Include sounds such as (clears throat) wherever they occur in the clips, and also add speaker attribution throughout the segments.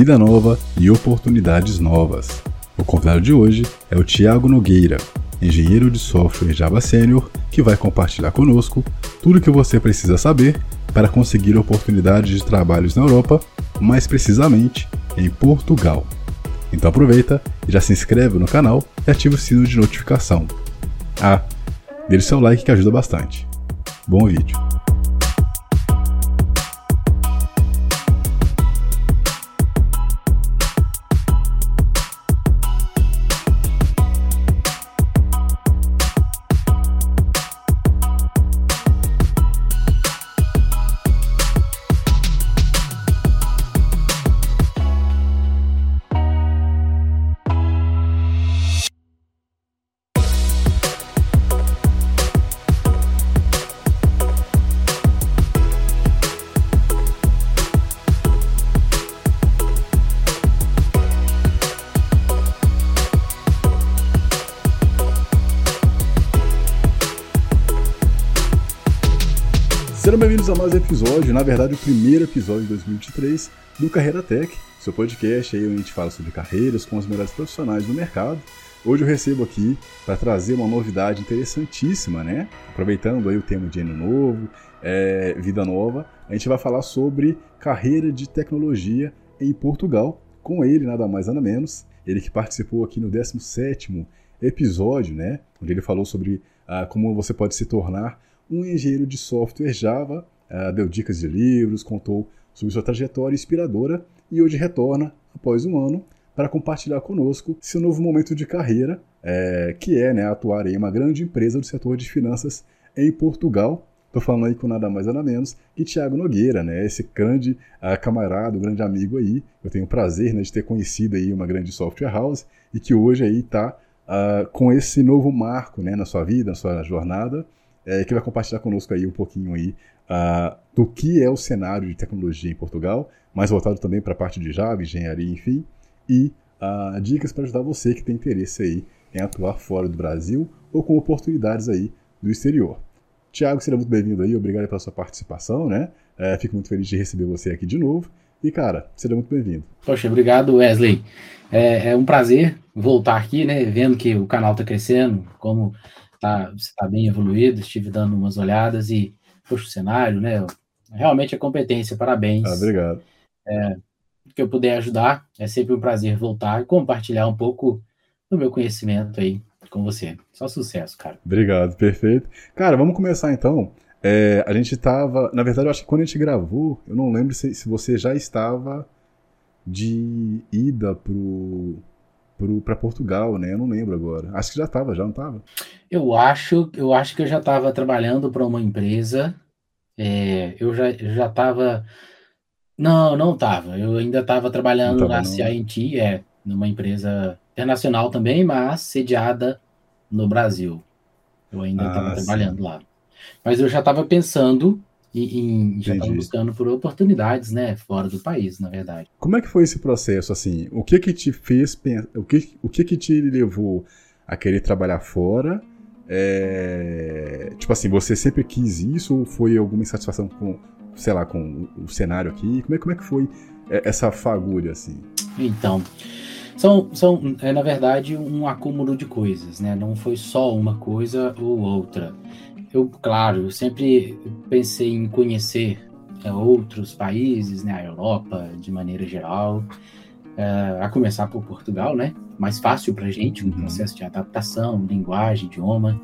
Speaker 1: Vida nova e oportunidades novas. O convidado de hoje é o Tiago Nogueira, engenheiro de software Java Sênior, que vai compartilhar conosco tudo o que você precisa saber para conseguir oportunidades de trabalhos na Europa, mais precisamente em Portugal. Então aproveita e já se inscreve no canal e ativa o sino de notificação. Ah, deixe seu like que ajuda bastante. Bom vídeo. A mais episódio, na verdade o primeiro episódio de 2023 do Carreira Tech, seu podcast aí onde a gente fala sobre carreiras com os melhores profissionais do mercado. Hoje eu recebo aqui para trazer uma novidade interessantíssima, né? Aproveitando aí o tema de ano novo, é, vida nova, a gente vai falar sobre carreira de tecnologia em Portugal, com ele nada mais nada menos, ele que participou aqui no 17º episódio, né? Onde ele falou sobre ah, como você pode se tornar um engenheiro de software Java, deu dicas de livros, contou sobre sua trajetória inspiradora e hoje retorna, após um ano, para compartilhar conosco seu novo momento de carreira, é, que é né, atuar em uma grande empresa do setor de finanças em Portugal. Estou falando aí com nada mais nada menos que Tiago Nogueira, né, esse grande uh, camarada, um grande amigo aí. Eu tenho o prazer né, de ter conhecido aí uma grande software house e que hoje aí está uh, com esse novo marco né, na sua vida, na sua jornada é, que vai compartilhar conosco aí um pouquinho aí uh, do que é o cenário de tecnologia em Portugal, mais voltado também para a parte de Java, engenharia, enfim, e uh, dicas para ajudar você que tem interesse aí em atuar fora do Brasil ou com oportunidades aí do exterior. Tiago, seja muito bem-vindo aí, obrigado pela sua participação, né? É, fico muito feliz de receber você aqui de novo. E, cara, seja muito bem-vindo.
Speaker 2: Poxa, obrigado, Wesley. É, é, um prazer voltar aqui, né? Vendo que o canal está crescendo, como tá, está bem evoluído, estive dando umas olhadas e, poxa, o cenário, né? Realmente é competência, parabéns.
Speaker 1: Ah, obrigado.
Speaker 2: É, que eu puder ajudar, é sempre um prazer voltar e compartilhar um pouco do meu conhecimento aí com você. Só sucesso, cara.
Speaker 1: Obrigado, perfeito. Cara, vamos começar então. É, a gente estava, na verdade, eu acho que quando a gente gravou, eu não lembro se, se você já estava de ida pro para Portugal, né? Eu não lembro agora. Acho que já estava, já não estava?
Speaker 2: Eu acho, eu acho que eu já estava trabalhando para uma empresa. É, eu já já estava. Não, não estava. Eu ainda estava trabalhando tava, na CINT, é, numa empresa internacional também, mas sediada no Brasil. Eu ainda estava ah, trabalhando lá. Mas eu já estava pensando e, e já estão buscando por oportunidades, né, fora do país, na verdade.
Speaker 1: Como é que foi esse processo, assim? O que que te fez, o que, o que que te levou a querer trabalhar fora? É... Tipo assim, você sempre quis isso ou foi alguma insatisfação com, sei lá, com o cenário aqui? Como é, como é que foi é, essa fagulha, assim?
Speaker 2: Então, são, são é, na verdade, um acúmulo de coisas, né? Não foi só uma coisa ou outra eu, claro, eu sempre pensei em conhecer é, outros países, né, a Europa de maneira geral, é, a começar por Portugal, né, mais fácil para gente, uhum. processo de adaptação, linguagem, idioma.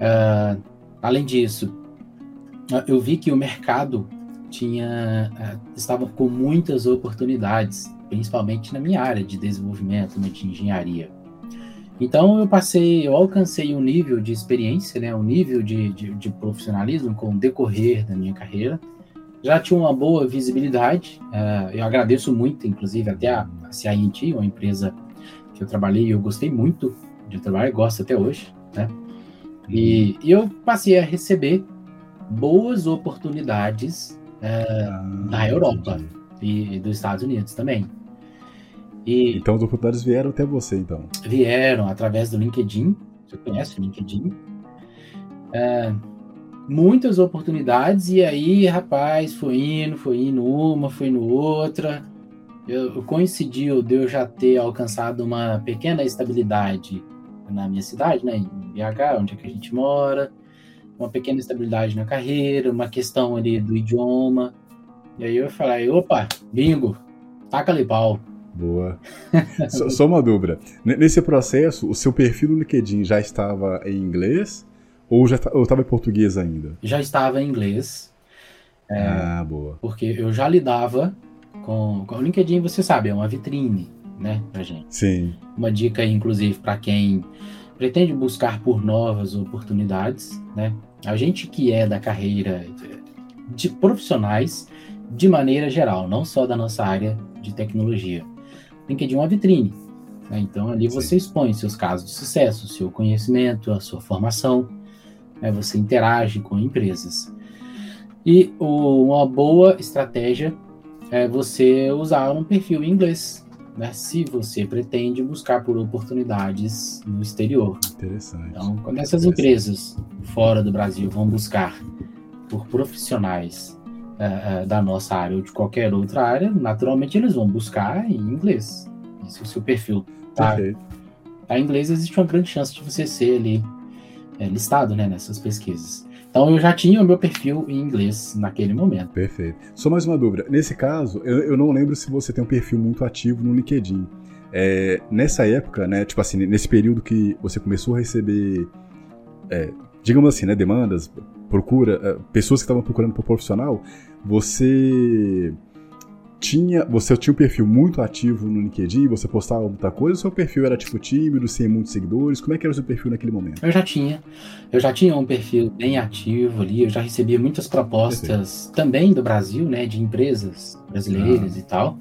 Speaker 2: Ah, uh, além disso, eu vi que o mercado tinha uh, estava com muitas oportunidades, principalmente na minha área de desenvolvimento, né, de engenharia. Então eu passei, eu alcancei um nível de experiência, né, um nível de, de, de profissionalismo com o decorrer da minha carreira, já tinha uma boa visibilidade. Uh, eu agradeço muito, inclusive, até a, a CINT, uma empresa que eu trabalhei e eu gostei muito de trabalhar, gosto até hoje, né? E, e eu passei a receber boas oportunidades uh, ah, da Europa e, e dos Estados Unidos também.
Speaker 1: E então as oportunidades vieram até você, então?
Speaker 2: Vieram através do LinkedIn. Você conhece o LinkedIn? É, muitas oportunidades, e aí, rapaz, foi indo, foi indo uma, foi indo outra. Eu, eu coincidi de eu já ter alcançado uma pequena estabilidade na minha cidade, né, em BH, onde é que a gente mora, uma pequena estabilidade na carreira, uma questão ali do idioma. E aí eu falei, opa, bingo, taca ali pau.
Speaker 1: Boa. (laughs) só, só, uma dúvida. Nesse processo, o seu perfil no LinkedIn já estava em inglês ou já estava em português ainda?
Speaker 2: Já estava em inglês.
Speaker 1: É, ah, boa.
Speaker 2: Porque eu já lidava com, com o LinkedIn, você sabe, é uma vitrine, né, pra gente.
Speaker 1: Sim.
Speaker 2: Uma dica, inclusive, para quem pretende buscar por novas oportunidades, né? A gente que é da carreira de profissionais, de maneira geral, não só da nossa área de tecnologia. LinkedIn é uma vitrine. Né? Então, ali Sim. você expõe seus casos de sucesso, seu conhecimento, a sua formação, né? você interage com empresas. E o, uma boa estratégia é você usar um perfil em inglês, né? se você pretende buscar por oportunidades no exterior.
Speaker 1: Interessante.
Speaker 2: Então, quando essas empresas fora do Brasil vão buscar por profissionais uh, da nossa área ou de qualquer outra área, naturalmente eles vão buscar em inglês. E se o seu perfil tá, tá em inglês, existe uma grande chance de você ser ali é, listado né, nessas pesquisas. Então eu já tinha o meu perfil em inglês naquele momento.
Speaker 1: Perfeito. Só mais uma dúvida. Nesse caso, eu, eu não lembro se você tem um perfil muito ativo no LinkedIn. É, nessa época, né, tipo assim, nesse período que você começou a receber, é, digamos assim, né, demandas, procura, é, pessoas que estavam procurando por profissional, você tinha, você tinha um perfil muito ativo no LinkedIn, você postava muita coisa, ou seu perfil era tipo tímido, sem muitos seguidores? Como é que era o seu perfil naquele momento?
Speaker 2: Eu já tinha. Eu já tinha um perfil bem ativo ali, eu já recebia muitas propostas Perfeito. também do Brasil, né, de empresas brasileiras ah. e tal.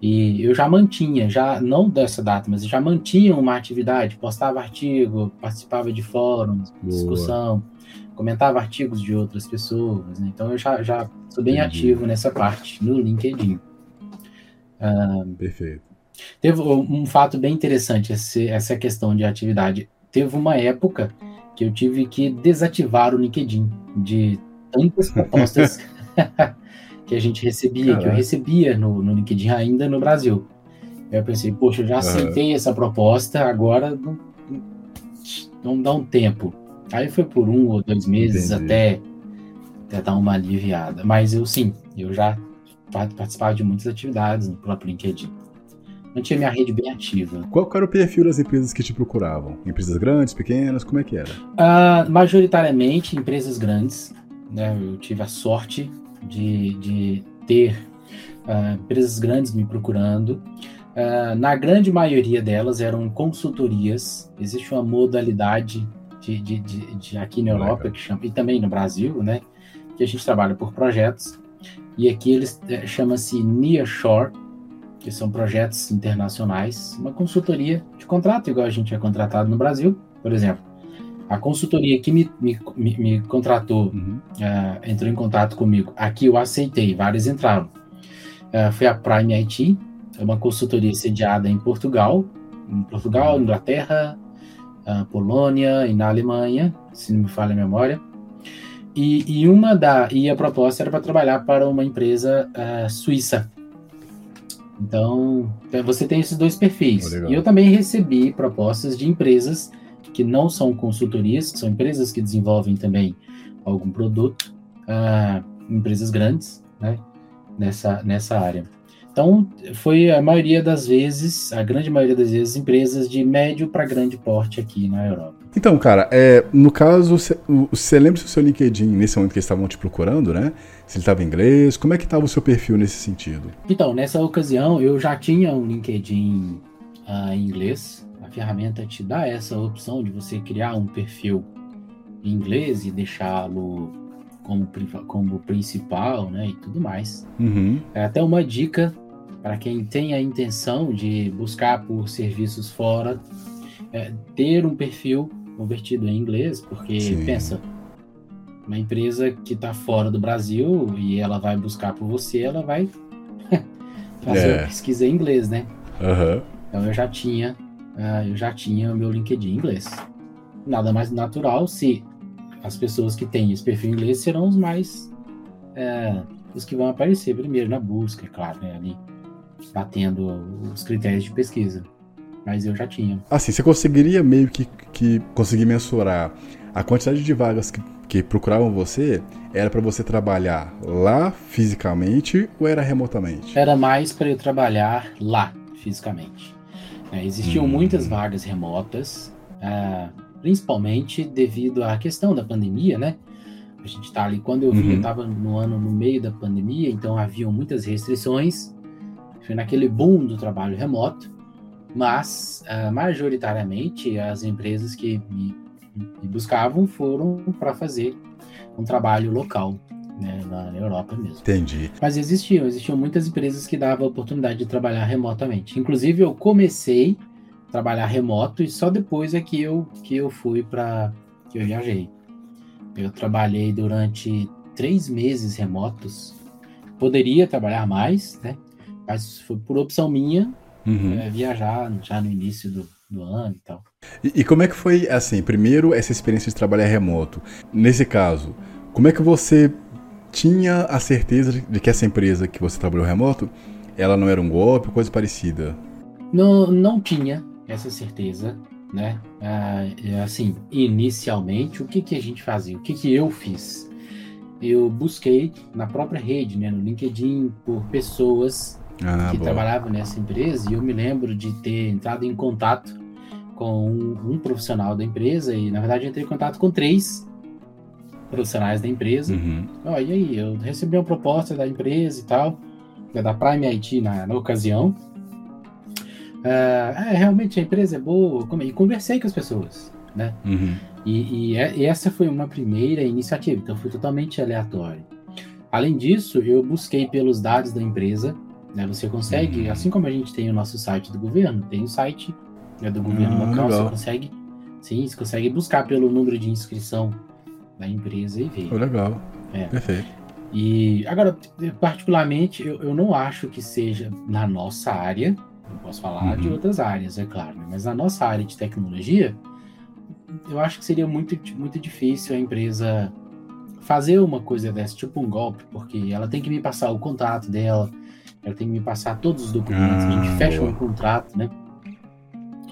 Speaker 2: E eu já mantinha, já não dessa data, mas já mantinha uma atividade, postava artigo, participava de fóruns, Boa. discussão comentava artigos de outras pessoas, né? então eu já, já sou bem Entendi. ativo nessa parte no LinkedIn.
Speaker 1: Uh, Perfeito.
Speaker 2: Teve um fato bem interessante esse, essa questão de atividade. Teve uma época que eu tive que desativar o LinkedIn de tantas propostas (laughs) que a gente recebia, Caraca. que eu recebia no, no LinkedIn ainda no Brasil. Eu pensei, poxa, eu já aceitei uhum. essa proposta, agora não, não dá um tempo. Aí foi por um ou dois meses até, até dar uma aliviada. Mas eu sim, eu já participava de muitas atividades no próprio LinkedIn. Não tinha minha rede bem ativa.
Speaker 1: Qual era o perfil das empresas que te procuravam? Empresas grandes, pequenas? Como é que era?
Speaker 2: Uh, majoritariamente empresas grandes. Né? Eu tive a sorte de, de ter uh, empresas grandes me procurando. Uh, na grande maioria delas eram consultorias. Existe uma modalidade de, de, de, de aqui na Europa, que chama, e também no Brasil, né? Que a gente trabalha por projetos. E aqui eles é, chama-se Nearshore, que são projetos internacionais, uma consultoria de contrato, igual a gente é contratado no Brasil, por exemplo. A consultoria que me, me, me, contratou, uhum. uh, entrou em contato comigo, aqui eu aceitei, vários entraram. Uh, foi a Prime IT, é uma consultoria sediada em Portugal, em Portugal, uhum. Inglaterra, uh, Polônia e na Alemanha, se não me falha a memória. E, e uma da e a proposta era para trabalhar para uma empresa uh, suíça. Então você tem esses dois perfis. Oh, e eu também recebi propostas de empresas que não são consultorias, que são empresas que desenvolvem também algum produto, uh, empresas grandes, né, nessa nessa área. Então, foi a maioria das vezes, a grande maioria das vezes, empresas de médio para grande porte aqui na Europa.
Speaker 1: Então, cara, é, no caso, você lembra se o seu LinkedIn, nesse momento que eles estavam te procurando, né? Se ele estava em inglês, como é que estava o seu perfil nesse sentido?
Speaker 2: Então, nessa ocasião, eu já tinha um LinkedIn uh, em inglês. A ferramenta te dá essa opção de você criar um perfil em inglês e deixá-lo como, como principal, né, e tudo mais.
Speaker 1: Uhum.
Speaker 2: É até uma dica para quem tem a intenção de buscar por serviços fora, é, ter um perfil convertido em inglês, porque Sim. pensa, uma empresa que está fora do Brasil e ela vai buscar por você, ela vai (laughs) fazer é. pesquisa em inglês, né?
Speaker 1: Uhum.
Speaker 2: Então eu já tinha, uh, eu já tinha o meu LinkedIn em inglês. Nada mais natural se as pessoas que têm esse perfil em inglês serão os mais uh, os que vão aparecer primeiro na busca, é claro, né? Ali batendo os critérios de pesquisa. Mas eu já tinha.
Speaker 1: Assim, você conseguiria meio que, que conseguir mensurar a quantidade de vagas que, que procuravam você era para você trabalhar lá fisicamente ou era remotamente?
Speaker 2: Era mais para eu trabalhar lá fisicamente. É, existiam hum. muitas vagas remotas, uh, principalmente devido à questão da pandemia, né? A gente está ali, quando eu vi, uhum. eu estava no ano no meio da pandemia, então haviam muitas restrições. Foi naquele boom do trabalho remoto, mas uh, majoritariamente as empresas que me, me buscavam foram para fazer um trabalho local, né, na Europa mesmo.
Speaker 1: Entendi.
Speaker 2: Mas existiam, existiam muitas empresas que davam a oportunidade de trabalhar remotamente. Inclusive, eu comecei a trabalhar remoto e só depois é que eu, que eu fui para. que eu viajei. Eu trabalhei durante três meses remotos. Poderia trabalhar mais, né? Mas foi por opção minha uhum. é, viajar já no início do, do ano e tal.
Speaker 1: E, e, como é que foi, assim, primeiro essa experiência de trabalhar remoto? Nesse caso, como é que você tinha a certeza de que essa empresa que você trabalhou remoto, ela não era um golpe, coisa parecida?
Speaker 2: Não, não tinha essa certeza, né? Ah, assim, inicialmente, o que, que a gente fazia? O que, que eu fiz? Eu busquei na própria rede, né, no LinkedIn, por pessoas ah, que boa. trabalhavam nessa empresa e eu me lembro de ter entrado em contato com um, um profissional da empresa e, na verdade, entrei em contato com três profissionais da empresa. Uhum. Oh, e aí, eu recebi uma proposta da empresa e tal, da Prime IT na, na ocasião. Uh, é, realmente a empresa é boa, e conversei com as pessoas, né?
Speaker 1: Uhum.
Speaker 2: E, e, é, e, essa foi uma primeira iniciativa, então foi totalmente aleatório. Além disso, eu busquei pelos dados da empresa, né? Você consegue, uhum. assim como a gente tem o nosso site do governo, tem o site né, do governo ah, local, legal. você consegue, sim, você consegue buscar pelo número de inscrição da empresa e ver.
Speaker 1: Oh, legal. É. Perfeito.
Speaker 2: E agora, particularmente, eu, eu não acho que seja na nossa área, não posso falar uhum. de outras áreas, é claro, né? mas na nossa área de tecnologia, eu acho que seria muito, muito difícil a empresa fazer uma coisa dessa, tipo um golpe, porque ela tem que me passar o contrato dela, ela tem que me passar todos os documentos, ah, a gente ah, fecha boa. um contrato, né?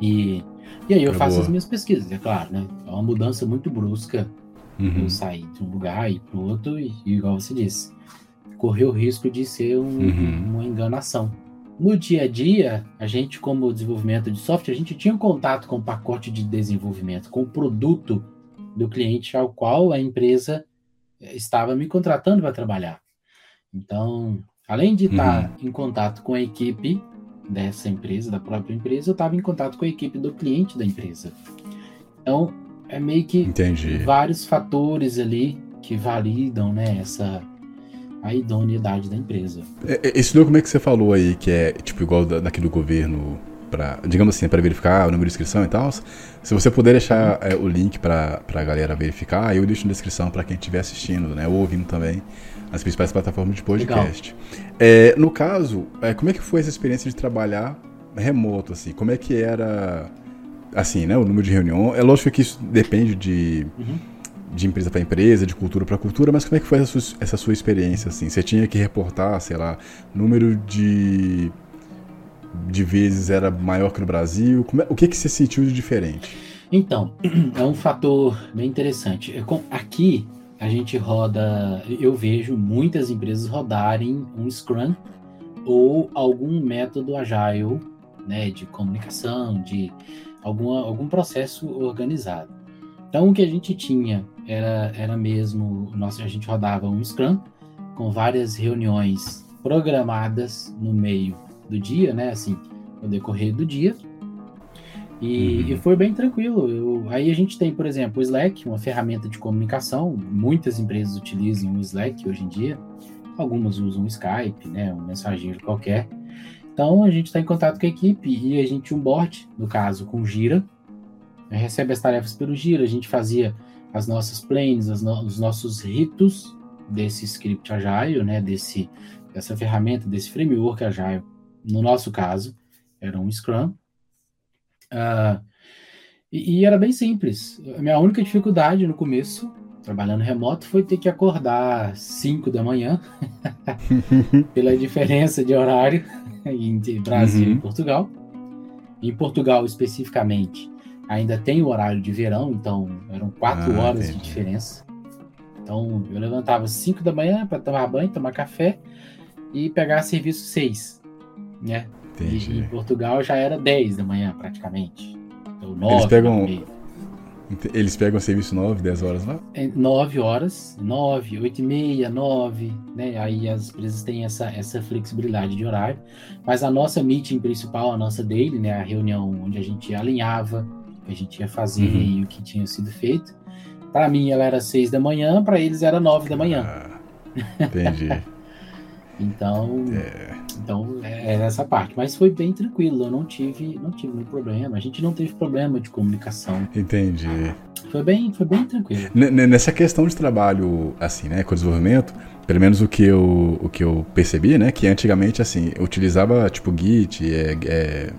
Speaker 2: E, e aí eu é faço boa. as minhas pesquisas, é claro, né? É uma mudança muito brusca uhum. eu sair de um lugar e para o outro, e, igual você disse, correr o risco de ser um, uhum. uma enganação. No dia a dia, a gente, como desenvolvimento de software, a gente tinha um contato com o pacote de desenvolvimento, com o produto do cliente ao qual a empresa eh, estava me contratando para trabalhar. Então, além de estar uhum. em contato com a equipe dessa empresa, da própria empresa, eu estava em contato com a equipe do cliente da empresa. Então, é meio que
Speaker 1: Entendi.
Speaker 2: vários fatores ali que validam né, essa a idoneidade da empresa.
Speaker 1: É, é, esse documento que você falou aí, que é tipo igual da, daquele do governo, para digamos assim, para verificar o número de inscrição e tal, se você puder deixar é, o link para a galera verificar, eu deixo na descrição para quem estiver assistindo, né, ou ouvindo também nas principais plataformas de podcast. É, no caso, é, como é que foi essa experiência de trabalhar remoto, assim? Como é que era assim, né? O número de reunião. É lógico que isso depende de, uhum. de empresa para empresa, de cultura para cultura, mas como é que foi essa sua, essa sua experiência, assim? Você tinha que reportar, sei lá, número de de vezes era maior que no Brasil? É, o que, que você sentiu de diferente?
Speaker 2: Então, (clears throat) é um fator bem interessante. É aqui a gente roda, eu vejo muitas empresas rodarem um Scrum ou algum método agile, né, de comunicação, de alguma, algum processo organizado. Então, o que a gente tinha era, era mesmo, nossa, a gente rodava um Scrum com várias reuniões programadas no meio do dia, né? Assim, no decorrer do dia. E, uhum. e foi bem tranquilo. Eu, aí a gente tem, por exemplo, o Slack, uma ferramenta de comunicação. Muitas empresas utilizam o Slack hoje em dia. Algumas usam o Skype, né, um mensageiro qualquer. Então a gente está em contato com a equipe e a gente onboard, no caso, com o Gira. Recebe as tarefas pelo Gira. A gente fazia as nossas planes, no, os nossos ritos desse script Agile, né, desse, dessa ferramenta, desse framework Agile. No nosso caso, era um Scrum Uh, e, e, era bem simples. A minha única dificuldade no começo, trabalhando remoto, foi ter que acordar 5 da manhã, (laughs) pela diferença de horário (laughs) entre Brasil uhum. e Portugal. Em Portugal, especificamente, ainda tem o horário de verão, então eram 4 ah, horas de diferença. Então, eu levantava 5 da manhã para tomar banho, tomar café e pegar serviço 6, né? Entendi. E em Portugal já era 10 da manhã, praticamente. Ou 9
Speaker 1: Eles pegam. Eles pegam serviço 9, 10 horas lá?
Speaker 2: 9 é, horas, 9, 8 e meia, 9, né? Aí as empresas têm essa, essa flexibilidade de horário. Mas a nossa meeting principal, a nossa daily, né? A reunião onde a gente alinhava o que a gente ia fazer uhum. e o que tinha sido feito. Para mim ela era 6 da manhã, para eles era 9 da manhã. Ah,
Speaker 1: entendi. (laughs)
Speaker 2: então, é. Então, é, é essa parte. Mas foi bem tranquilo, eu não tive, não tive nenhum problema. A gente não teve problema de comunicação.
Speaker 1: Entendi.
Speaker 2: Foi bem, foi bem tranquilo.
Speaker 1: nessa questão de trabalho, assim, né, com desenvolvimento, pelo menos o que eu, o que eu percebi, né, que antigamente, assim, eu utilizava, tipo, Git, é, é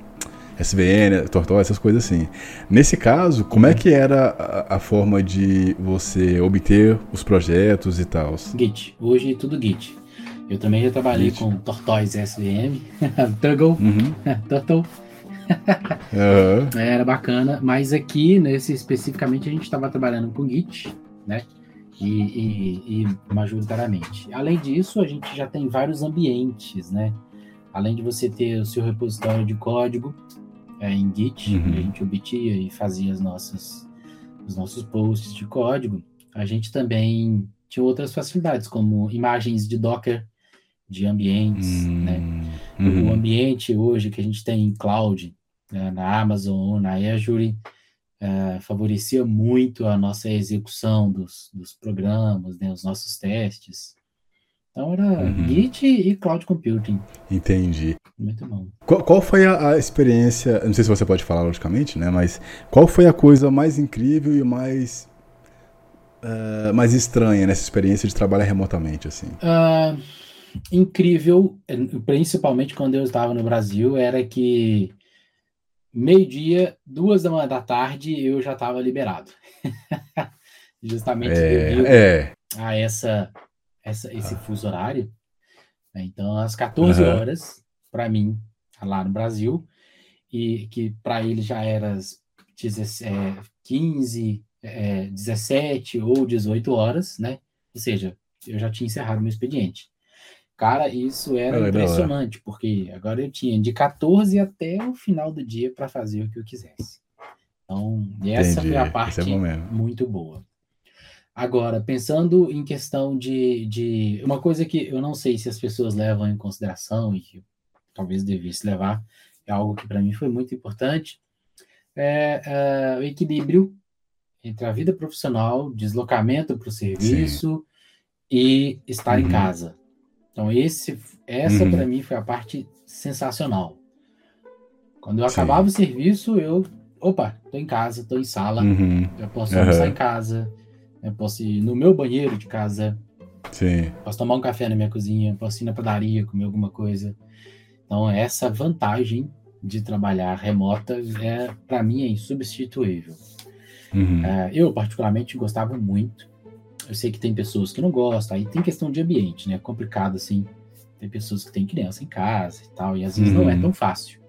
Speaker 1: SVN, Tortoise, essas coisas assim. Nesse caso, como é que era a, a, forma de você obter os projetos e tal?
Speaker 2: Git. Hoje tudo Git. Eu também já trabalhei com Tortoise SVM, Tuggle, (laughs) uhum. Turtle. uhum. (laughs) (laughs) Era bacana, mas aqui, nesse especificamente, a gente estava trabalhando com Git, né? E, e, e, majoritariamente. Além disso, a gente já tem vários ambientes, né? Além de você ter o seu repositório de código é, em Git, uhum. a gente obtia e fazia as nossas, os nossos posts de código, a gente também tinha outras facilidades, como imagens de Docker de ambientes, hum, né? Uhum. O ambiente hoje que a gente tem em cloud, né, na Amazon na Azure, uh, favorecia muito a nossa execução dos, dos programas, né, os nossos testes. Então era uhum. Git e Cloud Computing.
Speaker 1: Entendi.
Speaker 2: Muito bom.
Speaker 1: Qual, qual foi a, a, experiência, não sei se você pode falar logicamente, né, mas qual foi a coisa mais incrível e mais uh, mais estranha nessa experiência de trabalhar remotamente, assim?
Speaker 2: Uh, incrível, principalmente quando eu estava no Brasil, era que meio-dia, duas da manhã da tarde, eu já estava liberado. (laughs) Justamente é, devido é. a essa, essa, esse ah. fuso horário. Então, às 14 uhum. horas, para mim, lá no Brasil, e que para ele já era às 15, é, 17 ou 18 horas, né? Ou seja, eu já tinha encerrado meu expediente. Cara, isso era é impressionante, porque agora eu tinha de 14 até o final do dia para fazer o que eu quisesse. Então, essa Entendi. foi a é parte é muito boa. Agora, pensando em questão de, de. Uma coisa que eu não sei se as pessoas levam em consideração e que talvez devesse levar, é algo que para mim foi muito importante, é, é, o equilíbrio entre a vida profissional, deslocamento para o serviço Sim. e estar uhum. em casa. Então, esse, essa uhum. para mim foi a parte sensacional. Quando eu acabava Sim. o serviço, eu, opa, tô em casa, tô em sala, uhum. eu posso uhum. almoçar em casa, eu posso ir no meu banheiro de casa,
Speaker 1: Sim.
Speaker 2: posso tomar um café na minha cozinha, posso ir na padaria, comer alguma coisa. Então, essa vantagem de trabalhar remota é, para mim, é insubstituível. Uhum. Uh, eu, particularmente, gostava muito eu sei que tem pessoas que não gostam, aí tem questão de ambiente, né? É complicado, assim. Tem pessoas que têm criança em casa e tal, e às vezes uhum. não é uhum. tão fácil.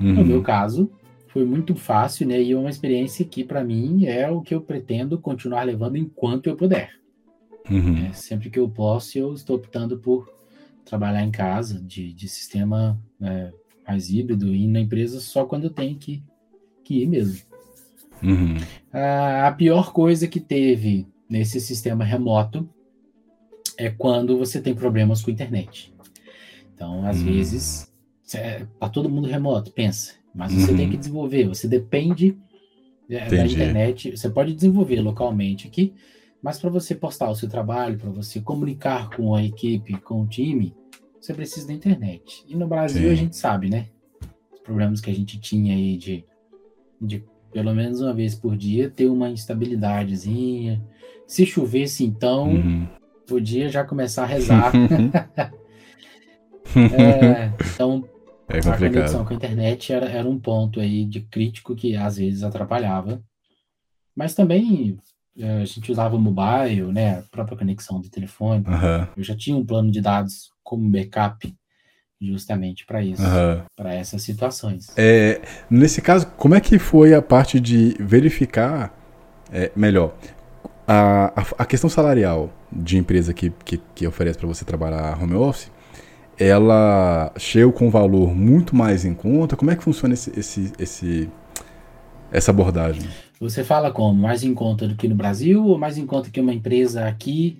Speaker 2: Uhum. No meu caso, foi muito fácil, né? E é uma experiência que, para mim, é o que eu pretendo continuar levando enquanto eu puder. Uhum. É, sempre que eu posso, eu estou optando por trabalhar em casa, de, de sistema né, mais híbrido, e na empresa só quando eu tenho que, que ir mesmo.
Speaker 1: Uhum.
Speaker 2: a pior coisa que teve nesse sistema remoto é quando você tem problemas com a internet. Então, às hum. vezes, é, tá todo mundo remoto, pensa. Mas você tem
Speaker 1: Uhum.
Speaker 2: que desenvolver, você depende é, da
Speaker 1: Entendi.
Speaker 2: internet. Você pode desenvolver localmente aqui, mas para você postar o seu trabalho, para você comunicar com a equipe, com o time, você precisa da internet. E no Brasil
Speaker 1: Sim.
Speaker 2: a gente sabe, né? Os problemas que a gente tinha aí de, de pelo menos uma vez por dia ter uma instabilidadezinha. Se chovesse, então,
Speaker 1: Uhum.
Speaker 2: podia já começar a rezar. (laughs) (laughs) É, então,
Speaker 1: É
Speaker 2: a conexão com a internet era, era um ponto aí de crítico que às vezes atrapalhava. Mas também eh, a gente usava o mobile, né? A própria conexão do telefone.
Speaker 1: Aham,
Speaker 2: Eu já tinha um plano de dados como backup justamente para isso,
Speaker 1: aham.
Speaker 2: para essas situações.
Speaker 1: É, nesse caso, como é que foi a parte de verificar, é, melhor, a, a, a questão salarial de empresa que, que, que oferece para você trabalhar home office, ela chega com um valor muito mais em conta? Como é que funciona esse, esse, esse, essa abordagem?
Speaker 2: Você fala como? Mais em conta do que no Brasil ou mais em conta que uma empresa aqui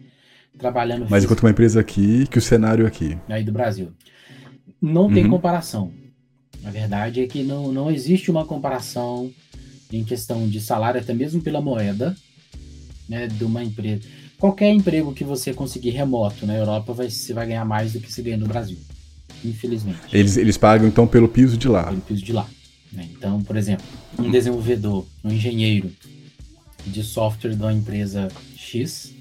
Speaker 2: trabalhando
Speaker 1: Mas
Speaker 2: físico
Speaker 1: enquanto uma empresa aqui, que o cenário aqui.
Speaker 2: aí do Brasil? Não tem
Speaker 1: Uhum.
Speaker 2: comparação. A verdade é que não, não existe uma comparação em questão de salário, até mesmo pela moeda, né, de uma empresa. Qualquer emprego que você conseguir remoto na Europa, vai, você vai ganhar mais do que você ganha no Brasil. Infelizmente.
Speaker 1: Eles, eles pagam então pelo piso de lá.
Speaker 2: pelo piso de lá. né? Então, por exemplo, um desenvolvedor, um engenheiro de software de uma empresa X,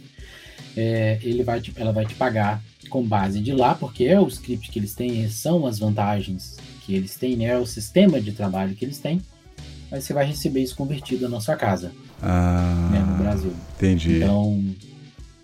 Speaker 2: é, ele vai te- ela vai te pagar com base de lá, porque é o script que eles têm, são as vantagens que eles têm, né? é o sistema de trabalho que eles têm, mas você vai receber isso convertido na sua casa,
Speaker 1: Ah,
Speaker 2: né, no Brasil.
Speaker 1: entendi.
Speaker 2: Então,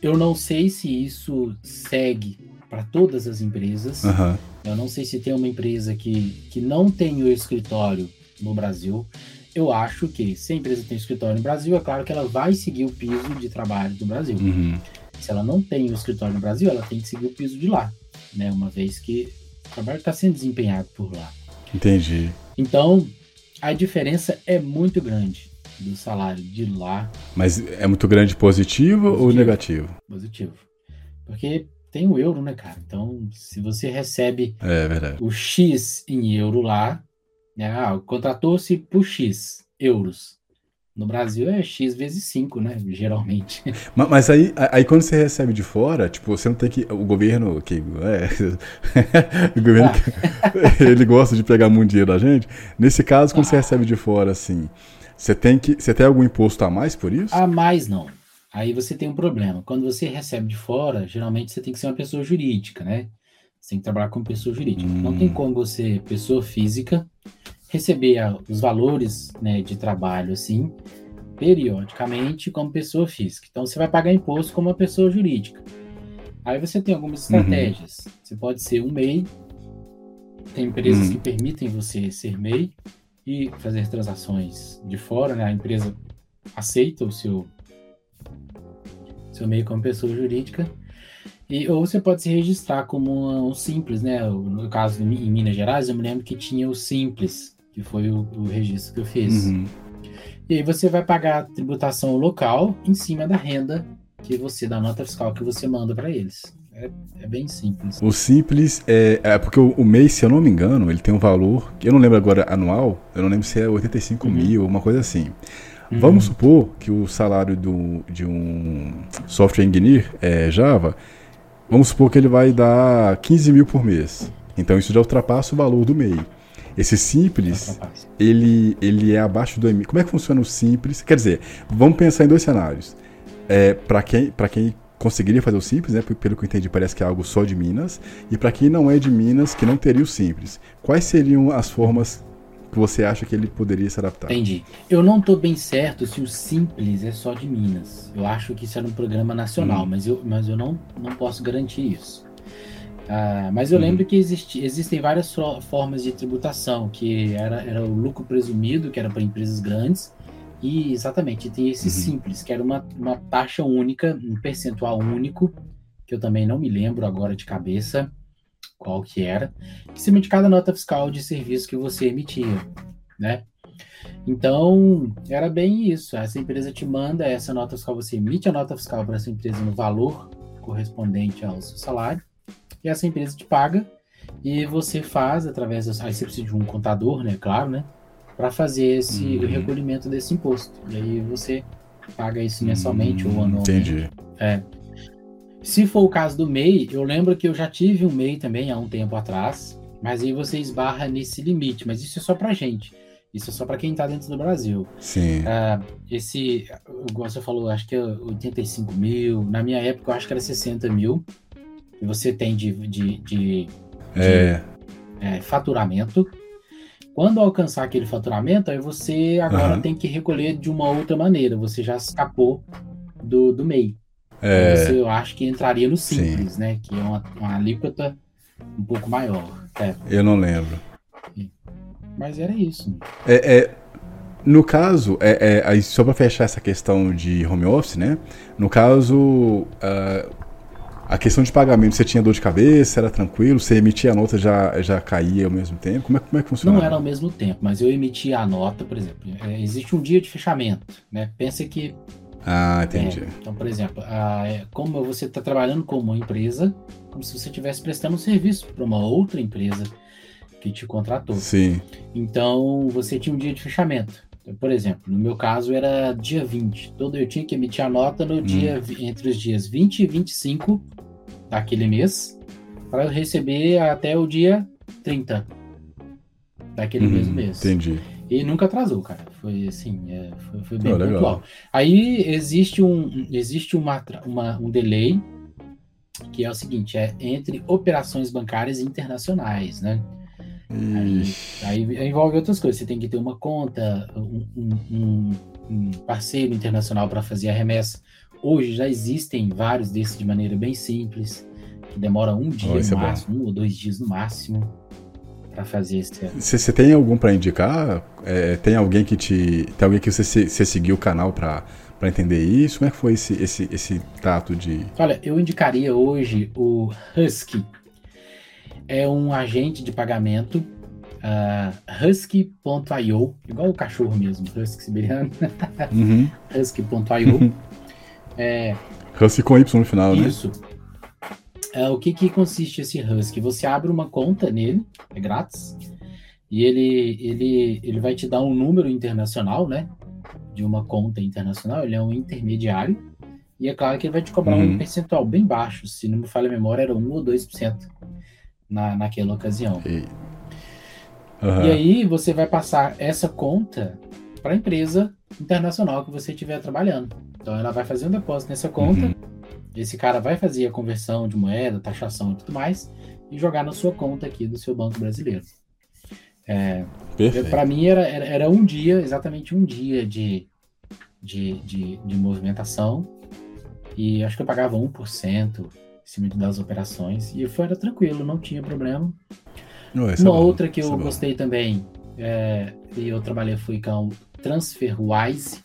Speaker 2: eu não sei se isso segue para todas as empresas.
Speaker 1: Aham,
Speaker 2: Eu não sei se tem uma empresa que, que não tem o escritório no Brasil. Eu acho que se a empresa tem escritório no Brasil, é claro que ela vai seguir o piso de trabalho do Brasil.
Speaker 1: uhum.
Speaker 2: Se ela não tem o escritório no Brasil, ela tem que seguir o piso de lá, né? Uma vez que o trabalho está sendo desempenhado por lá.
Speaker 1: Entendi.
Speaker 2: Então, a diferença é muito grande do salário de lá
Speaker 1: Mas é muito grande positivo, ou
Speaker 2: Positivo.
Speaker 1: negativo?
Speaker 2: positivo. Porque tem o euro, né, cara? Então, se você recebe
Speaker 1: É
Speaker 2: o X em euro lá, né? Ah, contratou-se por X euros. No Brasil é X vezes 5, né? Geralmente. (laughs)
Speaker 1: Ma- Mas aí, aí quando você recebe de fora, tipo, você não tem que. O governo. Que, é, (laughs) o governo que- (laughs) ele gosta de pegar muito dinheiro da gente. Nesse caso, quando você recebe de fora, assim, você tem que. Você tem algum imposto a mais por isso?
Speaker 2: A mais não. Aí você tem um problema. Quando você recebe de fora, geralmente você tem que ser uma pessoa jurídica, né? Você tem que trabalhar como pessoa jurídica.
Speaker 1: Hum.
Speaker 2: Não tem como você, pessoa física, receber os valores né, de trabalho assim, periodicamente, como pessoa física. Então você vai pagar imposto como uma pessoa jurídica. Aí você tem algumas
Speaker 1: Uhum.
Speaker 2: estratégias. Você pode ser um MEI. Tem empresas
Speaker 1: Uhum.
Speaker 2: que permitem você ser MEI e fazer transações de fora, né? A empresa aceita o seu seu MEI como pessoa jurídica. E, ou você pode se registrar como um, simples, né? No caso em Minas Gerais, eu me lembro que tinha o simples, que foi o, o registro que eu fiz.
Speaker 1: Uhum.
Speaker 2: E aí você vai pagar a tributação local em cima da renda que você, da nota fiscal que você manda para eles. É, é bem simples.
Speaker 1: O simples é, é porque o, o mês, se eu não me engano, ele tem um valor, que eu não lembro agora anual, eu não lembro se é 85
Speaker 2: Uhum.
Speaker 1: mil, uma coisa assim.
Speaker 2: Uhum.
Speaker 1: Vamos supor que o salário do, de um software engineer é, Java, vamos supor que ele vai dar 15 mil por mês. Então isso já ultrapassa o valor do MEI. Esse simples, ele, ele é abaixo do MEI. Como é que funciona o simples? Quer dizer, vamos pensar em dois cenários. É, para quem, pra quem conseguiria fazer o simples, né, pelo que eu entendi, parece que é algo só de Minas. E para quem não é de Minas, que não teria o simples. Quais seriam as formas que você acha que ele poderia se adaptar?
Speaker 2: Entendi. Eu não tô bem certo se o Simples é só de Minas. Eu acho que isso era um programa nacional,
Speaker 1: Hum.
Speaker 2: mas, eu, mas eu não, não posso garantir isso. Ah, mas eu
Speaker 1: Uhum.
Speaker 2: lembro que existem várias formas de tributação, que era, era o lucro presumido, que era para empresas grandes, e exatamente, tem esse
Speaker 1: Uhum.
Speaker 2: Simples, que era uma, uma taxa única, um percentual único, que eu também não me lembro agora de cabeça qual que era, em cima de cada nota fiscal de serviço que você emitia, né? Então, era bem isso. Essa empresa te manda essa nota fiscal, você emite a nota fiscal para essa empresa no valor correspondente ao seu salário, e essa empresa te paga, e você faz através. Aí você precisa de um contador, né? Claro, né? Para fazer esse uhum. recolhimento desse imposto. E aí você paga isso mensalmente ou anualmente.
Speaker 1: Entendi.
Speaker 2: É. Se for o caso do MEI, eu lembro que eu já tive um MEI também há um tempo atrás, mas aí você esbarra nesse limite, mas isso é só pra gente. Isso é só para quem está dentro do Brasil.
Speaker 1: Sim.
Speaker 2: Uh, esse, igual você falou, acho que é 85 mil. Na minha época, eu acho que era 60 mil. Que você tem de, de, de,
Speaker 1: é.
Speaker 2: de é, faturamento. Quando alcançar aquele faturamento, aí você agora uhum. tem que recolher de uma outra maneira. Você já escapou do, do MEI.
Speaker 1: É...
Speaker 2: Você, eu acho que entraria no Simples, Sim. né? Que é uma, uma alíquota um pouco maior. É.
Speaker 1: Eu não lembro.
Speaker 2: Mas era isso.
Speaker 1: É, é no caso, é, é, só para fechar essa questão de home office, né? No caso, uh, a questão de pagamento, você tinha dor de cabeça, era tranquilo? Você emitia a nota já já caía ao mesmo tempo? Como é, como é que funcionava?
Speaker 2: Não era ao mesmo tempo, mas eu emitia a nota, por exemplo. É, existe um dia de fechamento, né? Pensa que
Speaker 1: ah, entendi.
Speaker 2: É, então, por exemplo, a, é, como você está trabalhando com uma empresa, como se você estivesse prestando um serviço para uma outra empresa que te contratou.
Speaker 1: Sim.
Speaker 2: Então, você tinha um dia de fechamento. Por exemplo, no meu caso era dia 20. Todo eu tinha que emitir a nota no hum. dia entre os dias 20 e 25 daquele mês para eu receber até o dia 30 daquele hum, mesmo mês.
Speaker 1: Entendi.
Speaker 2: E nunca atrasou, cara. Foi assim, é, foi, foi, bem oh, pontual. Aí existe um existe uma, uma, um delay que é o seguinte, é entre operações bancárias internacionais, né? Aí, aí, envolve outras coisas. Você tem que ter uma conta, um, um, um parceiro internacional para fazer a remessa. Hoje já existem vários desses de maneira bem simples, que demora um dia oh, no é máximo, um ou dois dias no máximo para fazer esse.
Speaker 1: Você tem algum para indicar? É, tem alguém que te, tem alguém que você, você seguiu o canal para para entender isso? Como é que foi esse, esse, esse tato de.
Speaker 2: Olha, eu indicaria hoje o Husky é um agente de pagamento uh, husky.io, igual o cachorro mesmo, husky siberiano. (laughs)
Speaker 1: Uhum.
Speaker 2: husky.io. Uhum. É,
Speaker 1: husky com Y no final,
Speaker 2: né? Isso. É, o que, que consiste esse Husky? Você abre uma conta nele, é grátis, e ele, ele, ele vai te dar um número internacional, né? De uma conta internacional, ele é um intermediário, e é claro que ele vai te cobrar uhum. um percentual bem baixo, se não me falha a memória, era 1 ou 2% na, naquela ocasião. E... Uhum. e aí você vai passar essa conta para a empresa internacional que você estiver trabalhando. Então ela vai fazer um depósito nessa conta, uhum. esse cara vai fazer a conversão de moeda, taxação e tudo mais, e jogar na sua conta aqui do seu banco brasileiro. É, para mim era, era, era, um dia, exatamente um dia de, de, de, de movimentação, e acho que eu pagava 1%, cima das operações. E foi era tranquilo, não tinha problema. Uma é outra que eu é gostei também, é, e eu trabalhei foi com TransferWise.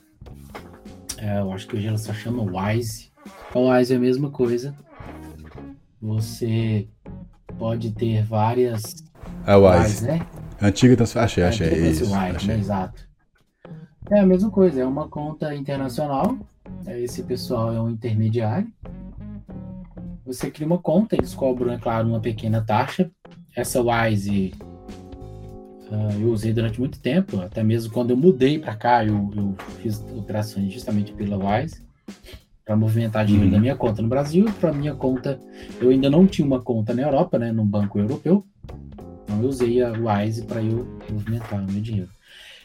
Speaker 2: É, eu acho que hoje ela só chama Wise. A Wise é a mesma coisa. Você pode ter várias.
Speaker 1: A Wise, Wise né? Antiga transfer. Achei, achei. É, isso,
Speaker 2: Wise, achei. Né? Exato. É a mesma coisa, é uma conta internacional. Esse pessoal é um intermediário. Você cria uma conta, eles cobram, é claro, uma pequena taxa. Essa Wise uh, eu usei durante muito tempo, até mesmo quando eu mudei para cá, eu, eu, fiz operações justamente pela Wise para movimentar dinheiro uhum. da minha conta no Brasil para minha conta. Eu ainda não tinha uma conta na Europa, né, num banco europeu. Então eu usei a Wise para eu movimentar o meu dinheiro.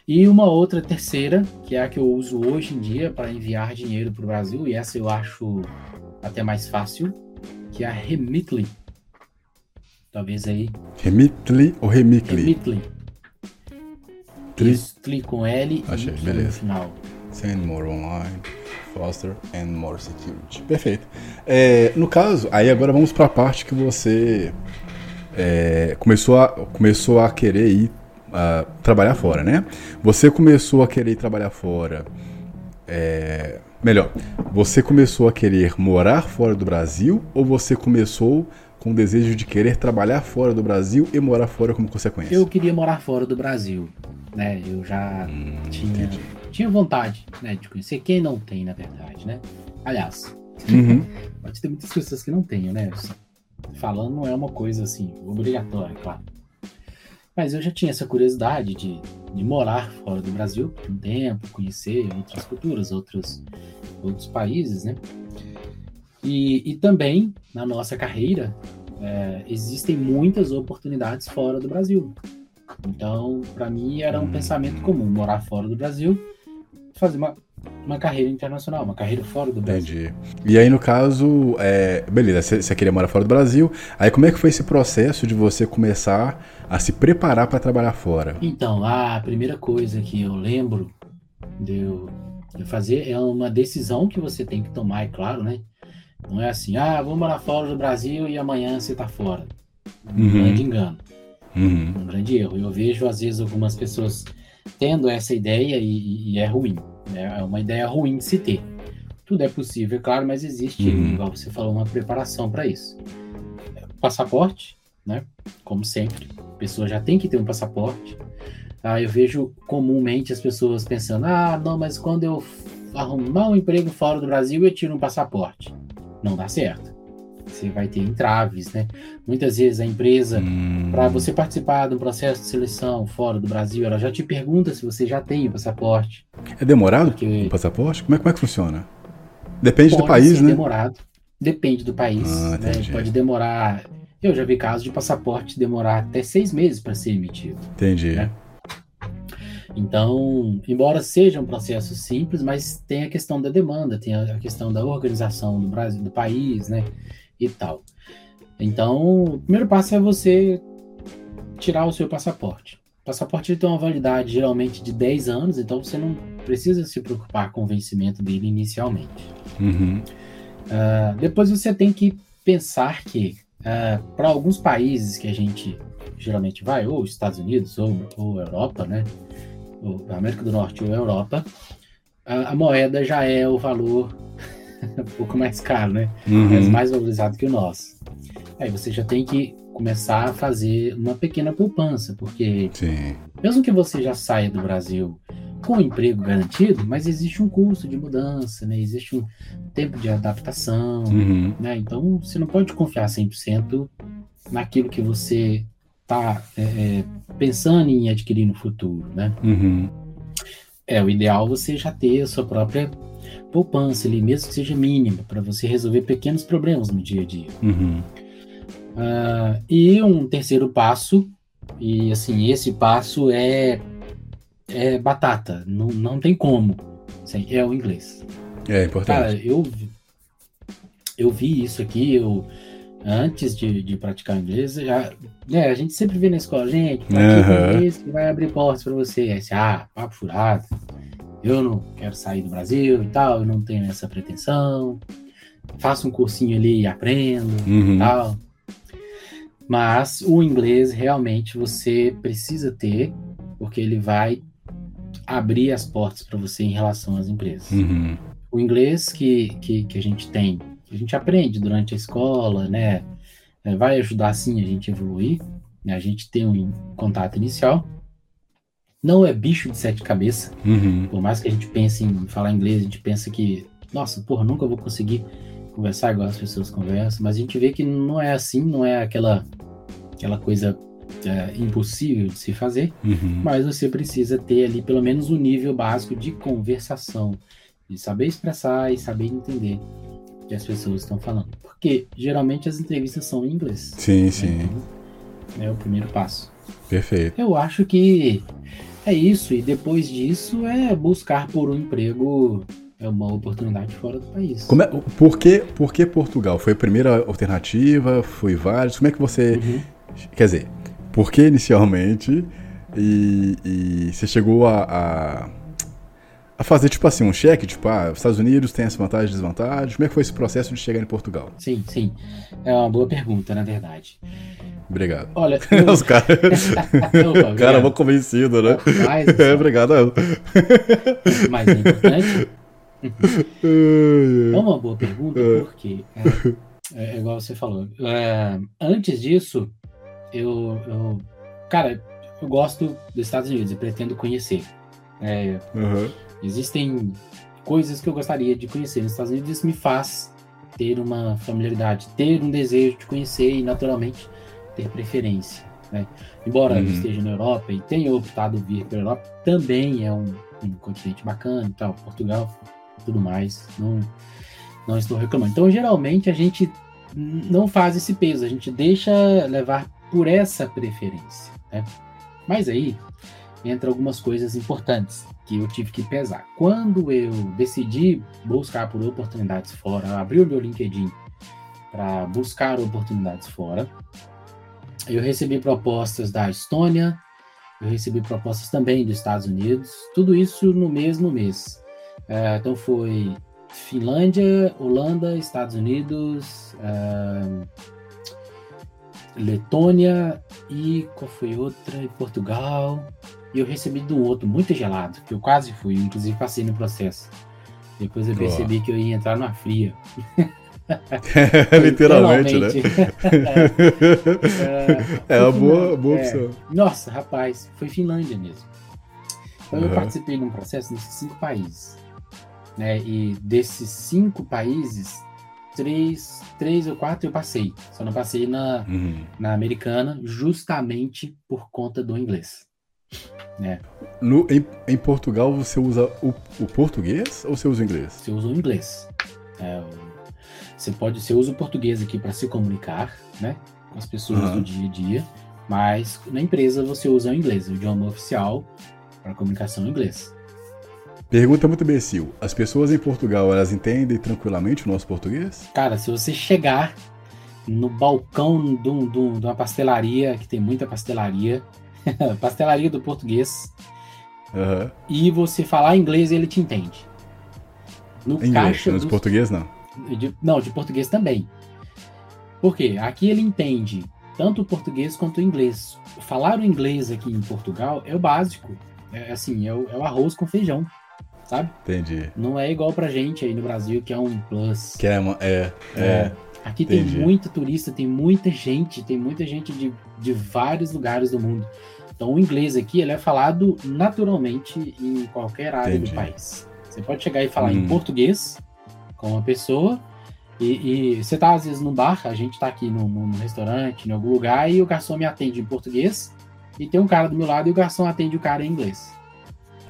Speaker 2: E uma outra terceira, que é a que eu uso hoje em dia para enviar dinheiro para o Brasil, e essa eu acho até mais fácil, que é a Remitly. Talvez aí.
Speaker 1: Remitly ou Remitly?
Speaker 2: Remitly. Tri... com L
Speaker 1: Achei,
Speaker 2: e
Speaker 1: beleza.
Speaker 2: no final.
Speaker 1: Send more online, faster and more security. Perfeito. É, no caso, aí agora vamos para a parte que você é, começou, a, começou a querer ir uh, trabalhar fora, né? Você começou a querer trabalhar fora. É, Melhor, você começou a querer morar fora do Brasil ou você começou com o desejo de querer trabalhar fora do Brasil e morar fora como consequência?
Speaker 2: Eu queria morar fora do Brasil, né? Eu já hum, tinha, tinha vontade, né, de conhecer quem não tem, na verdade, né? Aliás,
Speaker 1: uhum. (laughs)
Speaker 2: pode ter muitas pessoas que não tenham, né? Falando não é uma coisa assim obrigatória, claro. Mas eu já tinha essa curiosidade de, de morar fora do Brasil por um tempo, conhecer outras culturas, outros, outros países, né? E, e também, na nossa carreira, é, existem muitas oportunidades fora do Brasil. Então, para mim, era um pensamento comum morar fora do Brasil, fazer uma, uma carreira internacional, uma carreira fora do Brasil.
Speaker 1: Entendi. E aí, no caso, é, beleza, você queria morar fora do Brasil. Aí, como é que foi esse processo de você começar a se preparar para trabalhar fora?
Speaker 2: Então, a primeira coisa que eu lembro de eu, de fazer é uma decisão que você tem que tomar, é claro, né? Não é assim, ah, vou morar fora do Brasil e amanhã você tá fora. Um uhum. grande engano. Uhum. Um grande erro. Eu vejo, às vezes, algumas pessoas tendo essa ideia e, e é ruim. Né? É uma ideia ruim de se ter. Tudo é possível, é claro, mas existe, uhum. igual você falou, uma preparação para isso. Passaporte, né? Como sempre, a pessoa já tem que ter um passaporte. Ah, eu vejo comumente as pessoas pensando: ah, não, mas quando eu arrumar um emprego fora do Brasil, eu tiro um passaporte. Não dá certo você vai ter entraves, né? Muitas vezes a empresa, hum. para você participar de um processo de seleção fora do Brasil, ela já te pergunta se você já tem o passaporte.
Speaker 1: É demorado porque... o passaporte? Como é, como é que funciona? Depende Pode do país, né?
Speaker 2: demorado. Depende do país. Ah, né? Pode demorar. Eu já vi casos de passaporte demorar até seis meses para ser emitido.
Speaker 1: Entendi. Né?
Speaker 2: Então, embora seja um processo simples, mas tem a questão da demanda, tem a questão da organização do Brasil, do país, né? E tal. Então, o primeiro passo é você tirar o seu passaporte. O passaporte tem uma validade geralmente de 10 anos, então você não precisa se preocupar com o vencimento dele inicialmente.
Speaker 1: Uhum.
Speaker 2: Uh, depois você tem que pensar que, uh, ah, para alguns países que a gente geralmente vai, ou Estados Unidos, ou, ou Europa, né? Ou América do Norte ou Europa, a, a moeda já é o valor (laughs) um pouco mais caro, né? Uhum. Mas mais valorizado que o nosso. Aí você já tem que começar a fazer uma pequena poupança, porque
Speaker 1: Sim.
Speaker 2: mesmo que você já saia do Brasil com emprego garantido, mas existe um custo de mudança, né? Existe um tempo de adaptação, uhum. né? Então você não pode confiar 100% naquilo que você está é, é, pensando em adquirir no futuro, né?
Speaker 1: Uhum.
Speaker 2: É, o ideal é você já ter a sua própria poupança ali, mesmo que seja mínima, para você resolver pequenos problemas no dia a dia.
Speaker 1: Uhum.
Speaker 2: Uh, e um terceiro passo, e assim, esse passo é, é batata, não, não tem como, assim, é o inglês.
Speaker 1: É importante.
Speaker 2: Cara, eu, eu vi isso aqui, eu antes de, de praticar inglês, já, né, a gente sempre vê na escola, gente, pratica uhum. inglês que vai abrir portas para você. Aí, assim, ah, papo furado eu não quero sair do Brasil e tal, eu não tenho essa pretensão. Faço um cursinho ali e aprendo uhum. e tal. Mas o inglês realmente você precisa ter, porque ele vai abrir as portas para você em relação às empresas.
Speaker 1: Uhum.
Speaker 2: O inglês que, que, que, a gente tem, que a gente aprende durante a escola, né? É, vai ajudar sim a gente evoluir. Né? A gente tem um contato inicial, não é bicho de sete cabeças.
Speaker 1: Uhum.
Speaker 2: Por mais que a gente pense em falar inglês, a gente pensa que, nossa, porra, nunca vou conseguir conversar igual as pessoas conversam. Mas a gente vê que não é assim, não é aquela, aquela coisa é, impossível de se fazer.
Speaker 1: Uhum.
Speaker 2: Mas você precisa ter ali pelo menos um nível básico de conversação, de saber expressar e saber entender o que as pessoas estão falando. Porque geralmente as entrevistas são em inglês.
Speaker 1: Sim, né? sim.
Speaker 2: Então, é o primeiro passo.
Speaker 1: Perfeito.
Speaker 2: Eu acho que é isso, e depois disso é buscar por um emprego, é uma oportunidade fora do país.
Speaker 1: Como é, por, que, por que Portugal? Foi a primeira alternativa? Foi vários? Como é que você. Uhum. Quer dizer, por que inicialmente? E, e você chegou a, a, a, fazer, tipo assim, um cheque? Tipo, ah, os Estados Unidos tem essa vantagem e desvantagem. Como é que foi esse processo de chegar em Portugal?
Speaker 2: Sim, sim. É uma boa pergunta, na verdade.
Speaker 1: Obrigado.
Speaker 2: Olha, (laughs) eu...
Speaker 1: os caras. (laughs) o cara é convencido, né?
Speaker 2: Mais, (laughs)
Speaker 1: é, obrigado.
Speaker 2: Mais importante. é uma boa pergunta, é. porque é, é igual você falou. É, antes disso, eu, eu, Cara, eu gosto dos Estados Unidos e pretendo conhecer. É,
Speaker 1: uhum.
Speaker 2: Existem coisas que eu gostaria de conhecer nos Estados Unidos, isso me faz ter uma familiaridade, ter um desejo de conhecer e, naturalmente, ter preferência. Né? Embora uhum. esteja na Europa e tenha optado vir para a Europa, também é um, um continente bacana e tal. Portugal, tudo mais. Não, não estou reclamando. Então, geralmente, a gente não faz esse peso, a gente deixa levar por essa preferência. Né? Mas aí entra algumas coisas importantes que eu tive que pesar. Quando eu decidi buscar por oportunidades fora, abri o meu LinkedIn para buscar oportunidades fora, eu recebi propostas da Estônia, eu recebi propostas também dos Estados Unidos, tudo isso no mesmo mês. É, então foi Finlândia, Holanda, Estados Unidos, uh, Letônia e qual foi outra? Portugal. E eu recebi do outro, muito gelado, que eu quase fui, inclusive passei no processo. Depois eu percebi que eu ia entrar numa fria. (laughs)
Speaker 1: Literalmente, né? é, é uma boa, boa é. opção.
Speaker 2: Nossa, rapaz, foi Finlândia mesmo. Então uhum. eu participei de um processo nesses cinco países. Né? E desses cinco países, três, três ou quatro eu passei. Só não passei na, uhum. na americana, justamente por conta do inglês. Né?
Speaker 1: No, em, em Portugal você usa o, o português ou você usa o inglês?
Speaker 2: Você usa o inglês. É, você pode, você usa o português aqui para se comunicar, né, com as pessoas uhum. do dia a dia, mas na empresa você usa o inglês, o idioma oficial para comunicação em inglês.
Speaker 1: Pergunta muito imbecil. As pessoas em Portugal, elas entendem tranquilamente o nosso português?
Speaker 2: Cara, se você chegar no balcão de, um, de uma pastelaria, que tem muita pastelaria, (laughs) pastelaria do português, uhum. e você falar inglês, ele te entende.
Speaker 1: No inglês, caixa dos... português não?
Speaker 2: De, não, de português também. Por quê? Aqui ele entende tanto o português quanto o inglês. Falar o inglês aqui em Portugal é o básico. É assim, é o, é o arroz com feijão sabe?
Speaker 1: Entendi.
Speaker 2: Não é igual pra gente aí no Brasil, que é um plus.
Speaker 1: Que é, é, é. é.
Speaker 2: Aqui Entendi. tem muito turista, tem muita gente, tem muita gente de, de vários lugares do mundo. Então o inglês aqui ele é falado naturalmente em qualquer área Entendi. do país. Você pode chegar e falar hum. em português com uma pessoa e, e, você tá às vezes no bar, a gente tá aqui no, restaurante, em algum lugar, e o garçom me atende em português, e tem um cara do meu lado e o garçom atende o cara em inglês.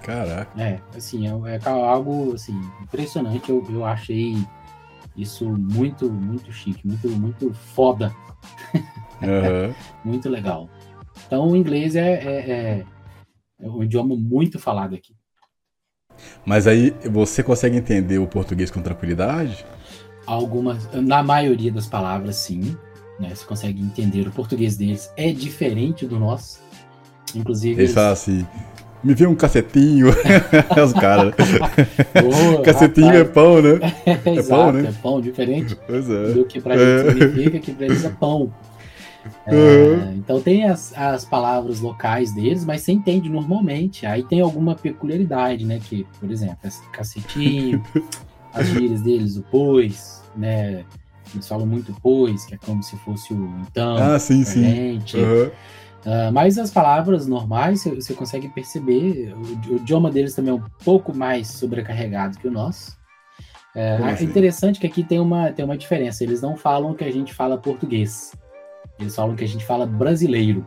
Speaker 1: Caraca.
Speaker 2: É, assim, é, é algo assim, impressionante. Eu, eu achei isso muito, muito chique, muito, muito foda. Uhum. (laughs) muito legal. Então, o inglês é, é, é, é um idioma muito falado aqui.
Speaker 1: Mas aí você consegue entender o português com tranquilidade?
Speaker 2: Algumas, na maioria das palavras, sim. Né? Você consegue entender. O português deles é diferente do nosso. Inclusive.
Speaker 1: Eles, eles... falam assim: me vê um cacetinho. (laughs) Os caras. cacetinho rapaz. é pão, né?
Speaker 2: É, (laughs) é Exato, pão, né? É pão, diferente é. do que pra gente é. significa, que pra eles é pão. É, uhum. Então tem as, as palavras locais deles, mas você entende normalmente. Aí tem alguma peculiaridade, né? Que, por exemplo, cacetinho, (laughs) as gírias deles, o pois, né? Eles falam muito pois, que é como se fosse o então.
Speaker 1: Ah, sim, sim. Uhum.
Speaker 2: Uh, mas as palavras normais você consegue perceber, o, o, idioma deles também é um pouco mais sobrecarregado que o nosso. É, é assim? interessante que aqui tem uma, tem uma diferença, eles não falam que a gente fala português, eles falam que a gente fala brasileiro.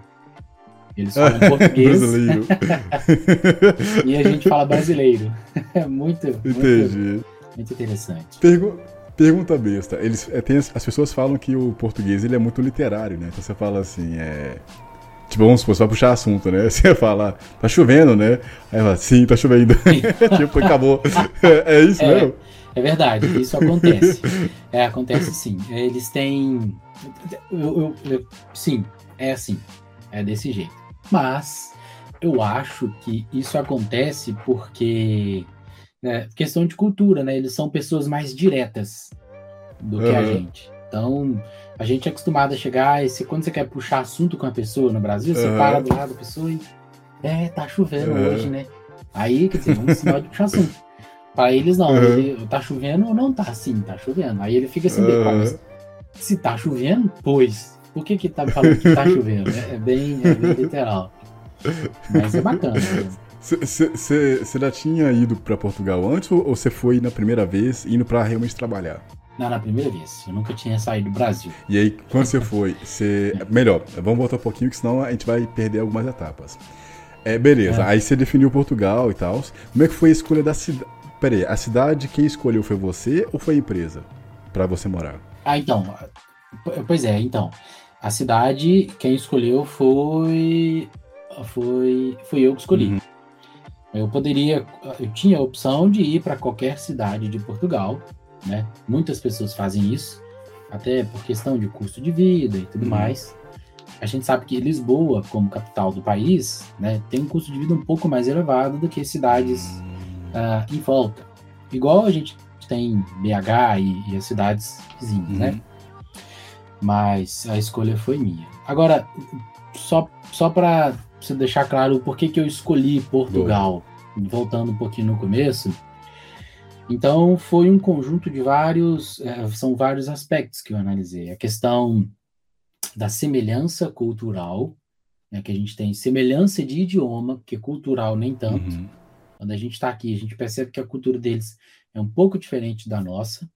Speaker 2: Eles falam (laughs) português (laughs) e a gente fala brasileiro. (laughs) É muito, muito, muito interessante.
Speaker 1: Pergu pergunta besta. Eles, é, tem, as pessoas falam que o português ele é muito literário, né? Então você fala assim, é, Tipo, vamos supor, você vai puxar assunto, né? (laughs) Você fala, tá chovendo, né? Aí fala, sim, tá chovendo. (laughs) tipo, acabou. É, é isso
Speaker 2: é,
Speaker 1: mesmo?
Speaker 2: É verdade, isso acontece. É, acontece sim. Eles têm. Eu, eu, eu, sim, é assim. É desse jeito. Mas eu acho que isso acontece porque. É, questão de cultura, né? Eles são pessoas mais diretas do que uhum. a gente. Então, a gente é acostumado a chegar e se, quando você quer puxar assunto com a pessoa no Brasil, você uhum. para do lado da pessoa e. É, tá chovendo uhum. hoje, né? Aí, quer dizer, um sinal de puxar assunto. Para eles, não. Uhum. Ele, tá chovendo ou não tá? Sim, tá chovendo. Aí ele fica assim, se tá chovendo, pois. Por que que tá falando que tá (laughs) chovendo? É, é, bem, é bem literal. Mas é bacana.
Speaker 1: Você já tinha ido para Portugal antes ou você foi na primeira vez indo para realmente trabalhar?
Speaker 2: Não, na primeira vez. Eu nunca tinha saído do Brasil.
Speaker 1: E aí, quando você foi, você. Melhor, vamos voltar um pouquinho, que senão a gente vai perder algumas etapas. É, beleza, é. aí você definiu Portugal e tal. Como é que foi a escolha da cidade? Peraí, a cidade quem escolheu foi você ou foi a empresa para você morar?
Speaker 2: Ah, então. Pois é, então. A cidade, quem escolheu foi. Foi, foi eu que escolhi. Uhum. Eu poderia. Eu tinha a opção de ir para qualquer cidade de Portugal, né? Muitas pessoas fazem isso, até por questão de custo de vida e tudo uhum. mais. A gente sabe que Lisboa, como capital do país, né, tem um custo de vida um pouco mais elevado do que cidades uh, em volta. Igual a gente tem BH e, e as cidades vizinhas, né? uhum. né? Mas a escolha foi minha. Agora, só, só para você deixar claro por que, que eu escolhi Portugal, Boa. voltando um pouquinho no começo. Então, foi um conjunto de vários, é, são vários aspectos que eu analisei. A questão da semelhança cultural, né, que a gente tem semelhança de idioma, que cultural nem tanto. Uhum. Quando a gente está aqui, a gente percebe que a cultura deles é um pouco diferente da nossa,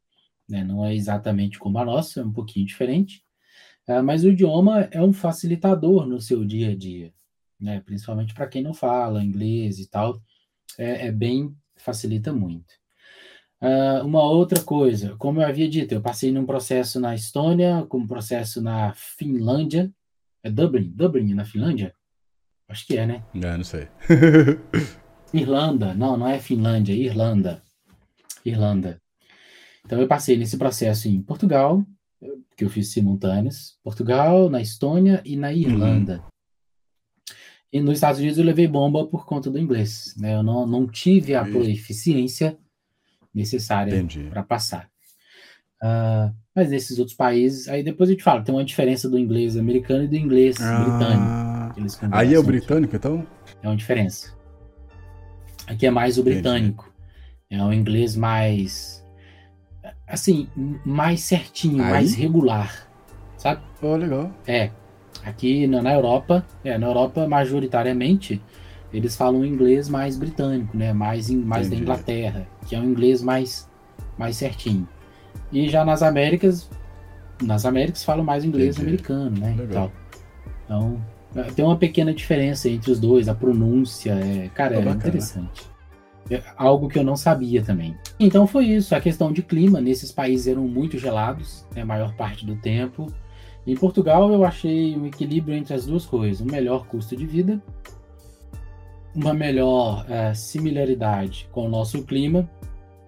Speaker 2: né? não é exatamente como a nossa, é um pouquinho diferente, uh, mas o idioma é um facilitador no seu dia a dia, né? principalmente para quem não fala inglês e tal, é, é bem, facilita muito. Uh, uma outra coisa, como eu havia dito, eu passei num processo na Estônia, como processo na Finlândia, é Dublin, Dublin na Finlândia? Acho que é, né?
Speaker 1: É, não sei. (laughs)
Speaker 2: Irlanda, não, não é Finlândia, é Irlanda. Irlanda. Então eu passei nesse processo em Portugal, que eu fiz simultâneos, Portugal, na Estônia e na Irlanda. Uhum. E nos Estados Unidos eu levei bomba por conta do inglês, né? Eu não, não tive a proeficiência necessária para passar. Uh, mas nesses outros países, aí depois eu te falo, tem uma diferença do inglês americano e do inglês ah,
Speaker 1: britânico. Aí é o britânico, então?
Speaker 2: É uma diferença. Aqui é mais o britânico. Entendi. É um inglês mais. Assim, mais certinho, Aí? mais regular. Sabe?
Speaker 1: Oh, legal.
Speaker 2: É. Aqui na, na Europa, é, na Europa, majoritariamente, eles falam inglês mais britânico, né? Mais, mais da Inglaterra, que é um inglês mais, mais certinho. E já nas Américas, nas Américas falam mais inglês Entendi. americano, né? Legal. Então, tem uma pequena diferença entre os dois, a pronúncia, é, cara, é, é interessante. É algo que eu não sabia também. Então foi isso, a questão de clima, nesses países eram muito gelados, né, a maior parte do tempo. Em Portugal eu achei um equilíbrio entre as duas coisas, um melhor custo de vida, uma melhor é, similaridade com o nosso clima.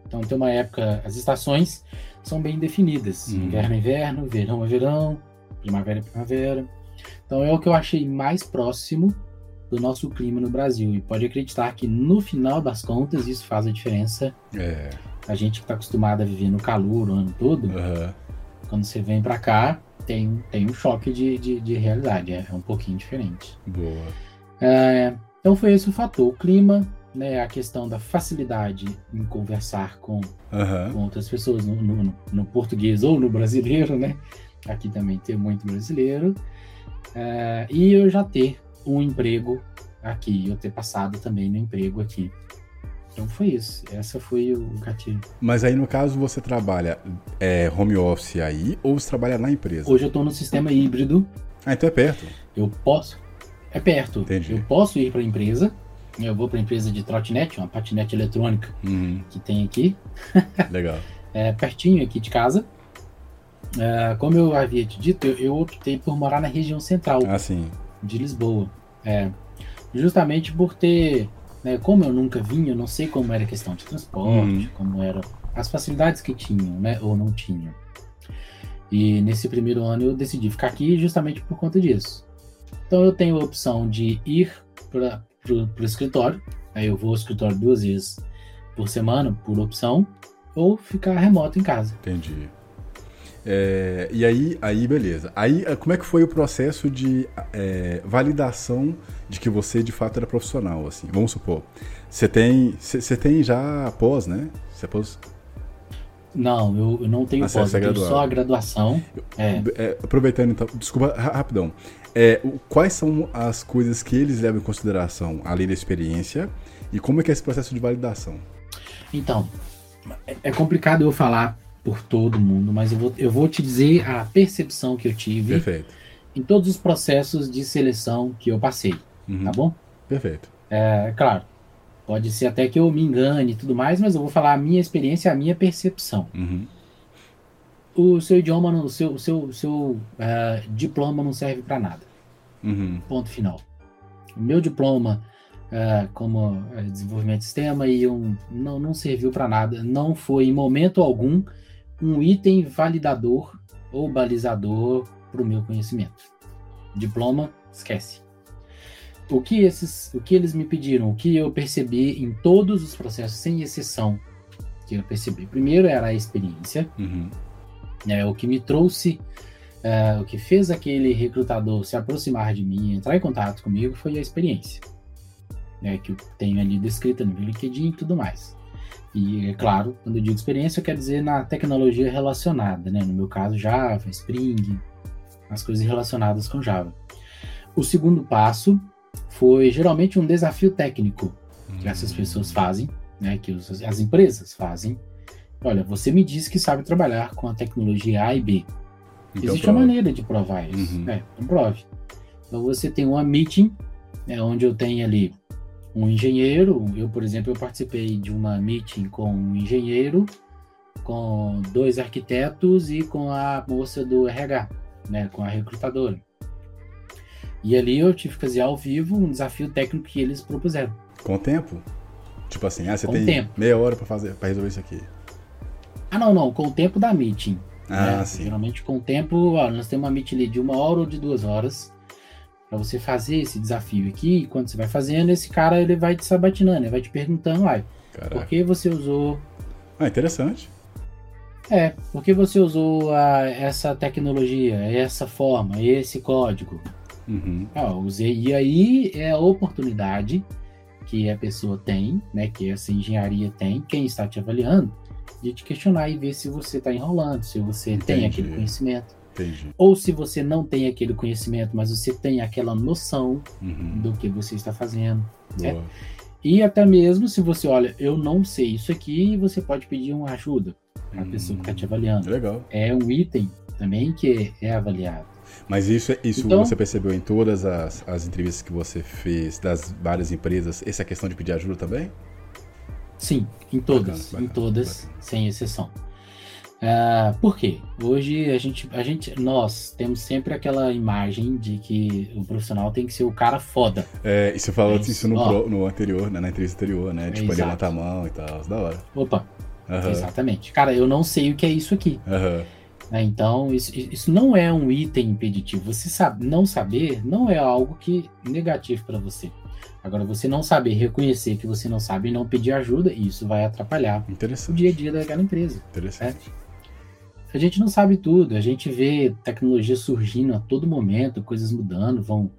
Speaker 2: Então tem uma época, as estações são bem definidas, uhum. inverno inverno, verão é verão, primavera é primavera. Então é o que eu achei mais próximo do nosso clima no Brasil. E pode acreditar que no final das contas isso faz a diferença.
Speaker 1: É.
Speaker 2: A gente que está acostumado a viver no calor o ano todo, uhum. quando você vem para cá, tem, tem um choque de, de, de realidade. É, é, um pouquinho diferente.
Speaker 1: Boa.
Speaker 2: É, então foi esse o fator. O clima, né, a questão da facilidade em conversar com, uhum. com outras pessoas no, no, no, português ou no brasileiro, né? Aqui também tem muito brasileiro. Uh, e eu já ter um emprego aqui, eu ter passado também no emprego aqui. Então foi isso. Essa foi o gatilho.
Speaker 1: Mas aí, no caso, você trabalha é, home office aí ou você trabalha na empresa?
Speaker 2: Hoje eu estou no sistema híbrido.
Speaker 1: Ah, então é perto.
Speaker 2: Eu posso. É perto.
Speaker 1: Entendi.
Speaker 2: Eu posso ir para a empresa. Eu vou para a empresa de trotinete, uma patinete eletrônica uhum. que tem aqui.
Speaker 1: Legal. (laughs)
Speaker 2: é pertinho aqui de casa. Uh, como eu havia te dito, eu, eu, optei por morar na região central
Speaker 1: ah,
Speaker 2: de Lisboa. É, justamente por ter, né, como eu nunca vim, eu não sei como era a questão de transporte, uhum. como eram as facilidades que tinham, né, ou não tinham. E nesse primeiro ano eu decidi ficar aqui justamente por conta disso. Então eu tenho a opção de ir para o escritório, aí eu vou ao escritório duas vezes por semana, por opção, ou ficar remoto em casa.
Speaker 1: Entendi. É, e aí, aí, beleza. Aí, é, como é que foi o processo de é, validação de que você de fato era profissional? Assim, vamos supor, você tem, você tem já pós, né? Você é pós?
Speaker 2: Não, eu, eu não tenho ah, pós, eu tenho só a graduação.
Speaker 1: É. é. aproveitando então, desculpa, rapidão. É, quais são as coisas que eles levam em consideração além da experiência e como é que é esse processo de validação?
Speaker 2: Então, é complicado eu falar por todo mundo, mas eu vou, eu vou te dizer a percepção que eu tive
Speaker 1: Perfeito.
Speaker 2: em todos os processos de seleção que eu passei,
Speaker 1: Uhum.
Speaker 2: tá bom?
Speaker 1: Perfeito.
Speaker 2: É, claro, pode ser até que eu me engane e tudo mais, mas eu vou falar a minha experiência, a minha percepção.
Speaker 1: Uhum.
Speaker 2: O seu idioma, não- o seu, o seu, o seu é, diploma não serve para nada.
Speaker 1: Uhum.
Speaker 2: Ponto final. O meu diploma é, como é, desenvolvimento de sistema e um, não, não serviu para nada. Não foi em momento algum um item validador ou balizador para o meu conhecimento. Diploma, esquece. O que, esses, o que eles me pediram, o que eu percebi em todos os processos, sem exceção, que eu percebi. Primeiro era a experiência,
Speaker 1: Uhum.
Speaker 2: É, o que me trouxe, é, o que fez aquele recrutador se aproximar de mim, entrar em contato comigo, foi a experiência. né, que eu tenho ali descrita no LinkedIn e tudo mais. E, é claro, quando eu digo experiência, eu quero dizer na tecnologia relacionada, né? No meu caso, Java, Spring, as coisas relacionadas com Java. O segundo passo foi geralmente um desafio técnico que essas pessoas fazem, né? Que os- as empresas fazem. Olha, você me disse que sabe trabalhar com a tecnologia A e B.
Speaker 1: Então,
Speaker 2: Existe
Speaker 1: prova.
Speaker 2: uma maneira de provar isso.
Speaker 1: Uhum.
Speaker 2: É, então prove. Então você tem uma meeting, né, onde eu tenho ali um engenheiro. Eu, por exemplo, eu participei de uma meeting com um engenheiro, com dois arquitetos e com a moça do RH, né, com a recrutadora. E ali eu tive que fazer ao vivo um desafio técnico que eles propuseram.
Speaker 1: Com o tempo? Tipo assim, ah, você
Speaker 2: Com
Speaker 1: tem
Speaker 2: tempo.
Speaker 1: meia hora pra fazer, para resolver isso aqui.
Speaker 2: Ah, não, não, com o tempo da meeting.
Speaker 1: Ah,
Speaker 2: né?
Speaker 1: sim.
Speaker 2: Geralmente com o tempo, ó, nós temos uma meet ali de uma hora ou de duas horas para você fazer esse desafio aqui. E quando você vai fazendo, esse cara ele vai te sabatinando, ele vai te perguntando, ai, por que você usou.
Speaker 1: Ah, interessante.
Speaker 2: É, por que você usou a- essa tecnologia, essa forma, esse código?
Speaker 1: Uhum.
Speaker 2: Ah, usei. E aí é a oportunidade que a pessoa tem, né? Que essa engenharia tem, quem está te avaliando, de te questionar e ver se você está enrolando, se você tem
Speaker 1: Entendi.
Speaker 2: aquele conhecimento.
Speaker 1: Entendi.
Speaker 2: Ou se você não tem aquele conhecimento, mas você tem aquela noção
Speaker 1: Uhum.
Speaker 2: do que você está fazendo. É.
Speaker 1: Boa.
Speaker 2: E até mesmo se você olha, eu não sei isso aqui, você pode pedir uma ajuda para a
Speaker 1: Hum.
Speaker 2: pessoa que está te avaliando.
Speaker 1: Legal.
Speaker 2: É um item também que é avaliado.
Speaker 1: Mas isso, isso
Speaker 2: Então-
Speaker 1: você percebeu em todas as, as entrevistas que você fez das várias empresas, essa questão de pedir ajuda também?
Speaker 2: Sim, em todas,
Speaker 1: Bacana, bacana,
Speaker 2: em todas,
Speaker 1: bacana.
Speaker 2: sem exceção. Ah, por quê? Hoje a gente, a gente, nós temos sempre aquela imagem de que o profissional tem que ser o cara foda.
Speaker 1: É, e você falou
Speaker 2: É
Speaker 1: isso,
Speaker 2: isso,
Speaker 1: no, pro- no anterior, né, na entrevista anterior, né?
Speaker 2: É,
Speaker 1: tipo, ele levanta a mão e tal, da hora.
Speaker 2: Opa, exatamente. Cara, eu não sei o que é isso aqui. né? Então, isso, isso não é um item impeditivo. Você sabe, não saber não é algo que negativo para você. Agora, você não saber reconhecer que você não sabe e não pedir ajuda, isso vai atrapalhar o dia a dia daquela empresa.
Speaker 1: interessante.
Speaker 2: A gente não sabe tudo, a gente vê tecnologia surgindo a todo momento, coisas mudando, vão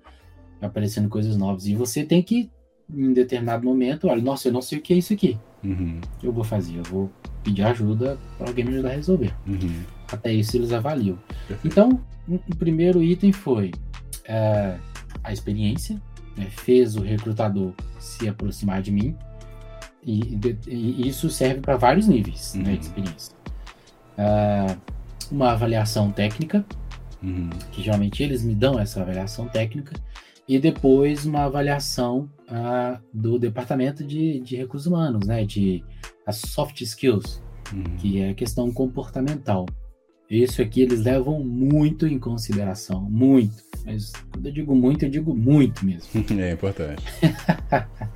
Speaker 2: aparecendo coisas novas. E você tem que, em determinado momento, olha, nossa, eu não sei o que é isso aqui.
Speaker 1: Uhum,
Speaker 2: Eu vou fazer, eu vou pedir ajuda para alguém me ajudar a resolver.
Speaker 1: uhum.
Speaker 2: Até isso eles avaliam.
Speaker 1: Perfeito.
Speaker 2: Então, o o primeiro item foi é, a experiência, né, fez o recrutador se aproximar de mim, e, de- e isso serve para vários níveis né,
Speaker 1: Uhum.
Speaker 2: de experiência. É, uma avaliação técnica,
Speaker 1: Uhum.
Speaker 2: que geralmente eles me dão essa avaliação técnica, e depois uma avaliação ah, do departamento de, de recursos humanos, né, de as soft skills,
Speaker 1: Uhum.
Speaker 2: que é a questão comportamental. Isso aqui eles levam muito em consideração, muito. Mas quando eu digo muito, eu digo muito mesmo. (laughs)
Speaker 1: É importante. (laughs)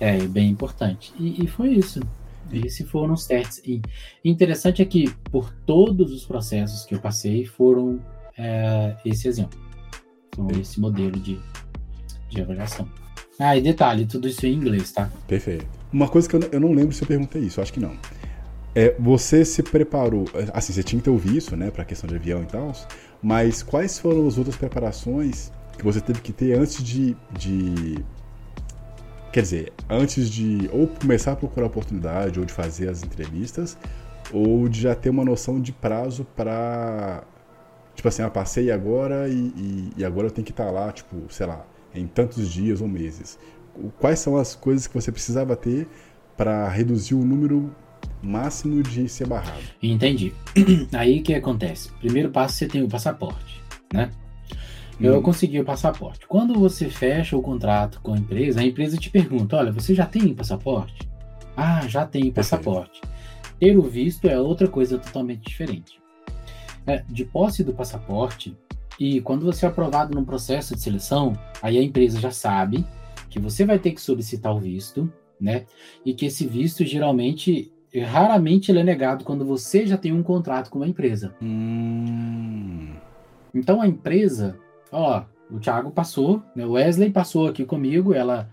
Speaker 2: É bem importante. E, e foi isso. Esses foram os testes. E interessante é que por todos os processos que eu passei foram é, esse exemplo. Esse modelo de, de avaliação. Ah, e detalhe, tudo isso em inglês, tá?
Speaker 1: Perfeito. Uma coisa que eu não lembro se eu perguntei isso, acho que não. É, você se preparou, assim, você tinha que ter ouvido isso, né, pra questão de avião e tal, mas quais foram as outras preparações que você teve que ter antes de, de quer dizer, antes de ou começar a procurar oportunidade, ou de fazer as entrevistas, ou de já ter uma noção de prazo pra, tipo assim, ah, passei agora e, e, e agora eu tenho que estar lá, tipo, sei lá, em tantos dias ou meses. Quais são as coisas que você precisava ter para reduzir o número máximo de ser barrado.
Speaker 2: Entendi. (clears throat) Aí o que acontece? Primeiro passo você tem o passaporte, né? Eu
Speaker 1: Uhum.
Speaker 2: consegui o passaporte. Quando você fecha o contrato com a empresa, a empresa te pergunta: olha, você já tem passaporte? Ah, já tenho passaporte. Ter o visto é outra coisa totalmente diferente. É, de posse do passaporte, e quando você é aprovado num processo de seleção, aí a empresa já sabe que você vai ter que solicitar o visto, né? E que esse visto geralmente, raramente ele é negado quando você já tem um contrato com uma empresa.
Speaker 1: Hum.
Speaker 2: Então a empresa, ó, o Thiago passou, né, o Wesley passou aqui comigo, ela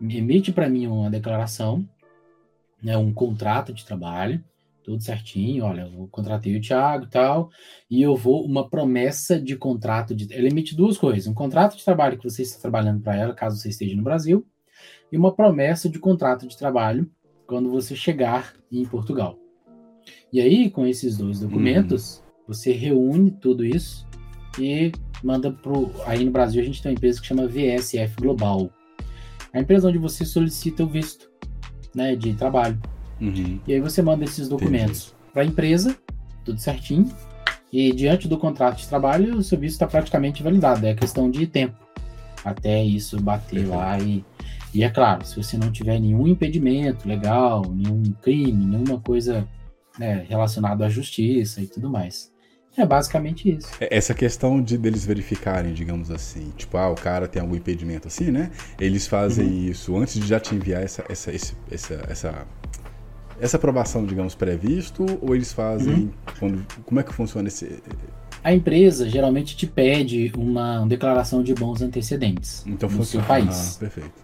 Speaker 2: emite para mim uma declaração, né, um contrato de trabalho, tudo certinho, olha, eu contratei o Thiago e tal, e eu vou uma promessa de contrato de, ela emite duas coisas, um contrato de trabalho que você está trabalhando para ela, caso você esteja no Brasil, e uma promessa de contrato de trabalho quando você chegar em Portugal. E aí, com esses dois documentos, você reúne tudo isso e manda pro. Aí no Brasil a gente tem uma empresa que chama VSF Global. A empresa onde você solicita o visto né, de trabalho.
Speaker 1: Uhum.
Speaker 2: E aí você manda esses documentos para a empresa, tudo certinho. E diante do contrato de trabalho, o seu visto está praticamente validado. É questão de tempo até isso bater
Speaker 1: Perfeito.
Speaker 2: lá. E, e é claro, se você não tiver nenhum impedimento legal, nenhum crime, nenhuma coisa né, relacionada à justiça e tudo mais. É basicamente isso.
Speaker 1: É, Essa questão de deles verificarem, digamos assim, tipo, ah, o cara tem algum impedimento assim, né? Eles fazem
Speaker 2: Uhum.
Speaker 1: isso antes de já te enviar essa, essa, esse- essa, essa, essa aprovação, digamos, pré-visto, ou eles fazem
Speaker 2: Uhum.
Speaker 1: quando. Como é que funciona esse.
Speaker 2: A empresa geralmente te pede uma declaração de bons antecedentes
Speaker 1: Então
Speaker 2: no seu
Speaker 1: funciona.
Speaker 2: país.
Speaker 1: Ah, perfeito.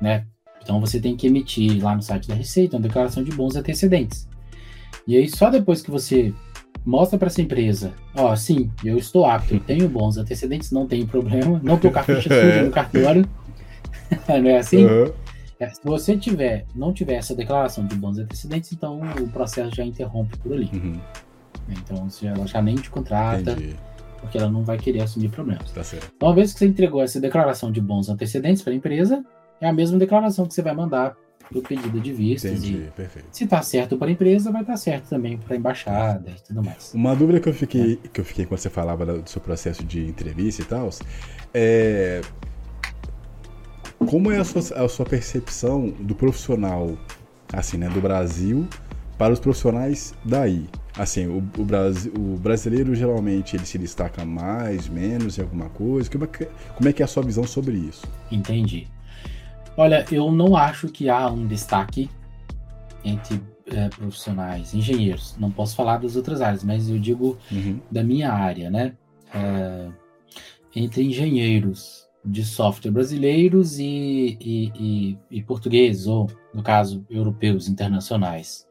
Speaker 2: Né? Então você tem que emitir lá no site da Receita uma declaração de bons antecedentes. E aí só depois que você mostra para essa empresa, ó, sim, eu estou apto, eu tenho bons antecedentes, não tem problema, não a ficha suja (laughs) no cartório, (laughs) não é assim? É, se você tiver, não tiver essa declaração de bons antecedentes, então o processo já interrompe por ali.
Speaker 1: Uhum.
Speaker 2: Então se ela já nem te contrata,
Speaker 1: Entendi.
Speaker 2: porque ela não vai querer assumir problemas.
Speaker 1: Tá certo.
Speaker 2: Então, uma vez que você entregou essa declaração de bons antecedentes para a empresa, é a mesma declaração que você vai mandar para o pedido de vistos. E
Speaker 1: Entendi, perfeito.
Speaker 2: se tá certo para a empresa, vai estar certo também para a embaixada e tudo mais.
Speaker 1: Uma dúvida que eu fiquei, que eu fiquei quando você falava do seu processo de entrevista e tal, é como é a sua, a sua percepção do profissional, assim, né, do Brasil para os profissionais daí? Assim, o, o, Brasi- o brasileiro geralmente ele se destaca mais, menos em alguma coisa. Como é, que, como é que é a sua visão sobre isso?
Speaker 2: Entendi. Olha, eu não acho que há um destaque entre eh, profissionais, engenheiros. Não posso falar das outras áreas, mas eu digo
Speaker 1: Uhum.
Speaker 2: da minha área, né? É, entre engenheiros de software brasileiros e, e, e- e portugueses, ou, no caso, europeus internacionais.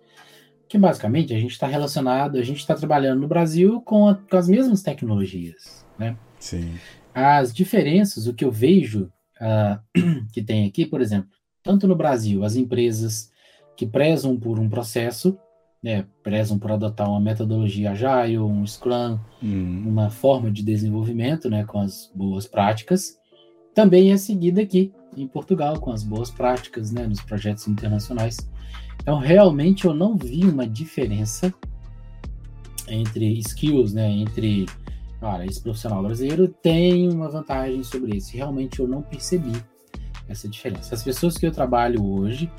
Speaker 2: Que basicamente a gente está relacionado, a gente está trabalhando no Brasil com, a- com as mesmas tecnologias, né?
Speaker 1: Sim.
Speaker 2: As diferenças, o que eu vejo ah, (clears throat) que tem aqui, por exemplo, tanto no Brasil, as empresas que prezam por um processo, né, prezam por adotar uma metodologia Agile, um Scrum,
Speaker 1: Hum,
Speaker 2: uma forma de desenvolvimento, né, com as boas práticas, também é seguida aqui em Portugal com as boas práticas, né, nos projetos internacionais. Então, realmente eu não vi uma diferença entre skills, né, entre, olha, esse profissional brasileiro tem uma vantagem sobre esse. Realmente eu não percebi essa diferença. As pessoas que eu trabalho hoje,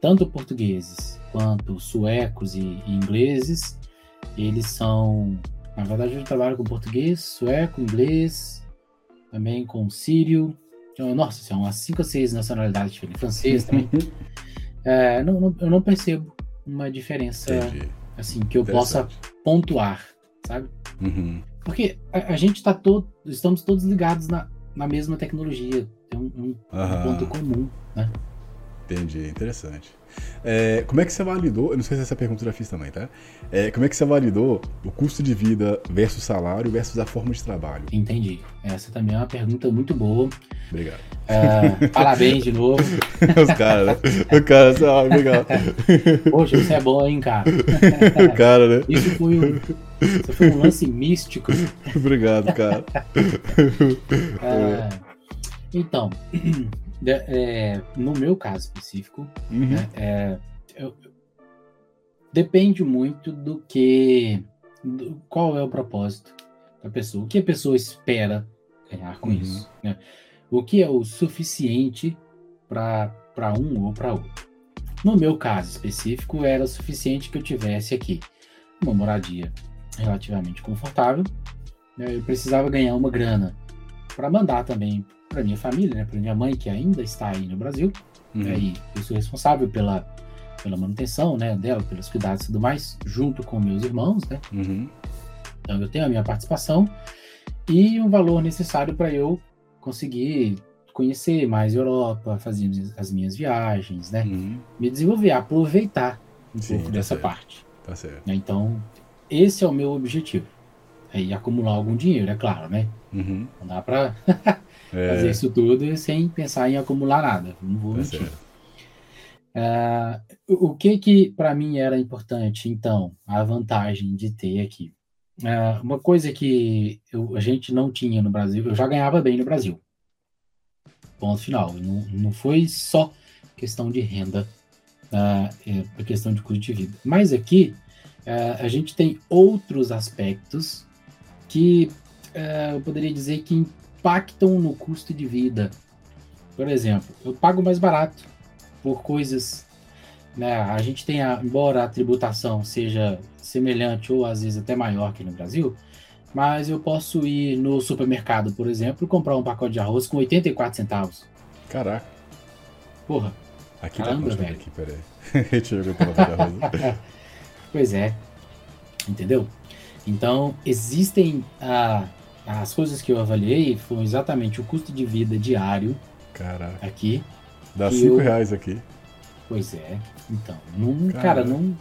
Speaker 2: tanto portugueses quanto suecos e, e ingleses, eles são na verdade, eu trabalho com português, sueco, inglês, também com sírio. Então, Nossa, são umas 5 ou 6 nacionalidades diferentes. Francês também. (laughs) É, não- não- eu não percebo uma diferença
Speaker 1: entendi.
Speaker 2: assim que eu possa pontuar, sabe?
Speaker 1: Uhum.
Speaker 2: Porque a, a gente tá todo, estamos todos ligados na, na mesma tecnologia. Tem um, um
Speaker 1: Aham.
Speaker 2: ponto comum, né?
Speaker 1: Entendi, interessante. É, como é que você validou? Eu não sei se essa pergunta eu já fiz também, tá? É, como é que você validou o custo de vida versus salário versus a forma de trabalho?
Speaker 2: Entendi. Essa também é uma pergunta muito boa.
Speaker 1: Obrigado.
Speaker 2: É, parabéns de novo. (laughs)
Speaker 1: Os caras, né? O cara, ah, legal. (laughs)
Speaker 2: Poxa, isso é bom, hein, cara?
Speaker 1: O cara, né?
Speaker 2: Isso foi um, isso foi um lance místico.
Speaker 1: Obrigado, cara.
Speaker 2: É, então, é, no meu caso específico,
Speaker 1: Uhum.
Speaker 2: né, é, eu, depende muito do que. Do, qual é o propósito da pessoa? O que a pessoa espera ganhar com uhum. isso? Né? O que é o suficiente para um ou para outro? No meu caso específico, era suficiente que eu tivesse aqui uma moradia relativamente confortável. Né? Eu precisava ganhar uma grana para mandar também para minha família, né? para minha mãe que ainda está aí no Brasil. Uhum. Né? E eu sou responsável pela pela manutenção né, dela, pelos cuidados e tudo mais, junto com meus irmãos, né? Uhum. Então eu tenho a minha participação e um valor necessário para eu conseguir conhecer mais Europa, fazer as minhas viagens, né? Uhum. Me desenvolver, aproveitar um Sim, pouco tá dessa
Speaker 1: certo.
Speaker 2: parte.
Speaker 1: Tá certo.
Speaker 2: Né? Então, esse é o meu objetivo. É, e acumular algum dinheiro, é claro, né? Uhum. Não dá para (laughs) é. fazer isso tudo sem pensar em acumular nada. Não vou tá mentir. Uh, o que que para mim era importante, então, a vantagem de ter aqui? Uh, uma coisa que eu, a gente não tinha no Brasil, eu já ganhava bem no Brasil. Ponto final. Não, não foi só questão de renda, uh, é questão de custo de vida. Mas aqui, uh, a gente tem outros aspectos que eu poderia dizer que impactam no custo de vida. Por exemplo, eu pago mais barato por coisas. Né? A gente tem, a, embora a tributação seja semelhante ou às vezes até maior que no Brasil, mas eu posso ir no supermercado, por exemplo, e comprar um pacote de arroz com 84 centavos.
Speaker 1: Caraca.
Speaker 2: Porra.
Speaker 1: Aqui tá Caramba, tá velho. Aqui, peraí. (laughs) Deixa eu ver (laughs)
Speaker 2: Pois é. Entendeu? Então, existem ah, as coisas que eu avaliei foram exatamente o custo de vida diário
Speaker 1: Caraca.
Speaker 2: aqui
Speaker 1: Dá 5 eu... reais aqui.
Speaker 2: Pois é. Então, não, cara, não.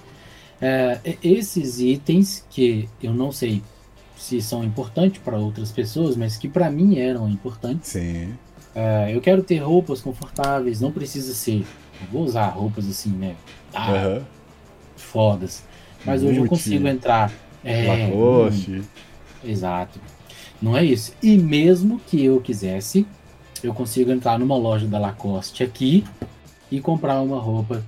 Speaker 2: É, esses itens que eu não sei se são importantes para outras pessoas, mas que para mim eram importantes.
Speaker 1: Sim.
Speaker 2: É, eu quero ter roupas confortáveis, não precisa ser. vou usar roupas assim, né? Ah, uhum. Fodas. Mas hoje eu consigo entrar.
Speaker 1: É, Lacoste. Hum,
Speaker 2: exato. Não é isso. E mesmo que eu quisesse, eu consigo entrar numa loja da Lacoste aqui e comprar uma roupa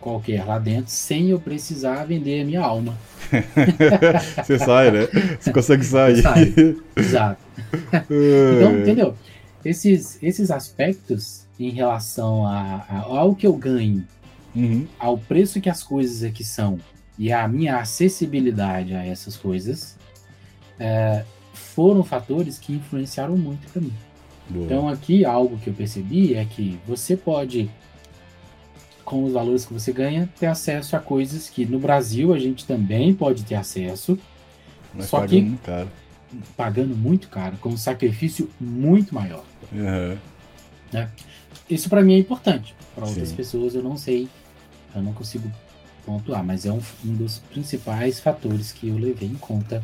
Speaker 2: qualquer lá dentro sem eu precisar vender a minha alma. (laughs)
Speaker 1: Você sai, né? Você consegue sair.
Speaker 2: Sai. Exato. então, entendeu? Esses, esses aspectos em relação a, a, ao que eu ganho, uhum. ao preço que as coisas aqui são e a minha acessibilidade a essas coisas, é, foram fatores que influenciaram muito para mim. Boa. Então aqui algo que eu percebi é que você pode, com os valores que você ganha, ter acesso a coisas que no Brasil a gente também pode ter acesso.
Speaker 1: Mas só que muito caro.
Speaker 2: pagando muito caro, com um sacrifício muito maior. Uhum. Né? Isso para mim é importante. Para outras Sim. pessoas eu não sei, eu não consigo pontuar, mas é um, um dos principais fatores que eu levei em conta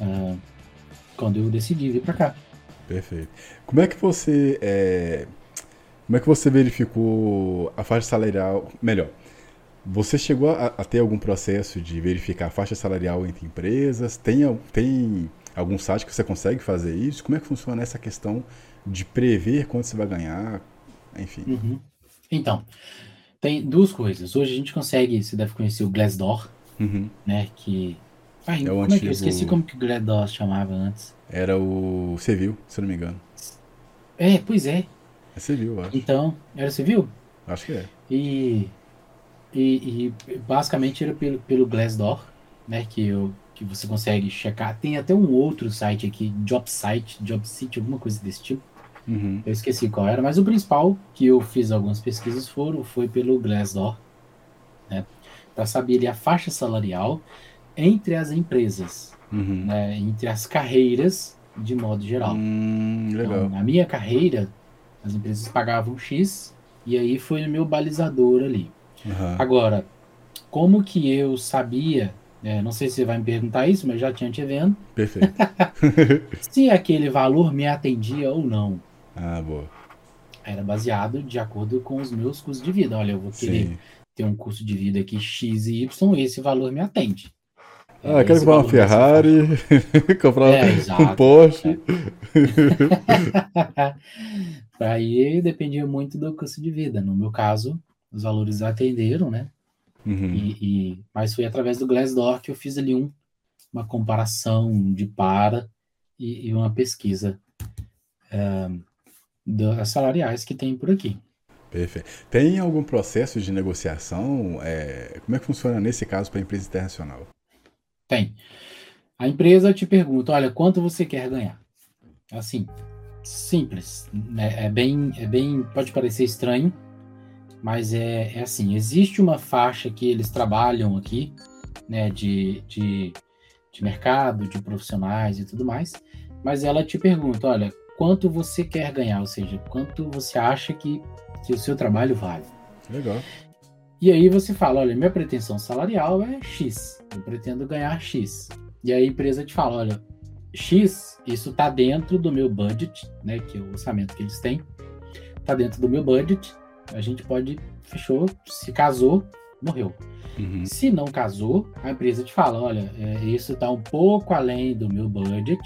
Speaker 2: uh, quando eu decidi vir para cá.
Speaker 1: Perfeito. Como é que você é, como é que você verificou a faixa salarial? Melhor, você chegou a, a, ter algum processo de verificar a faixa salarial entre empresas? Tem, tem algum site que você consegue fazer isso? Como é que funciona essa questão de prever quanto você vai ganhar? Enfim.
Speaker 2: Uhum. Então, tem duas coisas. Hoje a gente consegue, você deve conhecer o Glassdoor, uhum. né? Que. Ai, é como antigo... é que eu esqueci como que o Glassdoor chamava antes?
Speaker 1: Era o Civil, se não me engano.
Speaker 2: É, pois é.
Speaker 1: É Civil, acho.
Speaker 2: Então, era Civil?
Speaker 1: Acho que é.
Speaker 2: E, e, e basicamente era pelo, pelo Glassdoor, né? Que, eu, que você consegue checar. Tem até um outro site aqui, JobSite, JobSite, alguma coisa desse tipo. Uhum. Eu esqueci qual era, mas o principal que eu fiz algumas pesquisas foram, foi pelo Glassdoor, né? Para saber a faixa salarial entre as empresas uhum. né, entre as carreiras de modo geral.
Speaker 1: Hum, legal. Então,
Speaker 2: na minha carreira, as empresas pagavam X e aí foi o meu balizador ali. Uhum. Agora, como que eu sabia, é, não sei se você vai me perguntar isso, mas já tinha te vendo.
Speaker 1: Perfeito. (laughs)
Speaker 2: se aquele valor me atendia ou não.
Speaker 1: Ah, boa.
Speaker 2: Era baseado de acordo com os meus custos de vida. Olha, eu vou querer Sim. ter um custo de vida aqui X e Y, esse valor me atende.
Speaker 1: Ah, é, quero comprar uma Ferrari, (laughs) comprar é, um Porsche. (laughs)
Speaker 2: Aí dependia muito do custo de vida. No meu caso, os valores atenderam, né? Uhum. E, e, mas foi através do Glassdoor que eu fiz ali um, uma comparação de para e, e uma pesquisa é, das salariais que tem por aqui.
Speaker 1: Perfeito. Tem algum processo de negociação? É, como é que funciona nesse caso para a empresa internacional?
Speaker 2: Tem. A empresa te pergunta, olha, quanto você quer ganhar? Assim, simples. Né? É, bem, é bem, pode parecer estranho, mas é, é assim, existe uma faixa que eles trabalham aqui, né, de, de, de mercado, de profissionais e tudo mais, mas ela te pergunta, olha, quanto você quer ganhar, ou seja, quanto você acha que que o seu trabalho vale.
Speaker 1: Legal.
Speaker 2: E aí você fala, olha, minha pretensão salarial é X, eu pretendo ganhar X. E aí a empresa te fala, olha, X, isso está dentro do meu budget, né, que é o orçamento que eles têm, está dentro do meu budget, a gente pode, fechou, se casou, morreu. Uhum. Se não casou, a empresa te fala, olha, é, isso está um pouco além do meu budget,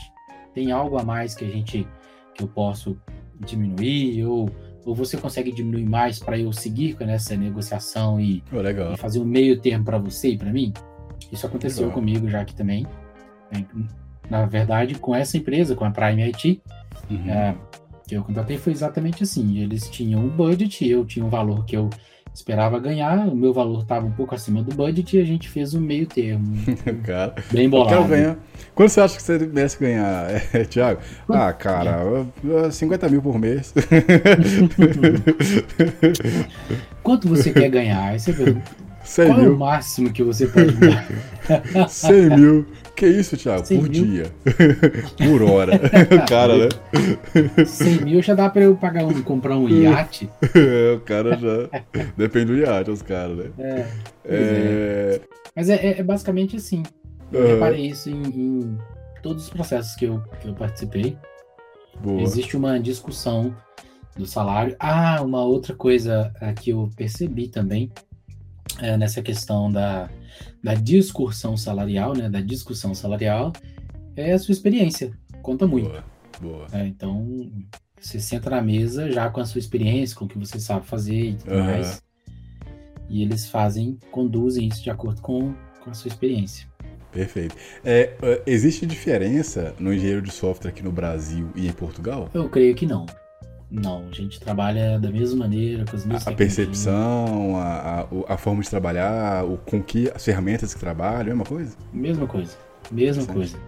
Speaker 2: tem algo a mais que a gente, que eu posso diminuir ou ou você consegue diminuir mais para eu seguir nessa negociação e,
Speaker 1: oh,
Speaker 2: e fazer um meio termo para você e para mim? Isso aconteceu legal. comigo já aqui também. Na verdade, com essa empresa, com a Prime IT, uhum. é, que eu contratei, foi exatamente assim. Eles tinham um budget, eu tinha um valor que eu esperava ganhar, o meu valor estava um pouco acima do budget e a gente fez um meio termo. (laughs)
Speaker 1: cara, bem bolado. Eu quero ganhar. Quanto você acha que você merece ganhar, é, (laughs) Thiago? Ah, cara, 50 mil por mês. (laughs)
Speaker 2: Quanto você quer ganhar? Aí você pergunta.
Speaker 1: 100
Speaker 2: Qual
Speaker 1: mil.
Speaker 2: é o máximo que você pode ganhar?
Speaker 1: 100 mil. Que isso, Thiago? Por mil? dia. (laughs) Por hora. (laughs) cara, né?
Speaker 2: 100 mil já dá pra eu pagar um, comprar um iate? (laughs)
Speaker 1: É, o cara já. Depende do iate, os caras, né?
Speaker 2: É. é... é. Mas é, é, basicamente assim. Eu uhum. reparei isso em, em, todos os processos que eu, que eu participei. Boa. Existe uma discussão do salário. Ah, uma outra coisa que eu percebi também é, nessa questão da, da discussão salarial, né, da discussão salarial, é a sua experiência. Conta muito.
Speaker 1: Boa, boa.
Speaker 2: É, então, você senta na mesa já com a sua experiência, com o que você sabe fazer e tudo uhum. mais. E eles fazem, conduzem isso de acordo com, com a sua experiência.
Speaker 1: Perfeito. É, é existe diferença no engenheiro de software aqui no Brasil e em Portugal?
Speaker 2: Eu creio que não. Não, a gente trabalha da mesma maneira, com as mesmas
Speaker 1: A percepção, a, a, a, forma de trabalhar, o, com que as ferramentas que trabalham, é uma coisa?
Speaker 2: Mesma coisa, mesma coisa.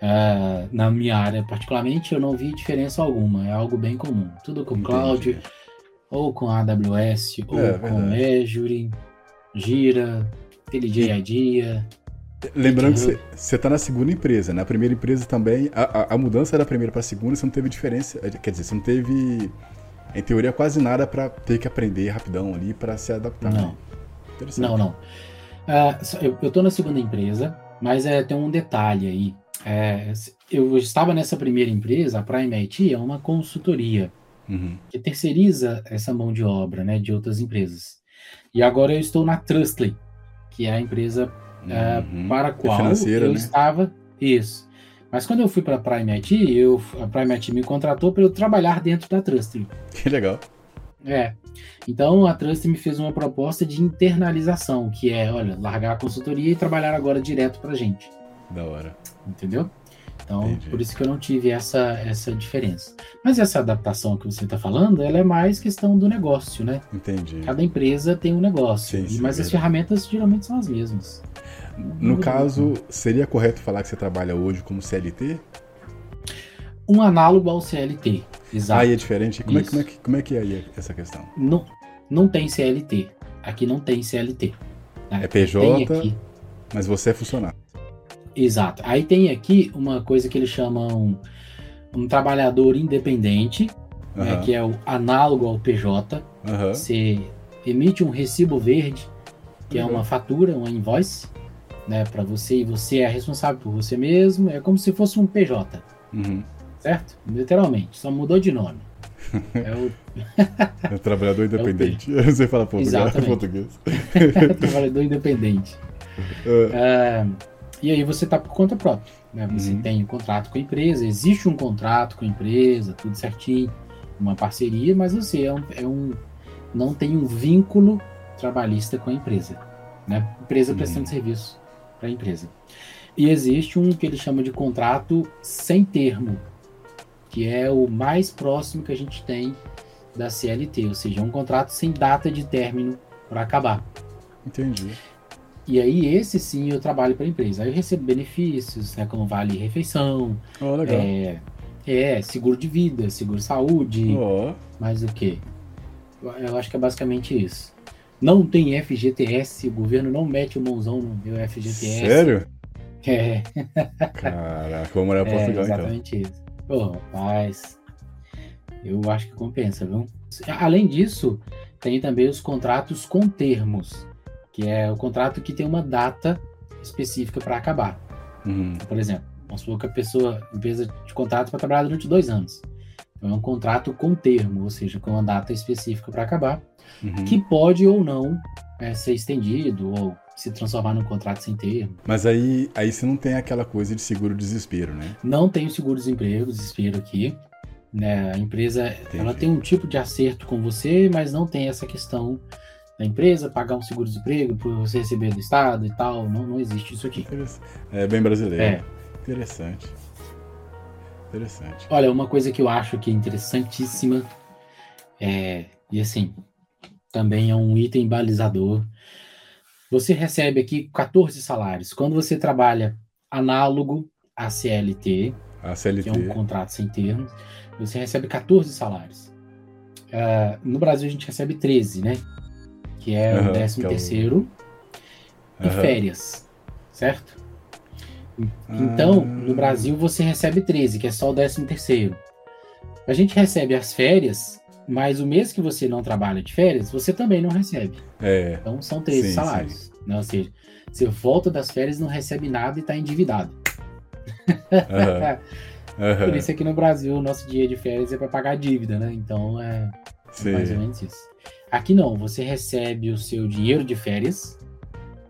Speaker 2: Uh, na minha área, particularmente, eu não vi diferença alguma, é algo bem comum. Tudo com Entendi. cloud, ou com AWS, ou é, com Azure, Gira, IntelliJ IDEA,
Speaker 1: Lembrando que uhum. você está na segunda empresa, né? A primeira empresa também, a, a, a mudança da primeira para a segunda, você não teve diferença, é, quer dizer, você não teve, em teoria, quase nada para ter que aprender rapidão ali para se adaptar.
Speaker 2: Não, né? não, não. Uh, eu, estou na segunda empresa, mas é, tem um detalhe aí. É, eu estava nessa primeira empresa, a Prime IT é uma consultoria uhum. que terceiriza essa mão de obra, né, de outras empresas. E agora eu estou na Trustly, que é a empresa é, uhum. para a qual eu né? estava. Isso. Mas quando eu fui para a Prime IT, eu, a Prime IT me contratou para eu trabalhar dentro da Trust.
Speaker 1: Que legal.
Speaker 2: É. Então a Trust me fez uma proposta de internalização, que é, olha, largar a consultoria e trabalhar agora direto para gente.
Speaker 1: Da hora.
Speaker 2: Entendeu? Então, Entendi. por isso que eu não tive essa, essa diferença. Mas essa adaptação que você está falando, ela é mais questão do negócio, né?
Speaker 1: Entendi.
Speaker 2: Cada empresa tem um negócio, sim, sim, mas as ferramentas geralmente são as mesmas.
Speaker 1: No caso, seria correto falar que você trabalha hoje como CLT?
Speaker 2: Um análogo ao CLT, exato.
Speaker 1: Aí é diferente? Como, é, como, é, que, como é que é aí essa questão?
Speaker 2: Não, não tem CLT. Aqui não tem CLT.
Speaker 1: Né? É PJ, mas você é funcionário.
Speaker 2: Exato. Aí tem aqui uma coisa que eles chamam um trabalhador independente, uhum. né, que é o análogo ao PJ. Uhum. Você emite um recibo verde, que uhum. é uma fatura, uma invoice, né, para você e você é responsável por você mesmo, é como se fosse um PJ.
Speaker 1: Uhum.
Speaker 2: Certo? Literalmente, só mudou de nome. (laughs)
Speaker 1: É o, é o trabalhador independente. (laughs) É o... (laughs) Você fala português. português.
Speaker 2: trabalhador independente. Uh... e aí você está por conta própria. Né? Você uhum. tem um contrato com a empresa, existe um contrato com a empresa, tudo certinho, uma parceria, mas você é um, é um não tem um vínculo trabalhista com a empresa. né? Empresa prestando
Speaker 1: Uhum.
Speaker 2: serviço para a empresa. E existe um que ele chama de contrato sem termo, que é o mais próximo que a gente tem da CLT, ou seja, um contrato sem data de término para acabar.
Speaker 1: Entendi.
Speaker 2: E aí, esse sim eu trabalho para a empresa. Aí eu recebo benefícios, né, como vale refeição,
Speaker 1: Ó, legal.
Speaker 2: é, é, seguro de vida, seguro saúde,
Speaker 1: Ó,
Speaker 2: mais o quê? Eu- Eu acho que é basicamente isso. Não tem FGTS, o governo não mete o mãozão no meu FGTS.
Speaker 1: sério?
Speaker 2: É,
Speaker 1: Caraca, vou morar em
Speaker 2: é
Speaker 1: Portugal então.
Speaker 2: exatamente isso. Pô, rapaz, eu acho que compensa, viu? Além disso, tem também os contratos com termos, que é o contrato que tem uma data específica para acabar.
Speaker 1: Uhum.
Speaker 2: Por exemplo, vamos supor que a pessoa, a empresa de contrato para trabalhar durante dois anos. Então, é um contrato com termo, ou seja, com uma data específica para acabar,
Speaker 1: Uhum.
Speaker 2: que pode ou não é, ser estendido ou se transformar num contrato sem termo.
Speaker 1: Mas aí, aí você não tem aquela coisa de seguro-desespero, né?
Speaker 2: Não tem o seguro-desemprego, desespero aqui. Né? A empresa ela tem um tipo de acerto com você, mas não tem essa questão da empresa pagar um seguro-desemprego por você receber do Estado e tal. Não, não existe isso aqui.
Speaker 1: É bem brasileiro.
Speaker 2: É.
Speaker 1: Interessante. Interessante.
Speaker 2: Olha, uma coisa que eu acho que é interessantíssima é, e assim, também é um item balizador. Você recebe aqui 14 salários. Quando você trabalha análogo à CLT,
Speaker 1: A
Speaker 2: que
Speaker 1: CLT.
Speaker 2: é um contrato sem termos, você recebe 14 salários. Ah, no Brasil a gente recebe 13, né? Que é
Speaker 1: Aham,
Speaker 2: o 13
Speaker 1: que é
Speaker 2: terceiro e
Speaker 1: Aham.
Speaker 2: férias, certo? Então,
Speaker 1: Ah.
Speaker 2: no Brasil você recebe 13, que é só o 13 terceiro. A gente recebe as férias, mas o mês que você não trabalha de férias, você também não recebe.
Speaker 1: É.
Speaker 2: Então são 13
Speaker 1: Sim,
Speaker 2: salários. Né? Ou seja, você volta das férias não recebe nada e está endividado.
Speaker 1: Aham. (laughs) Aham.
Speaker 2: Por isso aqui no Brasil o nosso dia de férias é para pagar a dívida, né? Então é
Speaker 1: Sim.
Speaker 2: mais ou menos isso. Aqui não, você recebe o seu dinheiro de férias,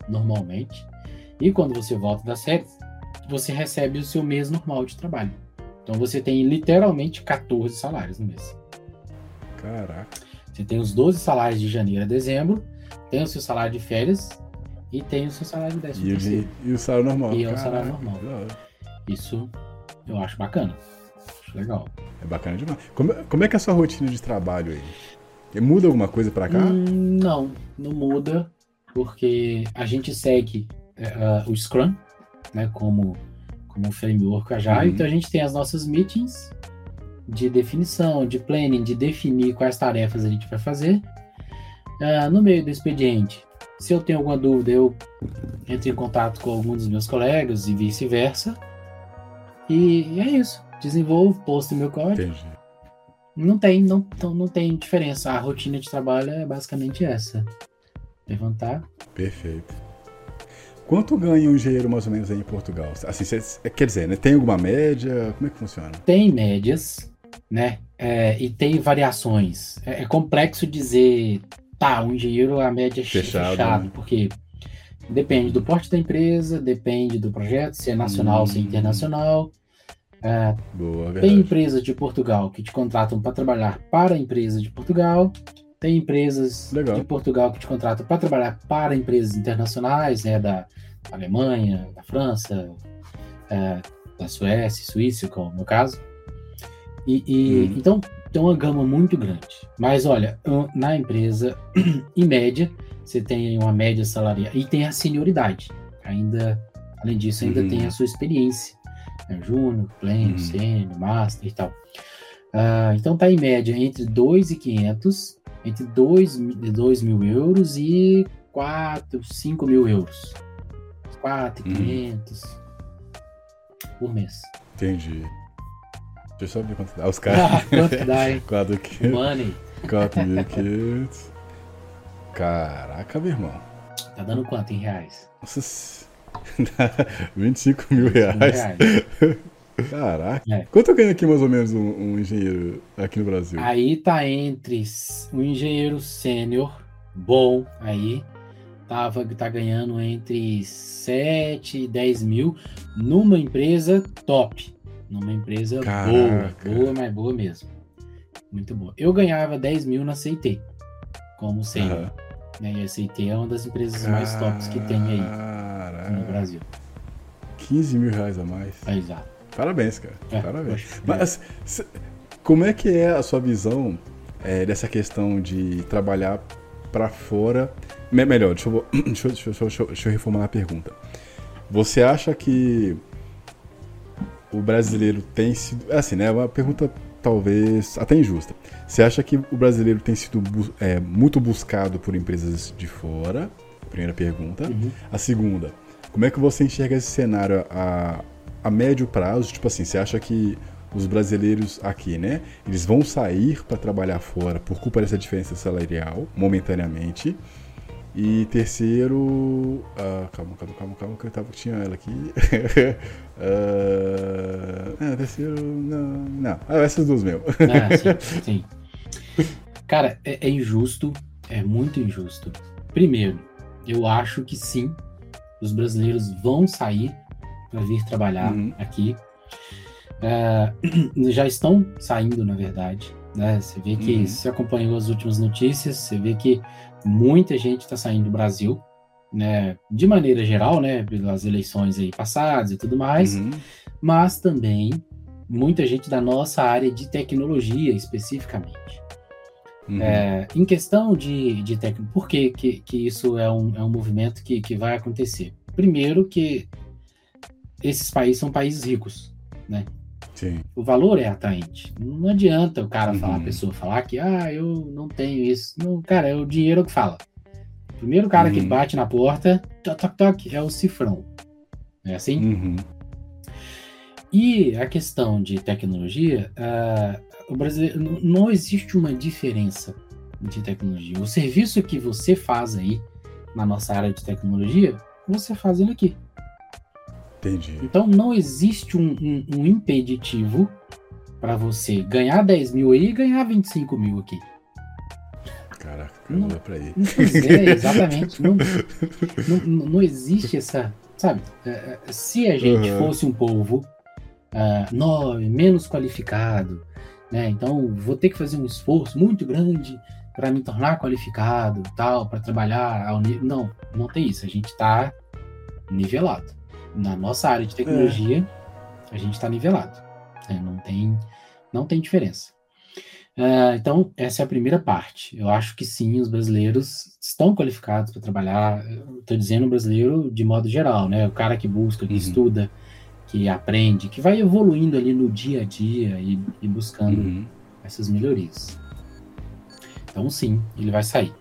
Speaker 2: normalmente, e quando você volta das férias, você recebe o seu mês normal de trabalho. Então você tem literalmente 14 salários no mês.
Speaker 1: Caraca.
Speaker 2: Você tem os 12 salários de janeiro a dezembro, tem o seu salário de férias e tem o seu salário de décimo
Speaker 1: E, o
Speaker 2: terceiro.
Speaker 1: de- e o salário normal.
Speaker 2: E é o
Speaker 1: Caraca,
Speaker 2: salário normal.
Speaker 1: da hora.
Speaker 2: Isso eu acho bacana. Acho legal.
Speaker 1: É bacana demais. Como, como é que é a sua rotina de trabalho aí? Muda alguma coisa pra cá?
Speaker 2: Hum, não, não muda, porque a gente segue é, ah, o Scrum, né, como, como framework Agile,
Speaker 1: Uhum.
Speaker 2: então a gente tem as nossas meetings de definição, de planning, de definir quais tarefas a gente vai fazer. Ah, no meio do expediente, se eu tenho alguma dúvida, eu entro em contato com algum dos meus colegas e vice-versa. E é isso. Desenvolvo, posto meu código.
Speaker 1: Entendi.
Speaker 2: Não tem, não, não, não tem diferença. A rotina de trabalho é basicamente essa. Levantar.
Speaker 1: Perfeito. Quanto ganha um engenheiro mais ou menos aí em Portugal? Assim, cê- quer dizer, né? Tem alguma média? Como é que funciona?
Speaker 2: Tem médias, né? É, e tem variações. É, é complexo dizer, tá, um engenheiro a média é
Speaker 1: Fechado,
Speaker 2: fechado,
Speaker 1: né?
Speaker 2: porque depende do porte da empresa, depende do projeto, se é nacional, se é
Speaker 1: Hum.
Speaker 2: internacional.
Speaker 1: Boa,
Speaker 2: Tem empresas de Portugal que te contratam para trabalhar para a empresa de Portugal. Tem empresas
Speaker 1: Legal.
Speaker 2: de Portugal que te contratam para trabalhar para empresas internacionais, né, da Alemanha, da França, é, da Suécia, Suíça, como no meu caso. E, e-
Speaker 1: Uhum.
Speaker 2: então tem uma gama muito grande. Mas olha, na empresa, (clears throat) em média, você tem uma média salarial e tem a senioridade. Ainda, além disso, ainda
Speaker 1: Uhum.
Speaker 2: tem a sua experiência. Né? Júnior, pleno,
Speaker 1: Uhum.
Speaker 2: sênior, master e tal. Ah, então tá em média entre 2,500, entre 2, mi- 2 mil euros e 4, 5 mil euros. 4,500 por mês.
Speaker 1: Entendi. Deixa eu só ver quanto dá. Os
Speaker 2: Ah,
Speaker 1: caras.
Speaker 2: quanto que dá, hein? (laughs)
Speaker 1: 4.500.
Speaker 2: Money.
Speaker 1: 4.500. Caraca, meu irmão.
Speaker 2: Tá dando quanto em reais?
Speaker 1: Nossa. (laughs) se- 25 mil
Speaker 2: Em
Speaker 1: reais. Caraca.
Speaker 2: É.
Speaker 1: Quanto ganha aqui mais ou menos um, um engenheiro aqui no Brasil?
Speaker 2: Aí tá entre um engenheiro sênior bom aí, tava, tá ganhando entre 7 e 10 mil numa empresa top. Numa empresa
Speaker 1: Caraca.
Speaker 2: boa, boa, mas boa mesmo. Muito boa. Eu ganhava 10 mil na CIT, como sênior.
Speaker 1: Aham.
Speaker 2: Né? E a SIT é uma das empresas mais tops que tem aí no Brasil.
Speaker 1: 15 mil reais a mais.
Speaker 2: É, exato.
Speaker 1: Parabéns, cara. É, Parabéns. Mas como é que é a sua visão é, dessa questão de trabalhar para fora? Melhor, (clears throat) deixa eu, deixa, eu, deixa, eu, deixa eu reformular a pergunta. Você acha que o brasileiro tem sido. É assim, né? É uma pergunta talvez até injusta. Você acha que o brasileiro tem sido é, muito buscado por empresas de fora? Primeira pergunta. Uhum. A segunda, como é que você enxerga esse cenário a, a médio prazo? Tipo assim, você acha que os brasileiros aqui, né, eles vão sair para trabalhar fora por culpa dessa diferença salarial, momentaneamente? E terceiro. Uh, calma, calma, calma, calma, que eu tava, tinha ela aqui. uh, (laughs) terceiro. Não. Não. Ah, essas duas mesmo.
Speaker 2: ah, (laughs) sim, sim. Cara, é, é, injusto. É muito injusto. Primeiro, eu acho que sim, os brasileiros vão sair para vir trabalhar uhum. aqui. Uh, (clears throat) já estão saindo, na verdade. Né? Você vê que, uhum. se acompanhou as últimas notícias, você vê que muita gente está saindo do Brasil, né, de maneira geral, né, pelas eleições aí passadas e tudo mais, uhum. mas também muita gente da nossa área de tecnologia especificamente. Uhum. É, em questão de, de tecnologia, por que, que, que isso é um, é um movimento que, que vai acontecer? Primeiro que esses países são países ricos, né?
Speaker 1: Sim.
Speaker 2: O valor é atraente. Não adianta o cara uhum. falar, a pessoa falar que, ah, eu não tenho isso. Não, cara, é o dinheiro que fala. O primeiro cara uhum. que bate na porta, toc, toc, toc, é o cifrão. É assim?
Speaker 1: Uhum.
Speaker 2: E a questão de tecnologia, uh, o brasileiro não existe uma diferença de tecnologia. O serviço que você faz aí na nossa área de tecnologia, você faz ele aqui.
Speaker 1: Entendi.
Speaker 2: Então não existe um, um, um impeditivo para você ganhar 10 mil aí e ganhar 25 mil aqui.
Speaker 1: Caraca, não dá pra ir.
Speaker 2: É, (laughs) exatamente. não, não, não, existe essa. Sabe, é, é, se a gente uhum. fosse um povo uh, nove, menos qualificado, né? Então vou ter que fazer um esforço muito grande para me tornar qualificado, tal, para trabalhar ao nível. Não, não tem isso. A gente está nivelado na nossa área de tecnologia, é. a gente está nivelado. Né? Não, tem, não tem diferença. Uh, então, essa é a primeira parte. Eu acho que sim, os brasileiros estão qualificados para trabalhar. Estou dizendo brasileiro de modo geral, né? O cara que busca, que uhum. estuda, que aprende, que vai evoluindo ali no dia a dia e, e buscando uhum. essas melhorias. Então, sim, ele vai sair.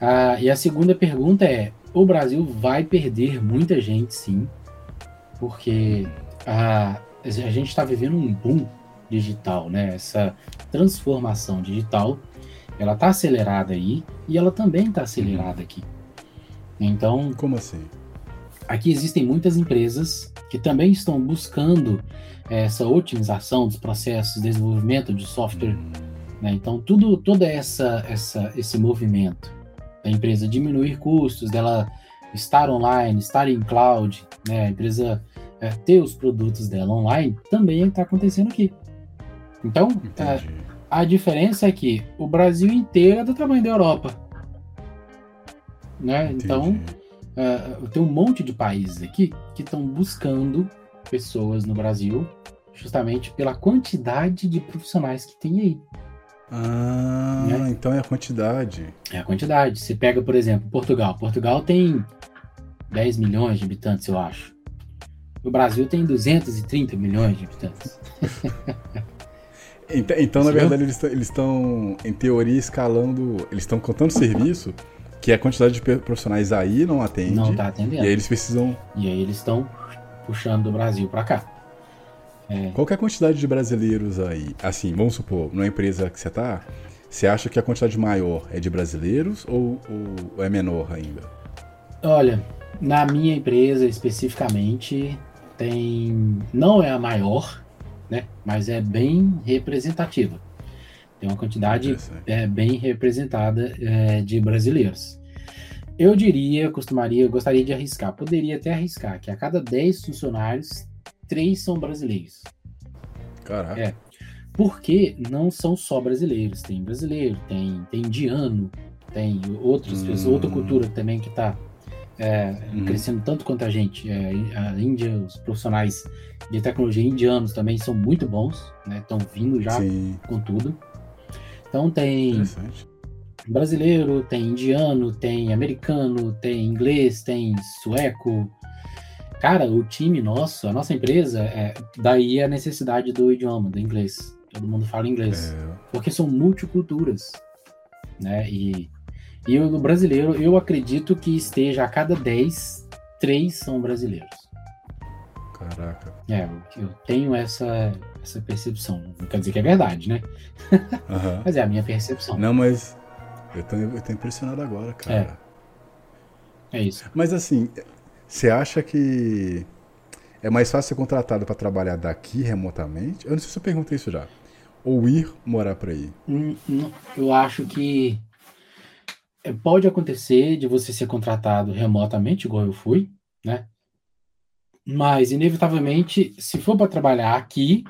Speaker 2: Uh, e a segunda pergunta é: o Brasil vai perder muita gente, sim, porque a, a gente está vivendo um boom digital, né? Essa transformação digital, ela está acelerada aí e ela também está acelerada aqui. Então,
Speaker 1: como assim?
Speaker 2: Aqui existem muitas empresas que também estão buscando essa otimização dos processos, desenvolvimento de software. Hum. Né? Então, tudo, toda essa, essa, esse movimento da empresa diminuir custos, dela estar online, estar em cloud, né? A empresa é, ter os produtos dela online também está acontecendo aqui. Então, é, a diferença é que o Brasil inteiro é do tamanho da Europa. Né? Então, é, tem um monte de países aqui que estão buscando pessoas no Brasil justamente pela quantidade de profissionais que tem aí.
Speaker 1: Ah, né? então é a quantidade.
Speaker 2: É a quantidade. Você pega, por exemplo, Portugal. Portugal tem 10 milhões de habitantes, eu acho. O Brasil tem 230 milhões de habitantes. (laughs)
Speaker 1: então, então na verdade, eles estão, em teoria, escalando. Eles estão contando serviço que a quantidade de profissionais aí não atende.
Speaker 2: Não está atendendo.
Speaker 1: E aí eles precisam.
Speaker 2: E aí eles estão puxando do Brasil para cá.
Speaker 1: É. Qual é a quantidade de brasileiros aí? Assim, vamos supor, numa empresa que você está, você acha que a quantidade maior é de brasileiros ou, ou é menor ainda?
Speaker 2: Olha, na minha empresa especificamente, tem. Não é a maior, né? Mas é bem representativa. Tem uma quantidade é, bem representada é, de brasileiros. Eu diria, costumaria, gostaria de arriscar, poderia até arriscar, que a cada 10 funcionários, 3 são brasileiros.
Speaker 1: Caraca.
Speaker 2: É. Porque não são só brasileiros. Tem brasileiro, tem, tem indiano, tem outros,
Speaker 1: Hum.
Speaker 2: outra cultura também que está
Speaker 1: Uhum.
Speaker 2: crescendo tanto quanto a gente. É, a Índia, os profissionais de tecnologia indianos também são muito bons, né? Estão vindo já
Speaker 1: Sim,
Speaker 2: com tudo. Então tem brasileiro, tem indiano, tem americano, tem inglês, tem sueco. Cara, o time nosso, a nossa empresa, é, daí a necessidade do idioma, do inglês. Todo mundo fala inglês.
Speaker 1: É,
Speaker 2: Porque são multiculturas, né? E, e o brasileiro, eu acredito que esteja a cada 10, três são brasileiros.
Speaker 1: caraca.
Speaker 2: É, eu, tenho essa, essa percepção. Não quer dizer que é verdade, né?
Speaker 1: Aham. (laughs)
Speaker 2: Mas é a minha percepção.
Speaker 1: Não, mas eu tô, eu tô impressionado agora, cara.
Speaker 2: É isso.
Speaker 1: Mas assim, você acha que é mais fácil ser contratado para trabalhar daqui remotamente? Eu não sei se eu perguntei isso já. Ou ir morar para aí?
Speaker 2: Hum, não, Eu acho que é, pode acontecer de você ser contratado remotamente, igual eu fui, né? Mas, inevitavelmente, se for para trabalhar aqui,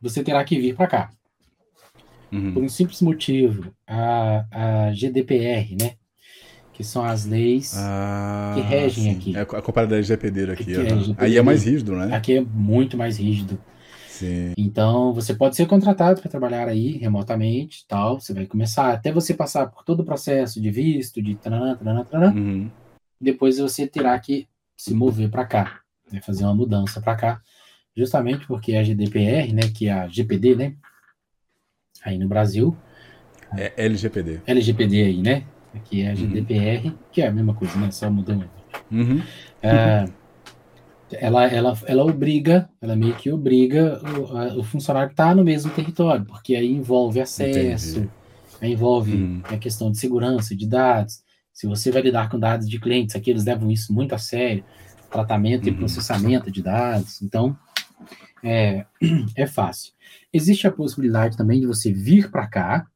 Speaker 2: você terá que vir para cá.
Speaker 1: Uhum.
Speaker 2: Por um simples motivo, a, a GDPR, né? Que são as leis.
Speaker 1: Ah,
Speaker 2: que regem
Speaker 1: sim.
Speaker 2: aqui.
Speaker 1: É a comparação da LGPD aqui.
Speaker 2: É LGPD.
Speaker 1: Aí é mais rígido, né?
Speaker 2: Aqui é muito mais rígido.
Speaker 1: Sim.
Speaker 2: Então, você pode ser contratado para trabalhar aí remotamente, tal. Você vai começar até você passar por todo o processo de visto, de taranã, taranã, taranã.
Speaker 1: Uhum.
Speaker 2: Depois você terá que se mover para cá, né, fazer uma mudança para cá, justamente porque a GDPR, né, que é a GPD, né, aí no Brasil,
Speaker 1: É LGPD.
Speaker 2: LGPD aí, né, aqui é a
Speaker 1: Uhum.
Speaker 2: GDPR, que é a mesma coisa, né, só mudando.
Speaker 1: Uhum.
Speaker 2: É, ela, ela, ela obriga, ela meio que obriga o, a- o funcionário que está no mesmo território, porque aí envolve acesso, aí envolve
Speaker 1: Uhum.
Speaker 2: a questão de segurança de dados. Se você vai lidar com dados de clientes, aqui eles levam isso muito a sério, tratamento e
Speaker 1: Uhum.
Speaker 2: processamento de dados. Então, é, (clears throat) é fácil. Existe a possibilidade também de você vir para cá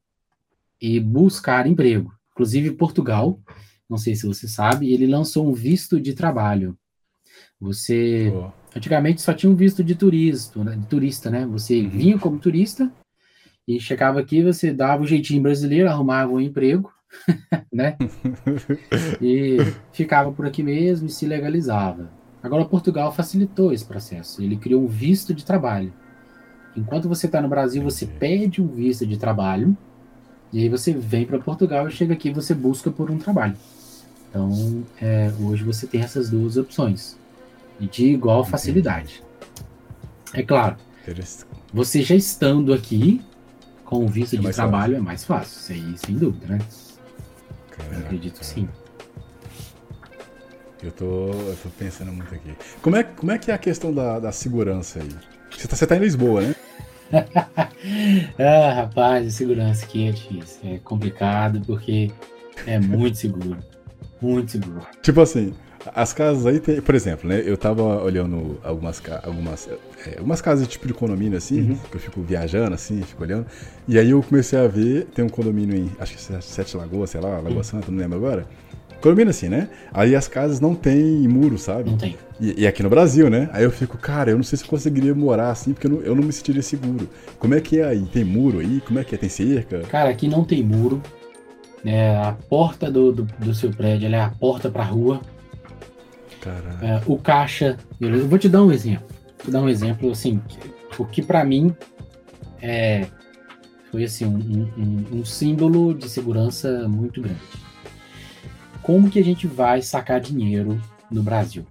Speaker 2: e buscar emprego. Inclusive, Portugal, não sei se você sabe, ele lançou um visto de trabalho. Você
Speaker 1: Pô,
Speaker 2: Antigamente só tinha um visto de turista, né? de turista, né? Você
Speaker 1: Uhum.
Speaker 2: vinha como turista e chegava aqui, você dava o jeitinho brasileiro, arrumava um emprego, (laughs) né? E ficava por aqui mesmo e se legalizava. Agora Portugal facilitou esse processo. Ele criou um visto de trabalho. Enquanto você está no Brasil, você pede um visto de trabalho e aí você vem para Portugal e chega aqui e você busca por um trabalho. Então, é, hoje você tem essas duas opções e de igual facilidade. É claro, você já estando aqui com o visto
Speaker 1: É
Speaker 2: de trabalho é mais fácil, isso aí sem dúvida, né? Eu
Speaker 1: Caraca,
Speaker 2: acredito que
Speaker 1: cara.
Speaker 2: sim.
Speaker 1: Eu tô, eu tô pensando muito aqui. Como é, como é que é a questão da, da segurança aí? Você tá, você tá em Lisboa, né? (laughs)
Speaker 2: Ah, rapaz, a segurança aqui é difícil, é complicado porque é muito seguro, muito seguro.
Speaker 1: Tipo assim, as casas aí tem, por exemplo, né? Eu tava olhando algumas, algumas, é, algumas casas tipo de condomínio assim,
Speaker 2: Uhum.
Speaker 1: que eu fico viajando assim, fico olhando. E aí eu comecei a ver, tem um condomínio em, acho que é Sete Lagoas, sei lá, Lagoa Santa, não lembro agora. Condomínio assim, né? Aí as casas não tem muro, sabe?
Speaker 2: Não tem.
Speaker 1: E, e aqui no Brasil, né? Aí eu fico, cara, eu não sei se eu conseguiria morar assim, porque eu não, eu não me sentiria seguro. Como é que é aí? Tem muro aí? Como é que é? Tem cerca?
Speaker 2: Cara, aqui não tem muro. né? a porta do, do, do seu prédio é a porta para a rua. É, o caixa. Eu vou te dar um exemplo. Vou te dar um exemplo assim, o que para mim é, foi assim um, um- um símbolo de segurança muito grande. Como que a gente vai sacar dinheiro no Brasil?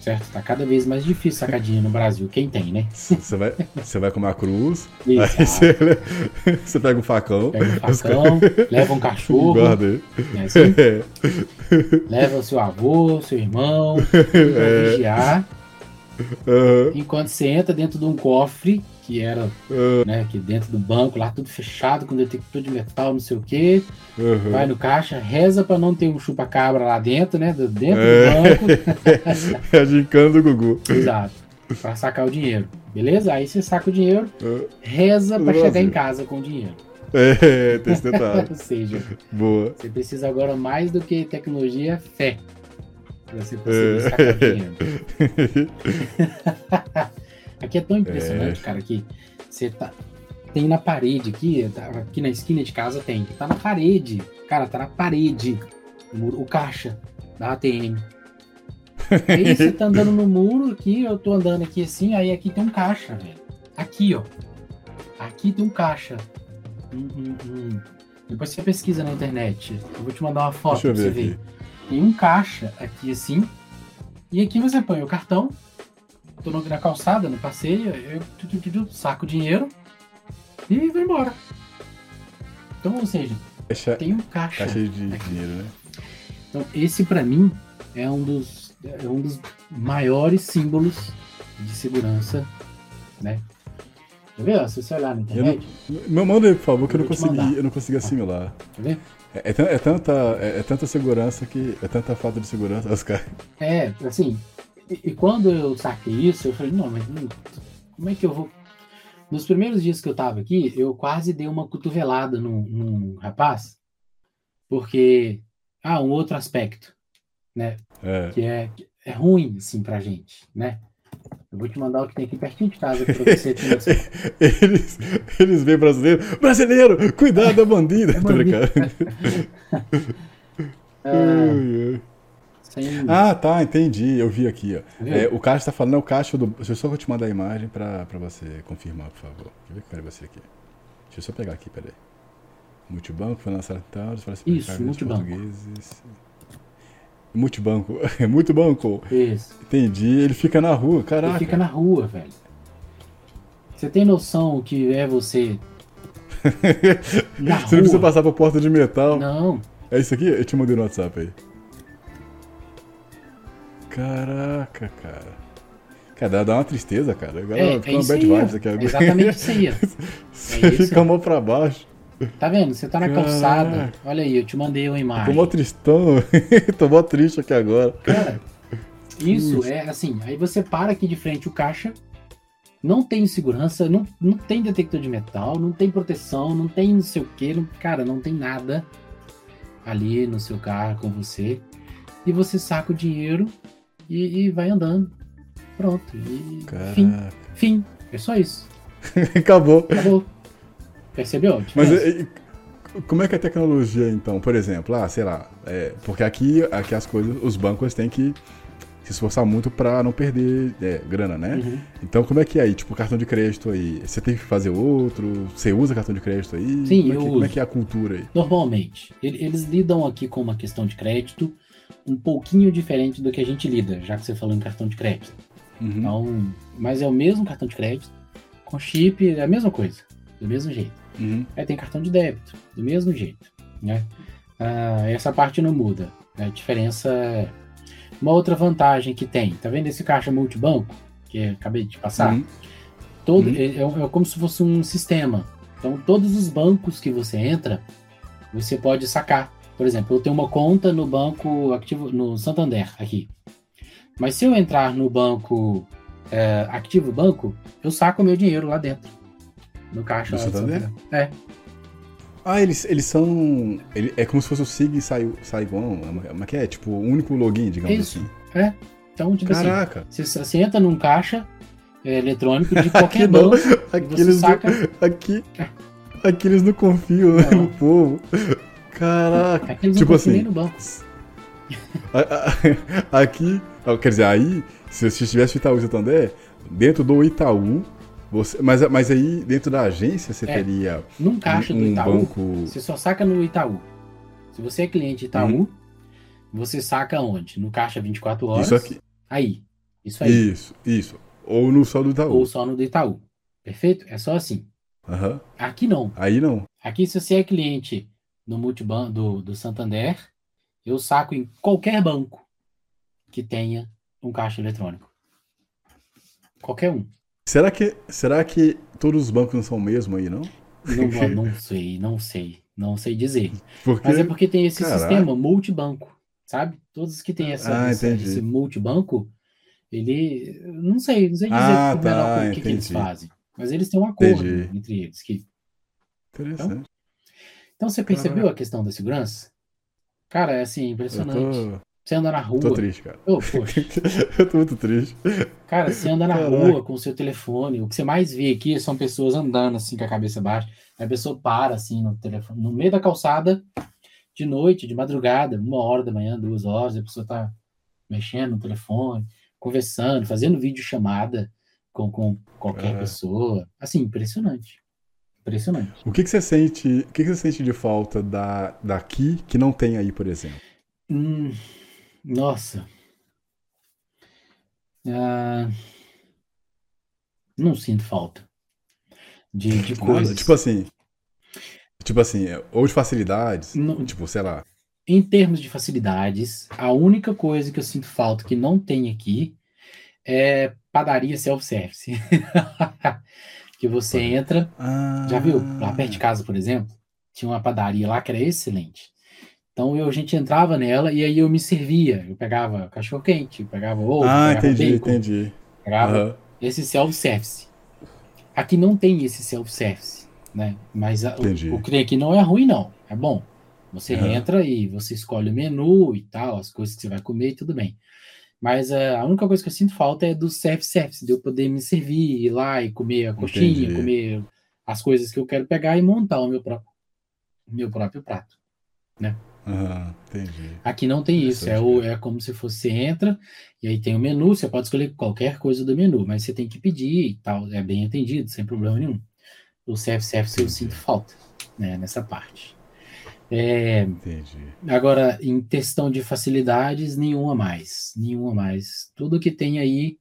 Speaker 2: Certo? Tá cada vez mais difícil sacar dinheiro no Brasil. Quem tem, né?
Speaker 1: Você vai, você vai com uma cruz,
Speaker 2: Isso,
Speaker 1: aí você, (laughs) você pega um facão,
Speaker 2: Pega um facão, leva um cachorro,
Speaker 1: guarda
Speaker 2: né, assim,
Speaker 1: É,
Speaker 2: leva o seu avô, seu irmão, (laughs)
Speaker 1: É.
Speaker 2: vigiar,
Speaker 1: aham,
Speaker 2: enquanto você entra dentro de um cofre, que era,
Speaker 1: aham,
Speaker 2: né, que dentro do banco, lá tudo fechado, com detector de metal, não sei o quê,
Speaker 1: aham.
Speaker 2: vai no caixa, reza pra não ter um chupa-cabra lá dentro, né, dentro
Speaker 1: É.
Speaker 2: do banco, (laughs)
Speaker 1: É a gincana do Gugu.
Speaker 2: exato, pra sacar o dinheiro, beleza? Aí você saca o dinheiro,
Speaker 1: Ah,
Speaker 2: reza pra
Speaker 1: Brasil.
Speaker 2: chegar em casa com o dinheiro,
Speaker 1: É, (laughs) tem esse detalhe. (laughs)
Speaker 2: ou seja,
Speaker 1: Boa.
Speaker 2: você precisa agora mais do que tecnologia, fé, pra você conseguir
Speaker 1: É.
Speaker 2: sacar o dinheiro. Aqui é tão impressionante,
Speaker 1: É.
Speaker 2: cara, que você tá. tem na parede aqui, tá- aqui na esquina de casa tem. Tá na parede. Cara, tá na parede. O, muro- o caixa da ATM. Aí você tá andando no muro aqui, eu tô andando aqui assim, aí aqui tem um caixa, velho. Aqui, ó. Aqui tem um caixa. Hum, hum, hum. Depois você pesquisa na internet. Eu vou te mandar uma foto
Speaker 1: Deixa
Speaker 2: pra você
Speaker 1: ver
Speaker 2: ver. Tem um caixa aqui assim. E aqui você põe o cartão. Tô no- na calçada, no passeio, eu tu, tu, tu, saco dinheiro e vou embora. Então, ou seja,
Speaker 1: Caixa,
Speaker 2: tem um caixa.
Speaker 1: caixa de
Speaker 2: aqui.
Speaker 1: dinheiro, né?
Speaker 2: Então, esse pra mim é um dos, é um dos maiores símbolos de segurança, né? Quer ver? Se você olhar na internet,
Speaker 1: Me manda aí, por favor, que eu não consegui,
Speaker 2: mandar.
Speaker 1: eu não consegui assimilar.
Speaker 2: quer ver?
Speaker 1: É, é é tanta, é, é tanta segurança que. É tanta falta de segurança. (laughs) Os caras.
Speaker 2: É, assim, e, e quando eu saquei isso, eu falei, não, mas hum, como é que eu vou. Nos primeiros dias que eu tava aqui, eu quase dei uma cotovelada num, num rapaz, porque. Ah, um outro aspecto, né?
Speaker 1: É.
Speaker 2: Que é, é ruim, assim, pra gente, né? Eu vou te mandar o que tem aqui pertinho de casa pra você. (laughs)
Speaker 1: Eles, eles veem brasileiro. Brasileiro, cuidado da bandida.
Speaker 2: É bandido.
Speaker 1: brincando. (laughs)
Speaker 2: Ah, sem-
Speaker 1: Ah, tá, entendi. Eu vi aqui, ó. É, o caixa tá falando, é o caixa do. Deixa eu só te mandar a imagem pra, pra você confirmar, por favor. Deixa eu ver que quero você aqui. Deixa eu só pegar aqui, peraí. Multibanco foi lançado em tal, fala assim,
Speaker 2: Isso, multibanco.
Speaker 1: portugueses. Multibanco. (laughs) Multibanco.
Speaker 2: Isso.
Speaker 1: Entendi. Ele fica na rua,
Speaker 2: Ele
Speaker 1: caraca.
Speaker 2: fica na rua, velho. Você tem noção o que é você (laughs)
Speaker 1: Você não precisa passar por porta de metal.
Speaker 2: Não,
Speaker 1: É isso aqui? Eu te mandei no WhatsApp aí. Caraca, cara. Cara, dá- uma tristeza, cara. Agora
Speaker 2: é,
Speaker 1: fica
Speaker 2: é
Speaker 1: uma bad vibes aqui
Speaker 2: É exatamente isso aí. ó. (laughs)
Speaker 1: Você
Speaker 2: É
Speaker 1: fica mal pra baixo.
Speaker 2: Tá vendo? Você tá na
Speaker 1: Caraca.
Speaker 2: calçada. Olha aí, eu te mandei uma
Speaker 1: Tô
Speaker 2: imagem.
Speaker 1: mó tristão. (laughs) Tô mó triste aqui agora.
Speaker 2: Cara, isso é assim. Aí você para aqui de frente o caixa, não tem segurança, não, não tem detector de metal, não tem proteção, não tem não sei o que, não, cara, não tem nada ali no seu carro com você. E você saca o dinheiro e, e vai andando. Pronto. E fim,
Speaker 1: Caraca.
Speaker 2: fim. É só isso. (laughs)
Speaker 1: Acabou.
Speaker 2: Acabou. Percebeu? a
Speaker 1: Mas e- como é que é a tecnologia, então? Por exemplo, ah, sei lá, é, porque aqui, aqui as coisas, os bancos têm que se esforçar muito pra não perder é, grana, né?
Speaker 2: Uhum.
Speaker 1: Então, como é que é aí? Tipo, cartão de crédito aí, você tem que fazer outro? Você usa cartão de crédito aí?
Speaker 2: Sim,
Speaker 1: como é
Speaker 2: eu
Speaker 1: que, Como é que é a cultura aí?
Speaker 2: Normalmente, ele- eles lidam aqui com uma questão de crédito um pouquinho diferente do que a gente lida, já que você falou em cartão de crédito.
Speaker 1: Uhum.
Speaker 2: Então, mas é o mesmo cartão de crédito, com chip, é a mesma coisa, do mesmo jeito.
Speaker 1: Uhum.
Speaker 2: Aí tem cartão de débito, do mesmo jeito, né? Ah, essa parte não muda. A diferença é uma outra vantagem que tem. Tá vendo esse caixa multibanco que eu acabei de passar?
Speaker 1: Uhum.
Speaker 2: Todo,
Speaker 1: Uhum.
Speaker 2: é, é como se fosse um sistema. Então, todos os bancos que você entra, você pode sacar. Por exemplo, eu tenho uma conta no banco ativo no Santander aqui. Mas se eu entrar no banco é, Ativo Banco, eu saco o meu dinheiro lá dentro. No caixa.
Speaker 1: Do
Speaker 2: lá do
Speaker 1: Santander?
Speaker 2: É.
Speaker 1: Ah, eles, eles são. ele- é como se fosse o SIG e Sai- Saigon. Mas que é? Tipo, o único login, digamos
Speaker 2: Isso.
Speaker 1: assim.
Speaker 2: Então, tipo assim,
Speaker 1: Caraca.
Speaker 2: você, você entra num caixa é, eletrônico de (laughs) qualquer
Speaker 1: Aqui não.
Speaker 2: banco,
Speaker 1: Aqui
Speaker 2: você saca-
Speaker 1: não, aqui, aqui eles não confiam
Speaker 2: Não.
Speaker 1: no povo. Caraca.
Speaker 2: aqueles
Speaker 1: Tipo assim,
Speaker 2: no banco. (laughs)
Speaker 1: Aqui, quer dizer, aí, se você estivesse no Itaú e Santander, dentro do Itaú, você, mas, mas aí dentro da agência você
Speaker 2: É,
Speaker 1: teria
Speaker 2: Num caixa
Speaker 1: um,
Speaker 2: do Itaú,
Speaker 1: banco.
Speaker 2: Você só saca no Itaú. Se você é cliente Itaú,
Speaker 1: Uhum.
Speaker 2: você saca onde? No caixa 24 horas.
Speaker 1: Isso aqui.
Speaker 2: Aí. Isso aí.
Speaker 1: Isso, isso. Ou no só do Itaú.
Speaker 2: Ou só no do Itaú. Perfeito? É só assim.
Speaker 1: Aham.
Speaker 2: Aqui não.
Speaker 1: Aí não.
Speaker 2: Aqui, se você é cliente no multiban do, do Santander, eu saco em qualquer banco que tenha um caixa eletrônico. Qualquer um.
Speaker 1: Será que, será que todos os bancos não são o mesmo aí, não?
Speaker 2: Não, não sei, não sei. Não sei dizer. (laughs)
Speaker 1: Porque.
Speaker 2: Mas é porque tem esse
Speaker 1: Caraca.
Speaker 2: sistema multibanco, sabe? Todos que têm essa,
Speaker 1: Ah, entendi.
Speaker 2: esse multibanco, ele. Não sei, não sei dizer
Speaker 1: Ah, tá,
Speaker 2: o que, que eles fazem. Mas eles têm um acordo
Speaker 1: Entendi.
Speaker 2: entre eles. Que...
Speaker 1: Interessante.
Speaker 2: Então você percebeu a questão da segurança? Cara, é assim, impressionante.
Speaker 1: tô.
Speaker 2: Você anda na rua.
Speaker 1: Tô triste, cara.
Speaker 2: Oh, poxa. (laughs)
Speaker 1: eu tô muito triste.
Speaker 2: Cara, você anda na
Speaker 1: Caraca.
Speaker 2: rua com o seu telefone. O que você mais vê aqui são pessoas andando assim com a cabeça baixa. A pessoa para assim no telefone, no meio da calçada, de noite, de madrugada, uma hora da manhã, duas horas, a pessoa tá mexendo no telefone, conversando, fazendo videochamada com, com qualquer
Speaker 1: É.
Speaker 2: pessoa. Assim, impressionante. Impressionante.
Speaker 1: O que, que você sente? O que, que você sente de falta da, daqui que não tem aí, por exemplo?
Speaker 2: Hum, nossa. Ah, não sinto falta de, de coisas.
Speaker 1: Tipo assim. Tipo assim, ou de facilidades.
Speaker 2: Não-
Speaker 1: Tipo, sei lá.
Speaker 2: Em termos de facilidades, a única coisa que eu sinto falta que não tem aqui é padaria self-service. (laughs) que você entra,
Speaker 1: Ah,
Speaker 2: já viu? Lá perto de casa, por exemplo, tinha uma padaria lá que era excelente. Então eu, a gente entrava nela e aí eu me servia. Eu pegava cachorro quente, pegava ovo,
Speaker 1: Ah,
Speaker 2: pegava
Speaker 1: entendi,
Speaker 2: bacon,
Speaker 1: entendi.
Speaker 2: pegava
Speaker 1: Aham.
Speaker 2: esse self-service. Aqui não tem esse self-service, né? Mas a- o, que tem aqui não é ruim, não. É bom. Você
Speaker 1: Aham.
Speaker 2: entra e você escolhe o menu e tal, as coisas que você vai comer e tudo bem. Mas eh, a única coisa que eu sinto falta é do self-service, de eu poder me servir, ir lá e comer a coxinha,
Speaker 1: Entendi.
Speaker 2: comer as coisas que eu quero pegar e montar o meu próprio, meu próprio prato.
Speaker 1: Aham, entendi.
Speaker 2: Aqui não tem isso. É, o, é como se você entra e aí tem o menu, você pode escolher qualquer coisa do menu, mas você tem que pedir e tal. É bem atendido, sem problema nenhum. O self-service eu sinto falta né, nessa parte. É,
Speaker 1: Entendi.
Speaker 2: agora, em questão de facilidades, nenhuma mais. Nenhuma mais. Tudo que tem aí,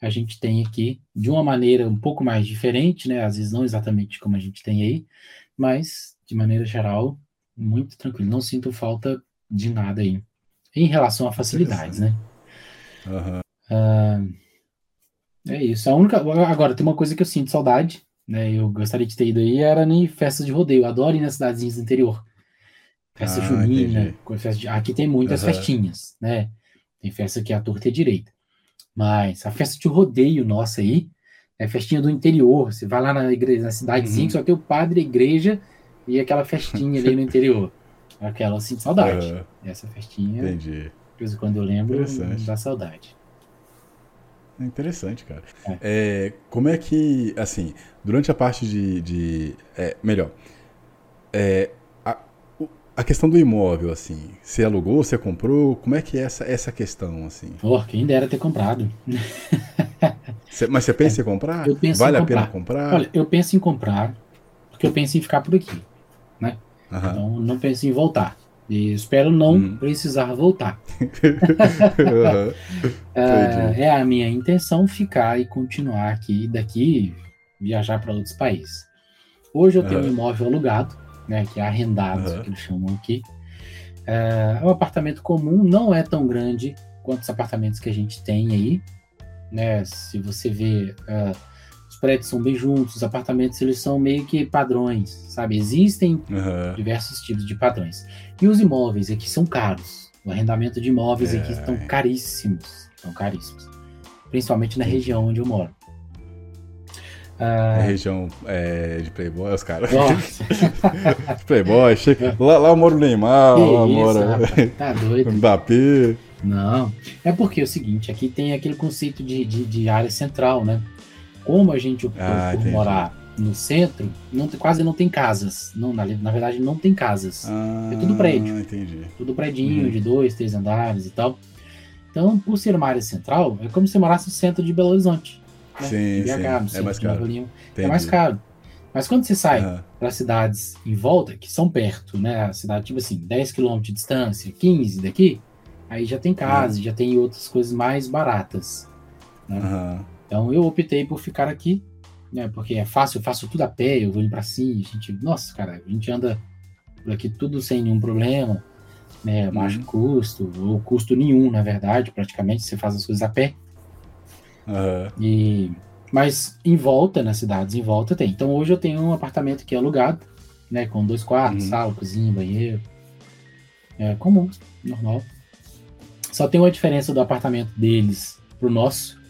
Speaker 2: a gente tem aqui de uma maneira um pouco mais diferente, né? Às vezes não exatamente como a gente tem aí, mas de maneira geral, muito tranquilo. Não sinto falta de nada aí. Em relação a facilidades, né?
Speaker 1: Aham.
Speaker 2: É isso. A única. Agora, tem uma coisa que eu sinto saudade, né? Eu gostaria de ter ido aí, era em festas de rodeio. Eu adoro ir nas cidadezinhas do interior. Festa
Speaker 1: Ah,
Speaker 2: junina, festa de- aqui tem muitas
Speaker 1: Aham.
Speaker 2: festinhas, né? Tem festa que é a torta a direita. Mas a festa de rodeio nossa aí é festinha do interior. Você vai lá na igreja, na cidadezinha,
Speaker 1: Uhum.
Speaker 2: só tem o padre, a igreja e aquela festinha ali no interior. (laughs) Aquela sinto saudade.
Speaker 1: Aham,
Speaker 2: Essa festinha, de
Speaker 1: Entendi.
Speaker 2: vez em quando eu lembro, dá saudade.
Speaker 1: É Interessante, cara. É, como é que, assim, durante a parte de. de- é, melhor, é, a, questão do imóvel, assim, você alugou, você comprou, como é que é essa, essa questão, assim?
Speaker 2: Pô, quem dera ter comprado.
Speaker 1: Você- mas você pensa em comprar?
Speaker 2: É, Eu penso
Speaker 1: vale
Speaker 2: em
Speaker 1: a pena
Speaker 2: comprar.
Speaker 1: comprar?
Speaker 2: Olha, eu penso em comprar, porque eu penso em ficar por aqui.
Speaker 1: Aham.
Speaker 2: Então, não penso em voltar. E espero não
Speaker 1: Hum.
Speaker 2: precisar voltar. (laughs) Ah,
Speaker 1: Entendi.
Speaker 2: é a minha intenção ficar e continuar aqui, daqui viajar para outros países. Hoje eu tenho um imóvel alugado, né, que é arrendado,
Speaker 1: Aham.
Speaker 2: que eles chamam aqui. É é um apartamento comum, não é tão grande quanto os apartamentos que a gente tem aí. Né? Se você vê, ah, os prédios são bem juntos, os apartamentos eles são meio que padrões, sabe? Existem
Speaker 1: Aham.
Speaker 2: diversos tipos de padrões. E os imóveis aqui são caros. O arrendamento de imóveis
Speaker 1: É.
Speaker 2: aqui estão caríssimos. Estão caríssimos. Principalmente na região onde eu moro.
Speaker 1: É região é, de Playboy, os caras. (laughs) Playboy, chega. Lá, lá mora o Neymar,
Speaker 2: que
Speaker 1: lá
Speaker 2: isso,
Speaker 1: mora
Speaker 2: rapaz, tá doido. (laughs)
Speaker 1: Mbappé.
Speaker 2: Não. É porque é o seguinte, aqui tem aquele conceito de, de, de área central, né? Como a gente optou
Speaker 1: Ah,
Speaker 2: por
Speaker 1: entendi.
Speaker 2: morar no centro, não, quase não tem casas. Não, na, na verdade, não tem casas.
Speaker 1: Ah,
Speaker 2: É tudo prédio.
Speaker 1: Entendi.
Speaker 2: Tudo predinho
Speaker 1: Uhum.
Speaker 2: de dois, três andares e tal. Então, por ser uma área central, é como se morasse no centro de Belo Horizonte. Né?
Speaker 1: Sim,
Speaker 2: BH,
Speaker 1: sim.
Speaker 2: no
Speaker 1: É mais caro. Entendi.
Speaker 2: É mais caro. Mas quando você sai
Speaker 1: Aham.
Speaker 2: para cidades em volta, que são perto, né? A cidade, tipo assim, 10 km de distância, 15 daqui, aí já tem casa, já tem outras coisas mais baratas.
Speaker 1: Aham.
Speaker 2: Então eu optei por ficar aqui, né? Porque é fácil, eu faço tudo a pé, eu vou indo pra cima, a gente, nossa, cara, a gente anda por aqui tudo sem nenhum problema, né? Baixo
Speaker 1: Uhum.
Speaker 2: custo, ou custo nenhum, na verdade, praticamente, você faz as coisas a pé.
Speaker 1: Aham.
Speaker 2: E mas em volta, nas cidades em volta tem. Então hoje eu tenho um apartamento que é alugado, né, com dois quartos,
Speaker 1: Uhum.
Speaker 2: sala, cozinha, banheiro. É comum, normal. Só tem uma diferença do apartamento deles pro nosso.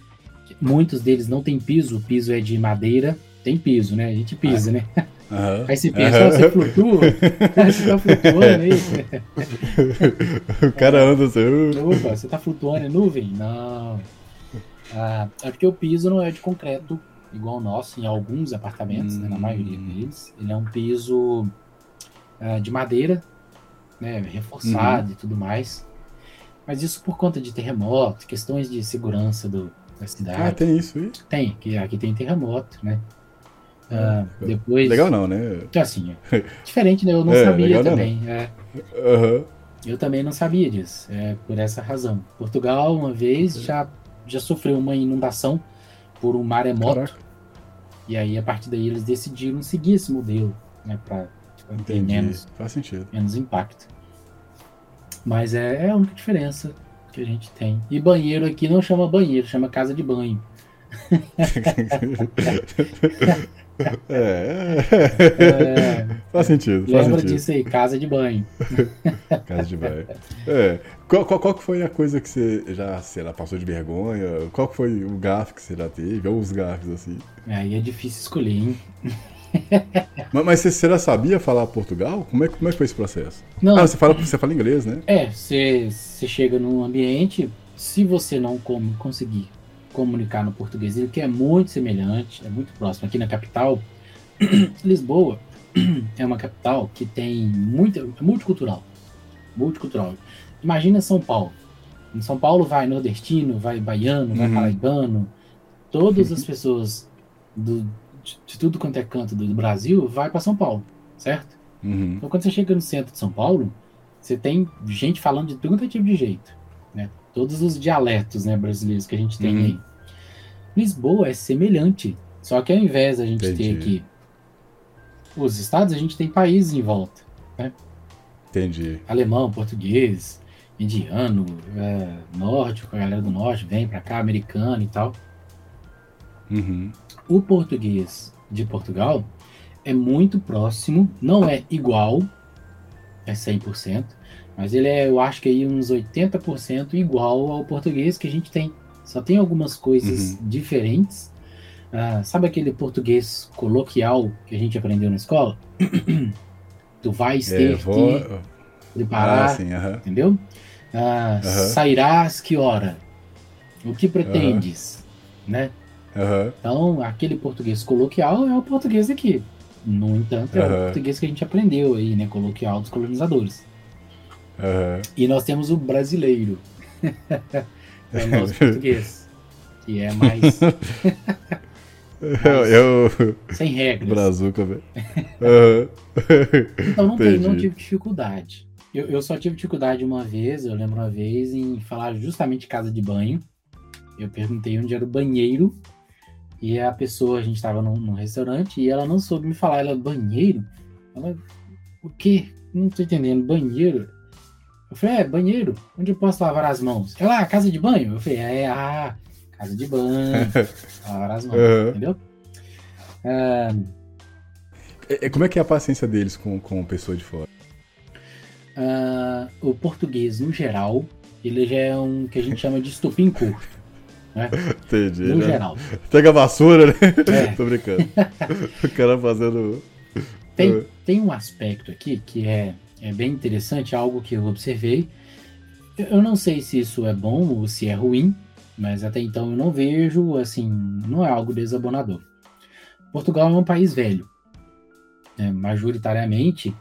Speaker 2: Muitos deles não tem piso, o piso é de madeira tem piso, né? A gente pisa,
Speaker 1: Ah.
Speaker 2: né?
Speaker 1: Aham.
Speaker 2: Aí você pensa. "Ah, você flutua? você tá flutuando aí? (laughs)
Speaker 1: o cara anda assim. uh,
Speaker 2: Opa, você tá flutuando em nuvem? Não. Ah, é porque o piso não é de concreto igual o nosso, em alguns apartamentos, né, na
Speaker 1: Hum.
Speaker 2: maioria deles. Ele é um piso ah, de madeira, né, reforçado
Speaker 1: Uhum.
Speaker 2: e tudo mais. Mas isso por conta de terremoto, questões de segurança do, da cidade.
Speaker 1: Ah, tem isso aí?
Speaker 2: Tem, que aqui tem terremoto, né? Ah,
Speaker 1: É.
Speaker 2: depois.
Speaker 1: Legal não, né?
Speaker 2: Assim, é diferente, né? Eu não (laughs)
Speaker 1: É,
Speaker 2: sabia
Speaker 1: legal não,
Speaker 2: também. é.
Speaker 1: Aham.
Speaker 2: Eu também não sabia disso, é por essa razão. Portugal, uma vez, já, já sofreu uma inundação por um maremoto,
Speaker 1: Caraca,
Speaker 2: e aí a partir daí eles decidiram seguir esse modelo, né, para ter menos,
Speaker 1: Faz sentido.
Speaker 2: menos impacto. Mas é, é a única diferença que a gente tem. E banheiro aqui não chama banheiro, chama casa de banho. (laughs)
Speaker 1: é,
Speaker 2: É,
Speaker 1: faz sentido, faz
Speaker 2: lembra disso aí, casa de banho. (laughs)
Speaker 1: Casa de banho. É. Qual, qual, qual que foi a coisa que você já, sei lá, passou de vergonha? Qual que foi o gafe que você já teve? Ou os gafes, assim?
Speaker 2: Aí é difícil escolher, hein? (laughs)
Speaker 1: Mas, mas você, você já sabia falar Portugal? Como é, que- como é que foi esse processo?
Speaker 2: Não,
Speaker 1: Ah, você fala, você fala inglês, né?
Speaker 2: É, você você chega num ambiente, se você não conseguir comunicar no português, que é muito semelhante, é muito próximo. Aqui na capital, (clears throat) Lisboa (clears throat) é uma capital que tem muita, é multicultural. Multicultural. Imagina São Paulo. Em São Paulo vai nordestino, vai baiano, vai
Speaker 1: Uhum.
Speaker 2: paraibano. Todas as (laughs) pessoas do, de, de tudo quanto é canto do Brasil vai para São Paulo, certo?
Speaker 1: Uhum.
Speaker 2: Então, quando você chega no centro de São Paulo, você tem gente falando de todo tipo de jeito, né? Todos os dialetos, né, brasileiros que a gente tem
Speaker 1: Uhum.
Speaker 2: aí. Lisboa é semelhante, só que ao invés da gente
Speaker 1: Entendi.
Speaker 2: ter aqui os estados, a gente tem países em volta.
Speaker 1: Entendi.
Speaker 2: Alemão, português, indiano, é, nórdico, a galera do norte vem pra cá, americano e tal.
Speaker 1: Uhum.
Speaker 2: O português de Portugal é muito próximo, não é igual, é 100%, mas ele é, eu acho que aí uns 80% igual ao português que a gente tem. Só tem algumas coisas diferentes. Ah, sabe aquele português coloquial que a gente aprendeu na escola? (coughs) tu vais ter
Speaker 1: É, vou...
Speaker 2: que
Speaker 1: Ah,
Speaker 2: preparar,
Speaker 1: sim, aham.
Speaker 2: entendeu? Ah. Sairás que hora? O que pretendes? Né? Então, aquele português coloquial é o português aqui. No entanto, é o português que a gente aprendeu aí, né? Coloquial dos colonizadores.
Speaker 1: Aham.
Speaker 2: E nós temos o brasileiro. (laughs) é o nosso português. Que é mais (laughs)
Speaker 1: Eu, eu...
Speaker 2: sem regras.
Speaker 1: Brazuca, velho. (laughs) Aham.
Speaker 2: Então não, tem, não tive dificuldade. Eu, eu só tive dificuldade uma vez, eu lembro uma vez, em falar justamente de casa de banho. Eu perguntei onde era o banheiro. E a pessoa, a gente estava num, num restaurante e ela não soube me falar. Ela, banheiro? Ela, o quê? Não tô entendendo. Banheiro? Eu falei, é, banheiro. Onde eu posso lavar as mãos? Ela, ah, casa de banho? Eu falei, é, ah, casa de banho. (laughs) lavar as mãos, entendeu? Ah,
Speaker 1: É, é, Como é que é a paciência deles com, com pessoa de fora?
Speaker 2: Ah, o português, no geral, ele já é um que a gente chama de estupim curto.
Speaker 1: Entendi.
Speaker 2: No
Speaker 1: né?
Speaker 2: geral.
Speaker 1: Pega a vassoura, né?
Speaker 2: É. (laughs)
Speaker 1: Tô brincando. o cara fazendo.
Speaker 2: Tem,
Speaker 1: É.
Speaker 2: tem um aspecto aqui que é, é bem interessante, algo que eu observei. Eu- não sei se isso é bom ou se é ruim, mas até então eu não vejo, assim, não é algo desabonador. Portugal é um país velho, né, majoritariamente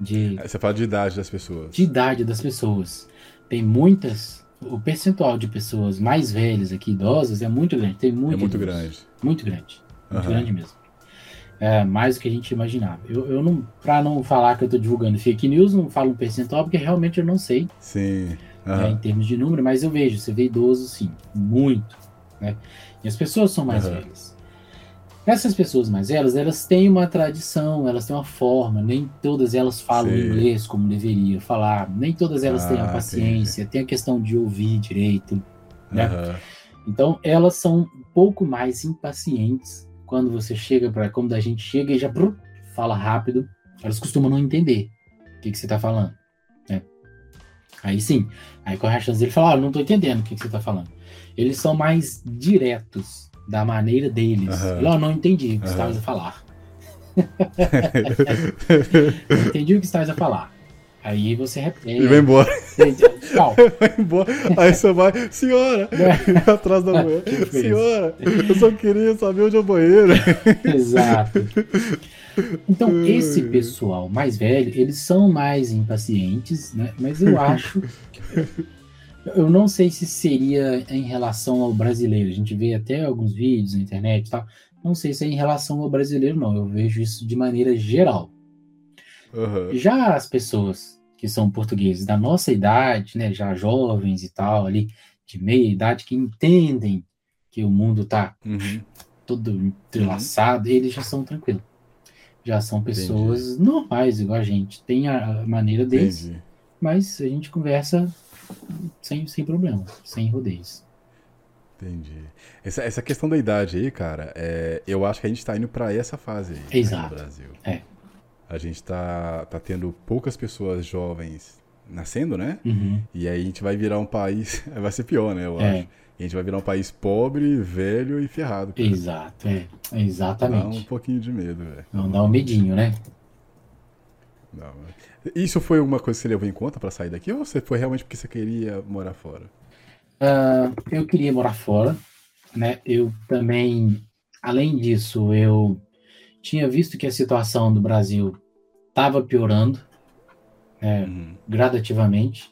Speaker 2: de
Speaker 1: Você fala de idade das pessoas.
Speaker 2: de idade das pessoas. Tem muitas. O percentual de pessoas mais velhas aqui, idosas, é muito grande. Tem muito,
Speaker 1: É muito
Speaker 2: idosos.
Speaker 1: grande.
Speaker 2: Muito grande. Muito grande mesmo. É mais do que a gente imaginava. Eu, eu não, pra não falar que eu tô divulgando fake news, não falo um percentual, porque realmente eu não sei
Speaker 1: Sim.
Speaker 2: né,
Speaker 1: Aham.
Speaker 2: em termos de número, mas eu vejo, você vê idoso sim, muito. Né? E as pessoas são mais
Speaker 1: Aham.
Speaker 2: velhas. Essas pessoas mais velhas, elas têm uma tradição, elas têm uma forma, nem todas elas falam
Speaker 1: Sim.
Speaker 2: inglês como deveria falar, nem todas elas têm a
Speaker 1: Ah,
Speaker 2: paciência, tem a questão de ouvir direito. né?
Speaker 1: Aham.
Speaker 2: Então, elas são um pouco mais impacientes quando você chega para como a gente chega e já brum, fala rápido. Elas costumam não entender o que, que você está falando. né? Aí sim, aí corre a chance dele falar, ah, não estou entendendo o que, que você está falando. Eles são mais diretos da maneira deles.
Speaker 1: Aham.
Speaker 2: Eu não entendi o que
Speaker 1: Aham.
Speaker 2: estavas a falar. (laughs) Não entendi o que estavas a falar. Aí você repete.
Speaker 1: E vai embora,
Speaker 2: Qual? (laughs)
Speaker 1: vai embora. Aí você vai, senhora, (laughs) (laughs) atrás da mulher. Senhora, eu só queria saber onde é o banheiro.
Speaker 2: Exato. Então, esse pessoal mais velho, eles são mais impacientes, né? Mas eu acho. Eu não sei se seria em relação ao brasileiro. A gente vê até alguns vídeos na internet e tal. Não sei se é em relação ao brasileiro, não. Eu vejo isso de maneira geral.
Speaker 1: Aham.
Speaker 2: Já as pessoas que são portugueses da nossa idade, né, já jovens e tal, ali de meia idade, que entendem que o mundo tá
Speaker 1: Uhum.
Speaker 2: todo entrelaçado, eles já são tranquilos. Já são pessoas normais, igual a gente. Tem a maneira deles,
Speaker 1: Entendi.
Speaker 2: mas a gente conversa sem, sem problema, sem rodeios.
Speaker 1: Entendi. Essa, essa questão da idade aí, cara, é, eu acho que a gente tá indo pra essa fase aí né,
Speaker 2: Exato.
Speaker 1: no Brasil.
Speaker 2: É.
Speaker 1: A gente tá, tá tendo poucas pessoas jovens nascendo, né?
Speaker 2: Uhum.
Speaker 1: E aí a gente vai virar um país. (laughs) Vai ser pior, né? Eu
Speaker 2: É.
Speaker 1: acho. E a gente vai virar um país pobre, velho e ferrado. cara.
Speaker 2: Exato, é.
Speaker 1: Dá um
Speaker 2: Exatamente.
Speaker 1: pouquinho de medo, velho.
Speaker 2: Não dá um medinho, né?
Speaker 1: Não, Isso foi alguma coisa que você levou em conta pra sair daqui ou você foi realmente porque você queria morar fora?
Speaker 2: Ah, eu queria morar fora, né? Eu também, além disso, eu tinha visto que a situação do Brasil estava piorando, né,
Speaker 1: Uhum.
Speaker 2: gradativamente.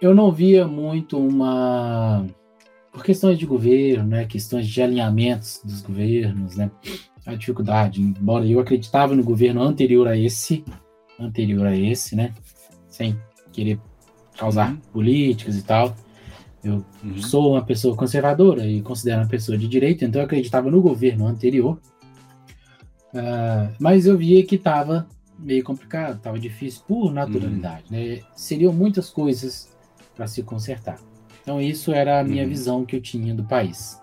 Speaker 2: Eu não via muito uma por questões de governo, né, questões de alinhamentos dos governos, né, a dificuldade. Embora eu acreditava no governo anterior a esse, anterior a esse, né, sem querer causar
Speaker 1: Uhum.
Speaker 2: políticas e tal. Eu
Speaker 1: Uhum.
Speaker 2: sou uma pessoa conservadora e considero uma pessoa de direita, então eu acreditava no governo anterior. Ah, mas eu via que estava meio complicado, estava difícil por naturalidade. Né? Seriam muitas coisas para se consertar. Então, isso era a minha
Speaker 1: Uhum.
Speaker 2: visão que eu tinha do país.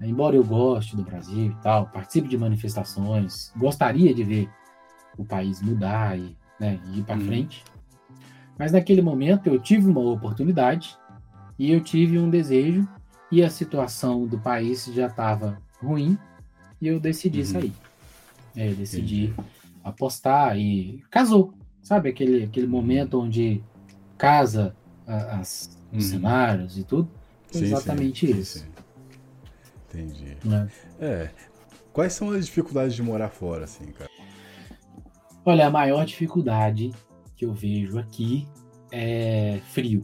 Speaker 2: Embora eu goste do Brasil e tal, participe de manifestações, gostaria de ver o país mudar e, né, ir para
Speaker 1: Uhum.
Speaker 2: frente. Mas naquele momento eu tive uma oportunidade e eu tive um desejo e a situação do país já estava ruim e eu decidi
Speaker 1: Uhum.
Speaker 2: sair. É, decidi apostar e casou, sabe aquele aquele momento onde casa a- as, os
Speaker 1: Uhum.
Speaker 2: cenários e tudo. Foi
Speaker 1: Sim,
Speaker 2: exatamente
Speaker 1: sim,
Speaker 2: isso.
Speaker 1: sim. Entendi.
Speaker 2: né?
Speaker 1: É. Quais são as dificuldades de morar fora, assim, cara?
Speaker 2: Olha, a maior dificuldade que eu vejo aqui é frio.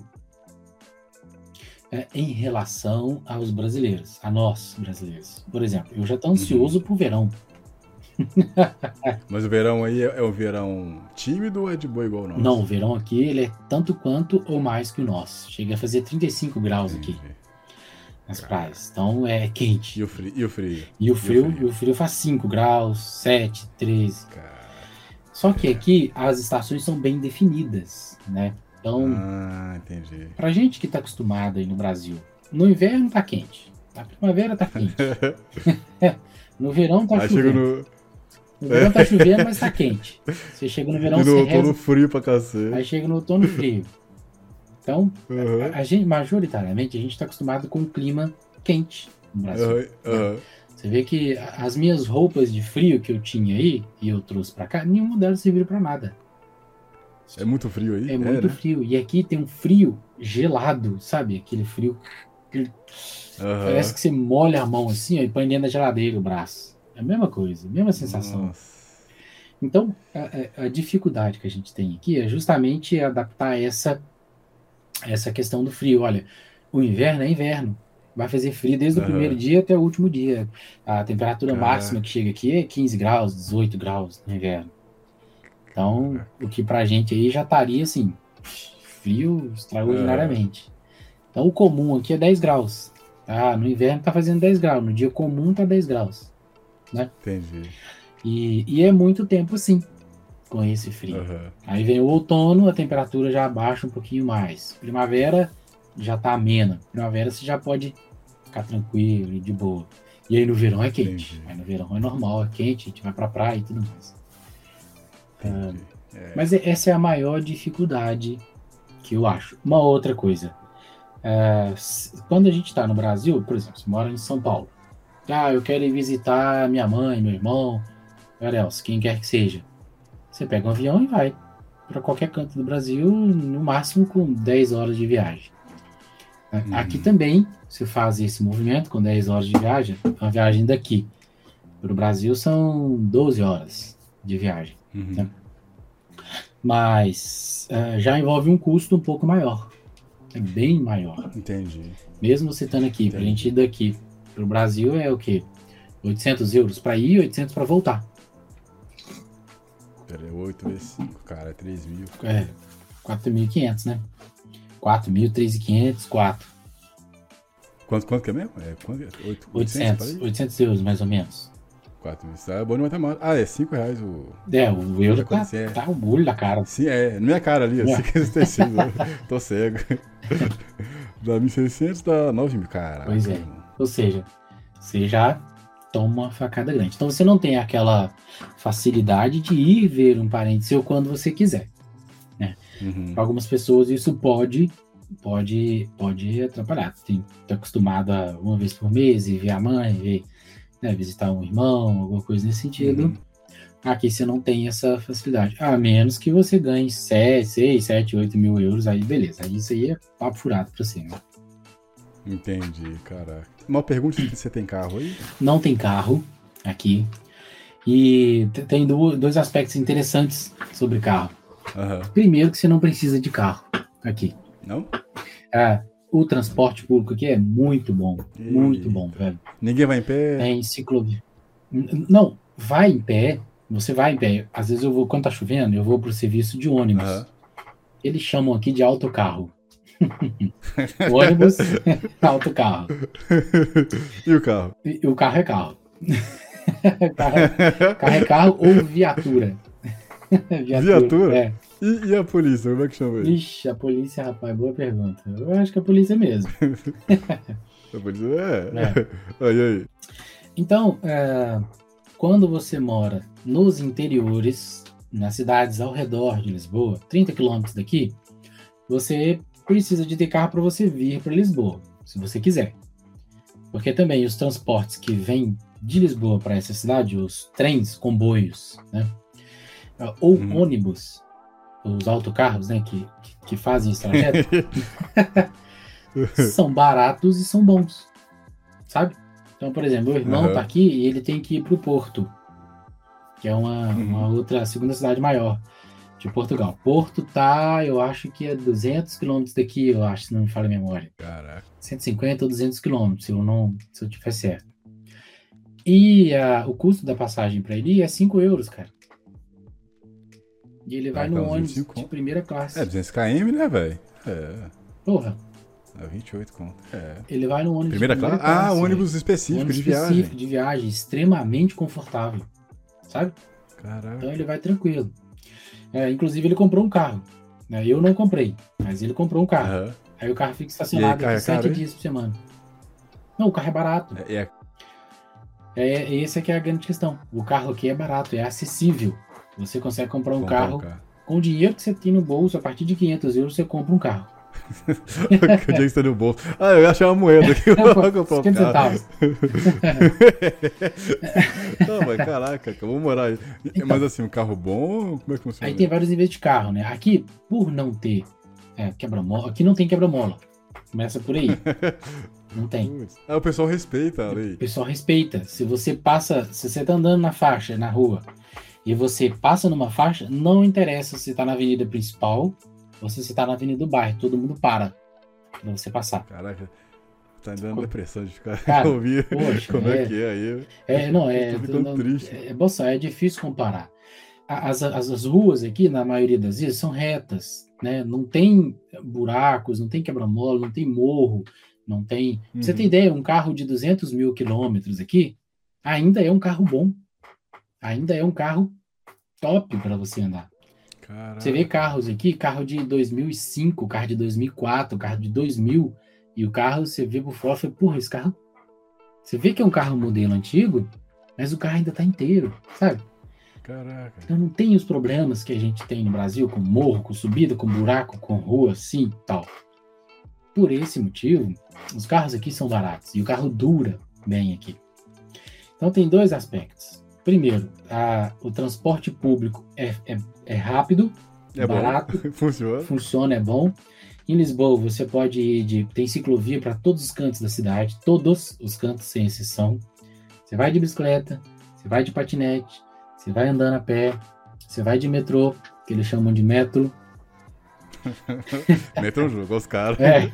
Speaker 2: É, em relação aos brasileiros, a nós brasileiros. Por exemplo, eu já estou ansioso pro verão. (laughs)
Speaker 1: Mas o verão aí é, é um verão tímido ou é de boa igual o nosso?
Speaker 2: Não, o verão aqui ele é tanto quanto ou mais que o nosso. Chega a fazer 35 graus aqui
Speaker 1: Entendi.
Speaker 2: nas praias. Então é quente.
Speaker 1: E o frio? E o frio?
Speaker 2: E o frio,
Speaker 1: frio?
Speaker 2: e o frio faz 5 graus, 7, 13.
Speaker 1: Cara.
Speaker 2: Só que aqui as estações são bem definidas, né? Então,
Speaker 1: Ah, entendi.
Speaker 2: Pra gente que tá acostumado aí no Brasil, no inverno tá quente, na primavera tá quente, (laughs) (laughs) no verão tá
Speaker 1: Aí chega no.
Speaker 2: No verão tá chovendo, mas tá (laughs) quente. Você chega no verão,
Speaker 1: e no
Speaker 2: reza,
Speaker 1: outono frio pra cacete.
Speaker 2: aí chega no outono frio. Então,
Speaker 1: Aham,
Speaker 2: a, a gente, majoritariamente, a gente tá acostumado com um clima quente no Brasil.
Speaker 1: aham, aham.
Speaker 2: Você vê que as minhas roupas de frio que eu tinha aí, e eu trouxe pra cá, nenhuma delas serviu pra nada.
Speaker 1: É muito frio aí?
Speaker 2: É muito
Speaker 1: né?
Speaker 2: frio. E aqui tem um frio gelado, sabe? Aquele frio que
Speaker 1: Aham.
Speaker 2: Parece que você molha a mão assim ó, e põe dentro da geladeira o braço. É a mesma coisa, a mesma sensação.
Speaker 1: Nossa.
Speaker 2: Então, a, a- dificuldade que a gente tem aqui é justamente adaptar essa, essa questão do frio. Olha, o inverno é inverno. Vai fazer frio desde o
Speaker 1: Aham.
Speaker 2: primeiro dia até o último dia. A temperatura máxima que chega aqui é 15 graus, 18 graus no inverno. Então, o que pra gente aí já estaria assim, frio extraordinariamente. Então, o comum aqui é 10 graus. Ah, no inverno tá fazendo 10 graus, no dia comum tá 10 graus.
Speaker 1: Entendi.
Speaker 2: E, e é muito tempo assim, com esse frio.
Speaker 1: Aham.
Speaker 2: Aí vem o outono, a temperatura já abaixa um pouquinho mais. Primavera já tá amena. Primavera você já pode ficar tranquilo e de boa. E aí no verão é quente.
Speaker 1: Entendi.
Speaker 2: Aí no verão é normal, é quente, a gente vai pra praia e tudo mais.
Speaker 1: Entendi. É.
Speaker 2: Mas e- essa é a maior dificuldade que eu acho. Uma outra coisa. é, s- quando a gente está no Brasil, por exemplo, você mora em São Paulo. Ah, eu quero ir visitar minha mãe, meu irmão, Garels, quem quer que seja. Você pega um avião e vai para qualquer canto do Brasil, no máximo com 10 horas de viagem. Uhum. Aqui também se faz esse movimento com 10 horas de viagem. A viagem daqui para o Brasil são 12 horas de viagem. Uhum. Né? Mas uh, já envolve um custo um pouco maior. É bem maior.
Speaker 1: Entendi.
Speaker 2: Mesmo você estando aqui, para a gente ir daqui para o Brasil é o quê? 800 euros para ir e 800 para voltar.
Speaker 1: Pera aí, 8 vezes 5, cara, é 3 mil.
Speaker 2: É, 4.500, né? 4 mil, 3.500, 4.
Speaker 1: Quanto, quanto que é mesmo? É, quanto,
Speaker 2: 8, 800, 800, 800 euros, mais ou menos.
Speaker 1: 4 mil. É bom de matemática. Ah, é 5 reais o.
Speaker 2: É, o euro tá, é. tá o olho da cara.
Speaker 1: Sim, é. Na minha cara ali, assim que eles (laughs) tecidos. Tô cego. (laughs) Dá 1.600, dá 9 mil, cara.
Speaker 2: Pois é. Ou seja, você já toma uma facada grande. Então você não tem aquela facilidade de ir ver um parente seu quando você quiser. Né? Uhum. Para algumas pessoas isso pode pode pode atrapalhar. Tem tá acostumado a uma vez por mês e ver a mãe, ver, né, visitar um irmão, alguma coisa nesse sentido. Uhum. Aqui você não tem essa facilidade. A menos que você ganhe 7, 6, 7, 8 mil euros, aí beleza. Aí isso aí é papo furado pra cima.
Speaker 1: Entendi, caraca. Uma pergunta: você tem carro aí?
Speaker 2: Não tem carro aqui. E tem dois aspectos interessantes sobre carro. Uhum. Primeiro, que você não precisa de carro aqui.
Speaker 1: Não?
Speaker 2: É, o transporte público aqui é muito bom. Eita. Muito bom, velho.
Speaker 1: Ninguém vai em pé?
Speaker 2: Tem ciclovia. Não, vai em pé. Você vai em pé. Às vezes eu vou, quando tá chovendo, eu vou pro serviço de ônibus. Uhum. Eles chamam aqui de autocarro. (laughs) ônibus, (laughs) autocarro.
Speaker 1: E o carro?
Speaker 2: E, o carro é carro. (laughs) carro, é, carro é carro ou viatura.
Speaker 1: viatura? viatura? É. E, e, a polícia, como é que chama
Speaker 2: ele? Ixi, a polícia, rapaz, boa pergunta. Eu acho que a polícia mesmo.
Speaker 1: a polícia é. é. Aí, aí.
Speaker 2: Então, é, quando você mora nos interiores, nas cidades ao redor de Lisboa, 30 quilômetros daqui, você precisa de ter carro para você vir para Lisboa, se você quiser. Porque também os transportes que vêm de Lisboa para essa cidade, os trens, comboios, né? Ou hum. ônibus, os autocarros, né, que, que fazem esse trajeto, (laughs) são baratos e são bons, sabe? Então, por exemplo, meu irmão uhum. tá aqui e ele tem que ir para o Porto, que é uma, uhum. uma outra segunda cidade maior de Portugal. Porto tá, eu acho que é 200 quilômetros daqui, eu acho, se não me falha a memória.
Speaker 1: Caraca.
Speaker 2: 150 ou 200 quilômetros, se eu não, se eu tiver certo. E uh, o custo da passagem para ele é 5 euros, cara. E ele vai ah, no ônibus de primeira classe.
Speaker 1: É, 200 km, né, velho? É.
Speaker 2: Porra.
Speaker 1: É 28 conto. É.
Speaker 2: Ele vai no ônibus
Speaker 1: primeira, primeira classe? Ah, ônibus específico ônibus de viagem. específico
Speaker 2: de viagem, extremamente confortável. Sabe?
Speaker 1: Caraca.
Speaker 2: Então ele vai tranquilo. É, inclusive, ele comprou um carro. Né? Eu não comprei, mas ele comprou um carro. Uhum. Aí o carro fica estacionado aí, sete é dias por semana. Não, o carro é barato. É, é... é esse é que é a grande questão. O carro aqui é barato, é acessível. Você consegue comprar um, carro, um carro, com o dinheiro que você tem no bolso, a partir de 500 euros você compra um carro.
Speaker 1: Dia que você tá no bolso. Ah, eu ia achar uma moeda aqui. (laughs) Eu carro. (laughs) Não, mas caraca, eu vou morar aí. Então, mas assim, um carro bom, como é que funciona?
Speaker 2: Aí tem vários níveis de carro, né? Aqui, por não ter é, quebra-mola, aqui não tem quebra-mola. Começa por aí. (laughs) Não tem.
Speaker 1: Ah, o pessoal respeita a lei.
Speaker 2: O pessoal respeita. Se você passa, se você tá andando na faixa, na rua, e você passa numa faixa, não interessa se tá na avenida principal você está na avenida do bairro, todo mundo para pra você passar.
Speaker 1: Caraca, tá me dando depressão de ficar Cara, (laughs) ouvir poxa, como é, é, que é aí.
Speaker 2: É, não, é. Não, triste. É, moça, é difícil comparar. As, as, as ruas aqui, na maioria das vezes, são retas, né? Não tem buracos, não tem quebra-mola, não tem morro, não tem. Uhum. Você tem ideia, um carro de 200 mil quilômetros aqui ainda é um carro bom. Ainda é um carro top para você andar. Caraca. Você vê carros aqui, carro de 2005, carro de 2004, carro de 2000, e o carro você vê por fora, fala, porra, esse carro. Você vê que é um carro modelo antigo, mas o carro ainda tá inteiro, sabe?
Speaker 1: Caraca.
Speaker 2: Então não tem os problemas que a gente tem no Brasil, com morro, com subida, com buraco, com rua, assim tal. Por esse motivo, os carros aqui são baratos e o carro dura bem aqui. Então tem dois aspectos. Primeiro, a, o transporte público é, é, é rápido,
Speaker 1: É
Speaker 2: barato,
Speaker 1: bom. (laughs) Funciona.
Speaker 2: funciona, é bom. Em Lisboa, você pode ir de. Tem ciclovia para todos os cantos da cidade, todos os cantos, sem exceção. Você vai de bicicleta, você vai de patinete, você vai andando a pé, você vai de metrô, que eles chamam de metro.
Speaker 1: Meta um jogo, os caras.
Speaker 2: É.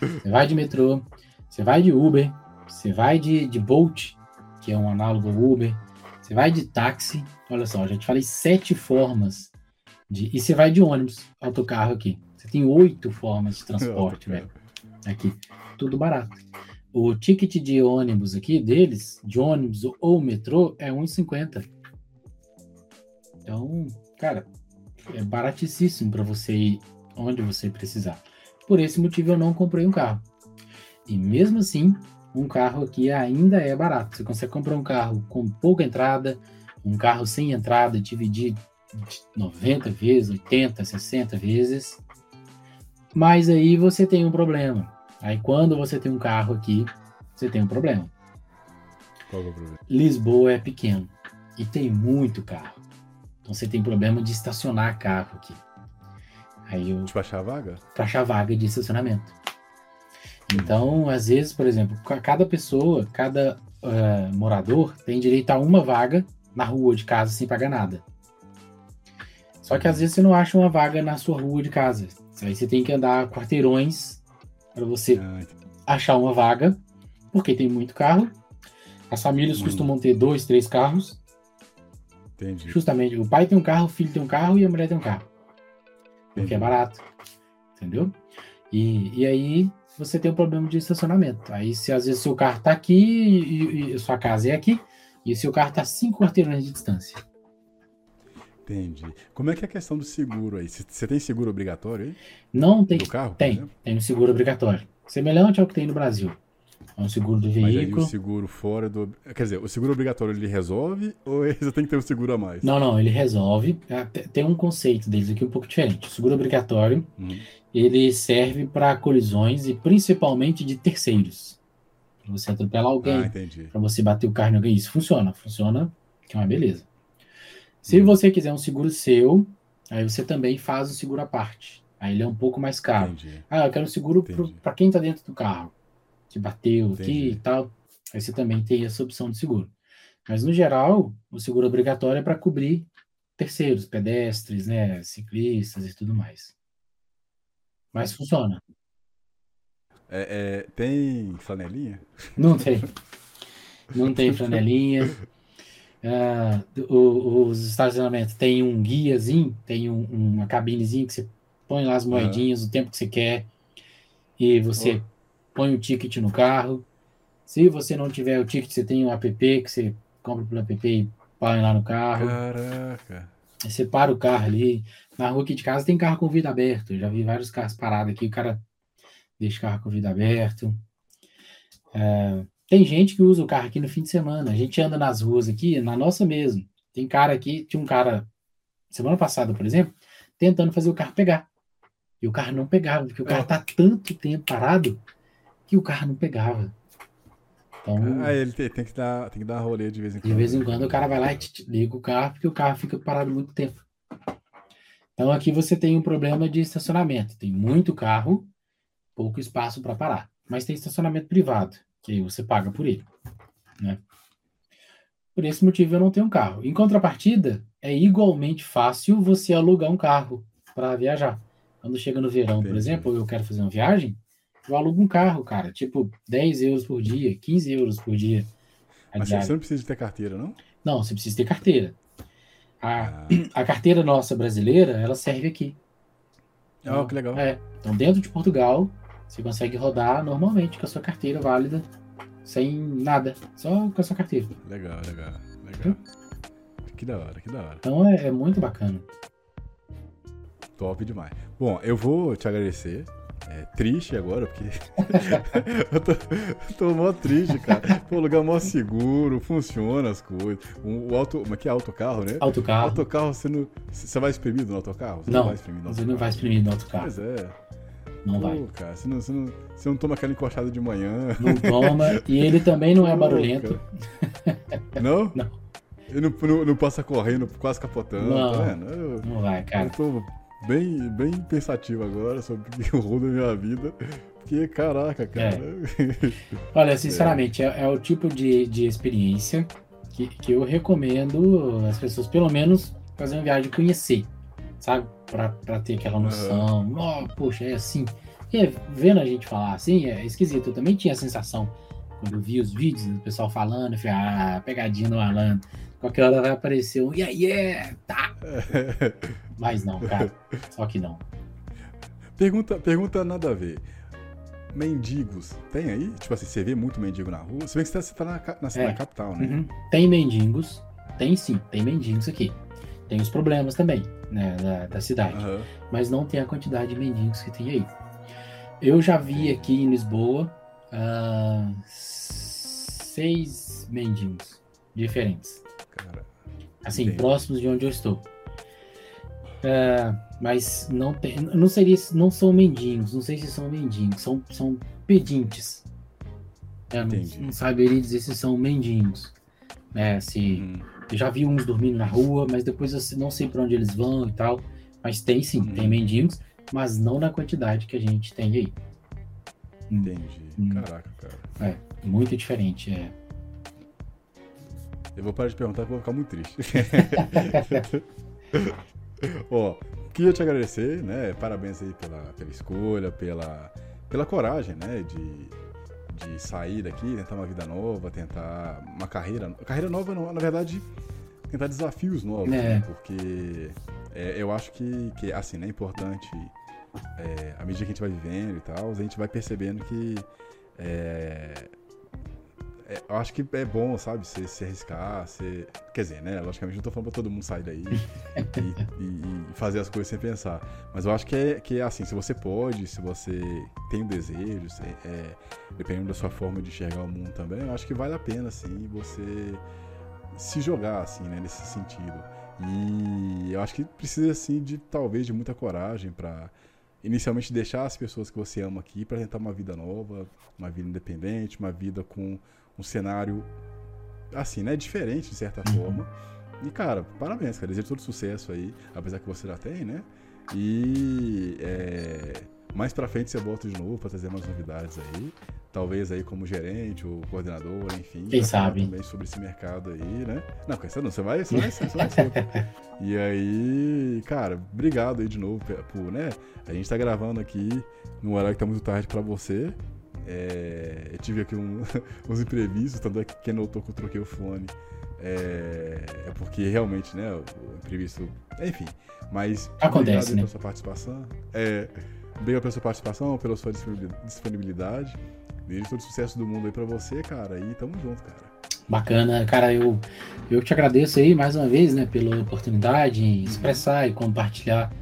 Speaker 2: você vai de metrô, você vai de Uber, você vai de, de Bolt, que é um análogo ao Uber, você vai de táxi. Olha só, já te falei sete formas de. E você vai de ônibus, autocarro aqui. Você tem oito formas de transporte, velho. Aqui. Tudo barato. O ticket de ônibus aqui deles, de ônibus ou metrô, é R$1,50. Então, cara, é baratíssimo para você ir onde você precisar. Por esse motivo eu não comprei um carro. E mesmo assim, um carro aqui ainda é barato. Você consegue comprar um carro com pouca entrada, um carro sem entrada, dividir 90 vezes, 80, 60 vezes. Mas aí você tem um problema. Aí quando você tem um carro aqui, você tem um problema.
Speaker 1: Qual que é o problema?
Speaker 2: Lisboa é pequeno e tem muito carro. Então você tem problema de estacionar carro aqui. Aí eu
Speaker 1: Tipo, achar a vaga?
Speaker 2: achar vaga de estacionamento. Então, às vezes, por exemplo, ca- cada pessoa, cada eh, morador tem direito a uma vaga na rua de casa sem pagar nada. Só que às vezes você não acha uma vaga na sua rua de casa. Aí você tem que andar quarteirões para você
Speaker 1: entendi.
Speaker 2: achar uma vaga, porque tem muito carro. As famílias costumam ter dois, três carros.
Speaker 1: entendi.
Speaker 2: Justamente, o pai tem um carro, o filho tem um carro e a mulher tem um carro. Porque é
Speaker 1: Entendi.
Speaker 2: barato. Entendeu? E, e aí você tem um problema de estacionamento. Aí, se às vezes seu carro tá aqui e, e sua casa é aqui, e seu carro tá cinco quarteirões de distância.
Speaker 1: Entendi. Como é que é a questão do seguro aí? Você tem seguro obrigatório aí?
Speaker 2: Não tem.
Speaker 1: Do carro?
Speaker 2: Tem, tem um seguro obrigatório. Semelhante ao que tem no Brasil. É um seguro do veículo.
Speaker 1: o seguro fora do. Quer dizer, o seguro obrigatório ele resolve ou (laughs) você tem que ter um seguro a mais?
Speaker 2: Não, não, ele resolve. Te- Tem um conceito deles aqui um pouco diferente. O seguro obrigatório,
Speaker 1: Uhum.
Speaker 2: ele serve para colisões e principalmente de terceiros. Pra você atropelar alguém,
Speaker 1: Ah, entendi.
Speaker 2: para você bater o carro em alguém. Isso funciona, funciona, que é uma beleza. Se
Speaker 1: Hum.
Speaker 2: você quiser um seguro seu, aí você também faz o seguro à parte. Aí ele é um pouco mais caro.
Speaker 1: Entendi.
Speaker 2: Ah, eu quero um seguro para quem está dentro do carro, que bateu aqui
Speaker 1: Entendi.
Speaker 2: e tal. Aí você também tem essa opção de seguro. Mas no geral, o seguro obrigatório é para cobrir terceiros, pedestres, né, ciclistas e tudo mais. Mas funciona.
Speaker 1: É, é, tem flanelinha?
Speaker 2: Não tem. Não tem flanelinha. (laughs) Ah, o- os estacionamentos tem um guiazinho, tem um- uma cabinezinha que você põe lá as moedinhas, o tempo que você quer, e você põe o ticket no carro. Se você não tiver o ticket, você tem um app que você compra pelo app e põe lá no carro.
Speaker 1: Caraca.
Speaker 2: Você para o carro ali. Na rua aqui de casa tem carro com vidro aberto. Eu já vi vários carros parados aqui. O cara deixa o carro com vidro aberto. É, tem gente que usa o carro aqui no fim de semana. A gente anda nas ruas aqui, na nossa mesmo. Tem cara aqui, tinha um cara, semana passada, por exemplo, tentando fazer o carro pegar. E o carro não pegava, porque o carro
Speaker 1: Ó.
Speaker 2: tá tanto tempo parado que o carro não pegava. Então,
Speaker 1: Ah, ele tem, tem que dar, tem que dar rolê de vez em quando.
Speaker 2: de vez em quando o cara vai lá e liga o carro, porque o carro fica parado muito tempo. Então aqui você tem um problema de estacionamento. Tem muito carro, pouco espaço para parar. Mas tem estacionamento privado, que aí você paga por ele. Né? Por esse motivo eu não tenho um carro. Em contrapartida, é igualmente fácil você alugar um carro para viajar. Quando chega no verão, por
Speaker 1: Entendi.
Speaker 2: exemplo, eu quero fazer uma viagem, eu alugo um carro, cara. Tipo, 10 euros por dia, 15 euros por dia.
Speaker 1: Mas
Speaker 2: diária.
Speaker 1: você não precisa ter carteira, não?
Speaker 2: Não, você precisa ter carteira. A,
Speaker 1: Ah, (clears throat)
Speaker 2: a carteira nossa brasileira, ela serve aqui.
Speaker 1: Ah, que legal.
Speaker 2: É. Então, dentro de Portugal, você consegue rodar normalmente com a sua carteira válida, sem nada, só com a sua carteira.
Speaker 1: Legal, legal, legal. Que da hora, que da hora.
Speaker 2: Então, é, é muito bacana.
Speaker 1: Top demais. Bom, eu vou te agradecer. É triste agora, porque (laughs) eu tô, tô mó triste, cara. Pô, lugar mó seguro, funciona as coisas. O, o auto, mas que é autocarro, né?
Speaker 2: Autocarro,
Speaker 1: Autocarro, você não. Você vai exprimir no autocarro? Você
Speaker 2: Não,
Speaker 1: vai exprimir no
Speaker 2: você não vai exprimir no autocarro.
Speaker 1: Pois é.
Speaker 2: Não
Speaker 1: Pô,
Speaker 2: vai.
Speaker 1: cara, você não, você, não, você não toma aquela encoxada de manhã.
Speaker 2: Não toma. E ele também não é
Speaker 1: Pô,
Speaker 2: barulhento.
Speaker 1: Não? (laughs)
Speaker 2: Não.
Speaker 1: Ele não, não, não passa correndo, quase capotando,
Speaker 2: Não.
Speaker 1: tá vendo? Eu,
Speaker 2: Não vai, cara.
Speaker 1: eu tô bem, bem pensativo agora sobre o que (laughs) eu da minha vida. Porque, caraca, cara. (laughs)
Speaker 2: Olha, sinceramente, é, é o tipo de, de experiência que, que eu recomendo as pessoas, pelo menos, fazer uma viagem conhecer, sabe? Pra, pra ter aquela noção. Ó, poxa, é assim. E vendo a gente falar assim, é esquisito. Eu também tinha a sensação, quando eu vi os vídeos do pessoal falando, eu falei, ah, pegadinha no Alan. Qualquer hora vai aparecer um, yeah, yeah, tá. (laughs) Mas não, cara. Só que não.
Speaker 1: pergunta, pergunta nada a ver. Mendigos, tem aí? Tipo assim, você vê muito mendigo na rua? Se bem que você tá na, ca- na,
Speaker 2: É.
Speaker 1: na capital, né?
Speaker 2: Uhum. Tem mendigos, tem sim, tem mendigos aqui. Tem os problemas também, né, da, da cidade.
Speaker 1: Aham.
Speaker 2: Mas não tem a quantidade de mendigos que tem aí. Eu já vi aqui em Lisboa ah, seis mendigos diferentes.
Speaker 1: Cara.
Speaker 2: Assim,
Speaker 1: Entendi.
Speaker 2: próximos de onde eu estou. Ah, mas não tem. Não seria. Não são mendigos, não sei se são mendigos, são, são pedintes. Eu não, não saberia dizer se são mendigos. Né, se,
Speaker 1: Hum,
Speaker 2: eu já vi uns dormindo na rua, mas depois eu não sei para onde eles vão e tal. Mas tem sim,
Speaker 1: Uhum.
Speaker 2: tem mendigos, mas não na quantidade que a gente tem aí.
Speaker 1: entendi.
Speaker 2: Hum.
Speaker 1: Caraca, cara.
Speaker 2: É, muito diferente. É.
Speaker 1: Eu vou parar de perguntar porque eu vou ficar muito triste. (laughs) Ó, queria te agradecer, né? Parabéns aí pela, pela escolha, pela, pela coragem, né? De, de sair daqui, tentar uma vida nova, tentar uma carreira. Carreira nova, não, na verdade, tentar desafios novos,
Speaker 2: É.
Speaker 1: né? Porque é, eu acho que, que, assim, né? É importante, é, à medida que a gente vai vivendo e tal, a gente vai percebendo que. é, é, eu acho que é bom, sabe, se, se arriscar, se... quer dizer, né, logicamente não tô falando pra todo mundo sair daí (laughs) e, e- e fazer as coisas sem pensar, mas eu acho que é, que é assim, se você pode, se você tem o desejo, se- é, dependendo da sua forma de enxergar o mundo também, eu acho que vale a pena, assim, você se jogar, assim, né, nesse sentido. E eu acho que precisa, assim, de talvez de muita coragem pra inicialmente deixar as pessoas que você ama aqui pra tentar uma vida nova, uma vida independente, uma vida com um cenário assim, né, diferente de certa
Speaker 2: Uhum.
Speaker 1: forma. E cara, parabéns, cara, desejo todo sucesso aí, apesar que você já tem, né? E é, mais pra frente você volta de novo pra trazer mais novidades aí. Talvez aí como gerente ou coordenador, enfim.
Speaker 2: Quem sabe?
Speaker 1: Também sobre esse mercado aí, né? Não, quem sabe não, você vai, você vai, você vai ser. (laughs) E aí, cara, obrigado aí de novo por, né? A gente tá gravando aqui num horário que tá muito tarde pra você. É, eu tive aqui um- (laughs) uns imprevistos, tanto é que quem notou que eu troquei o fone é, é porque realmente, né, o, o imprevisto. Enfim, mas.
Speaker 2: Acontece,
Speaker 1: obrigado
Speaker 2: né?
Speaker 1: pela sua participação. É, obrigado pela sua participação, pela sua disponibil- disponibilidade. Desejo todo o sucesso do mundo aí pra você, cara. E tamo junto, cara.
Speaker 2: Bacana, cara, eu, eu te agradeço aí mais uma vez, né, pela oportunidade em expressar e compartilhar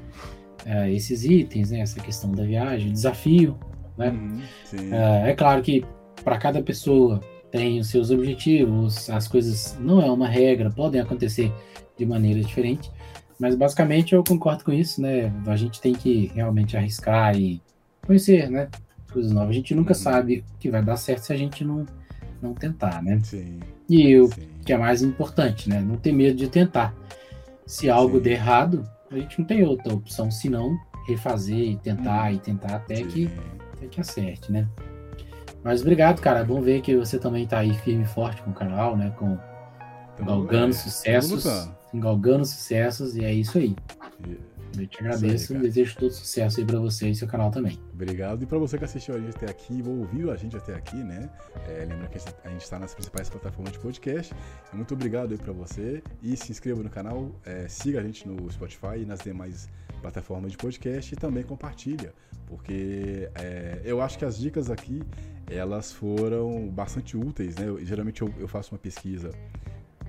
Speaker 2: eh, esses itens, né, essa questão da viagem, desafio, né?
Speaker 1: Uhum.
Speaker 2: É, é claro que para cada pessoa tem os seus objetivos, as coisas não é uma regra, podem acontecer de maneira diferente, mas basicamente eu concordo com isso, né? A gente tem que realmente arriscar e conhecer, né? Coisas novas. A gente nunca
Speaker 1: Uhum.
Speaker 2: sabe que vai dar certo se a gente não, não tentar, né?
Speaker 1: Sim.
Speaker 2: E o
Speaker 1: sim.
Speaker 2: que é mais importante, né? Não ter medo de tentar. Se algo
Speaker 1: Sim.
Speaker 2: der errado, a gente não tem outra opção senão refazer e tentar e tentar até que
Speaker 1: Sim.
Speaker 2: Até que acerte, né? Mas obrigado, cara. É bom ver que você também tá aí firme e forte com o canal, né? Com galgando
Speaker 1: é,
Speaker 2: sucessos.
Speaker 1: tamo lutando.
Speaker 2: Galgando sucessos, e é isso aí.
Speaker 1: E-
Speaker 2: Eu te agradeço
Speaker 1: cara.
Speaker 2: e desejo todo sucesso aí pra você e seu canal também.
Speaker 1: Obrigado. E para você que assistiu a gente até aqui, ou ouviu a gente até aqui, né? É, lembra que a gente está nas principais plataformas de podcast. Muito obrigado aí para você. E se inscreva no canal, é, siga a gente no Spotify e nas demais plataformas de podcast e também compartilha. Porque é, eu acho que as dicas aqui, elas foram bastante úteis, né? Eu- geralmente eu, eu faço uma pesquisa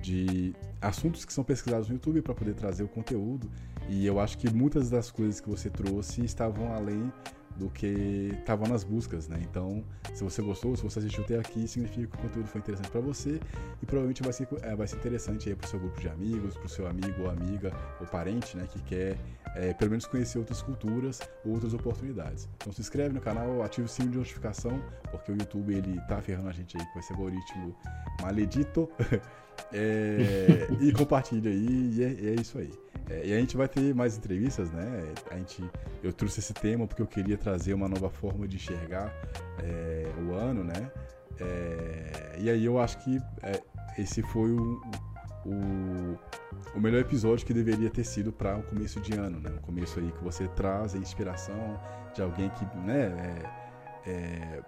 Speaker 1: de assuntos que são pesquisados no YouTube para poder trazer o conteúdo. E eu acho que muitas das coisas que você trouxe estavam além do que estava nas buscas, né? Então, se você gostou, se você assistiu até aqui, significa que o conteúdo foi interessante para você e provavelmente vai ser, é, vai ser interessante aí para o seu grupo de amigos, para o seu amigo ou amiga ou parente, né, que quer é, pelo menos conhecer outras culturas, outras oportunidades. Então se inscreve no canal, ativa o sininho de notificação, porque o YouTube ele tá ferrando a gente aí com esse algoritmo maledito. (laughs) é, e compartilha aí, e é, é isso aí. É, e a gente vai ter mais entrevistas, né? A gente, eu trouxe esse tema porque eu queria trazer uma nova forma de enxergar é, o ano, né? É, e aí eu acho que é, esse foi o, o, o, melhor episódio que deveria ter sido para o começo de ano, né? Um começo aí que você traz a inspiração de alguém que, né? É,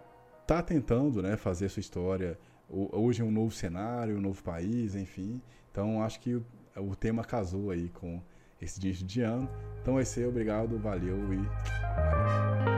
Speaker 1: tá tentando, né? Fazer sua história. Hoje é um novo cenário, um novo país, enfim. Então acho que o, o tema casou aí com esse início de ano. Então isso aí, obrigado, valeu e valeu.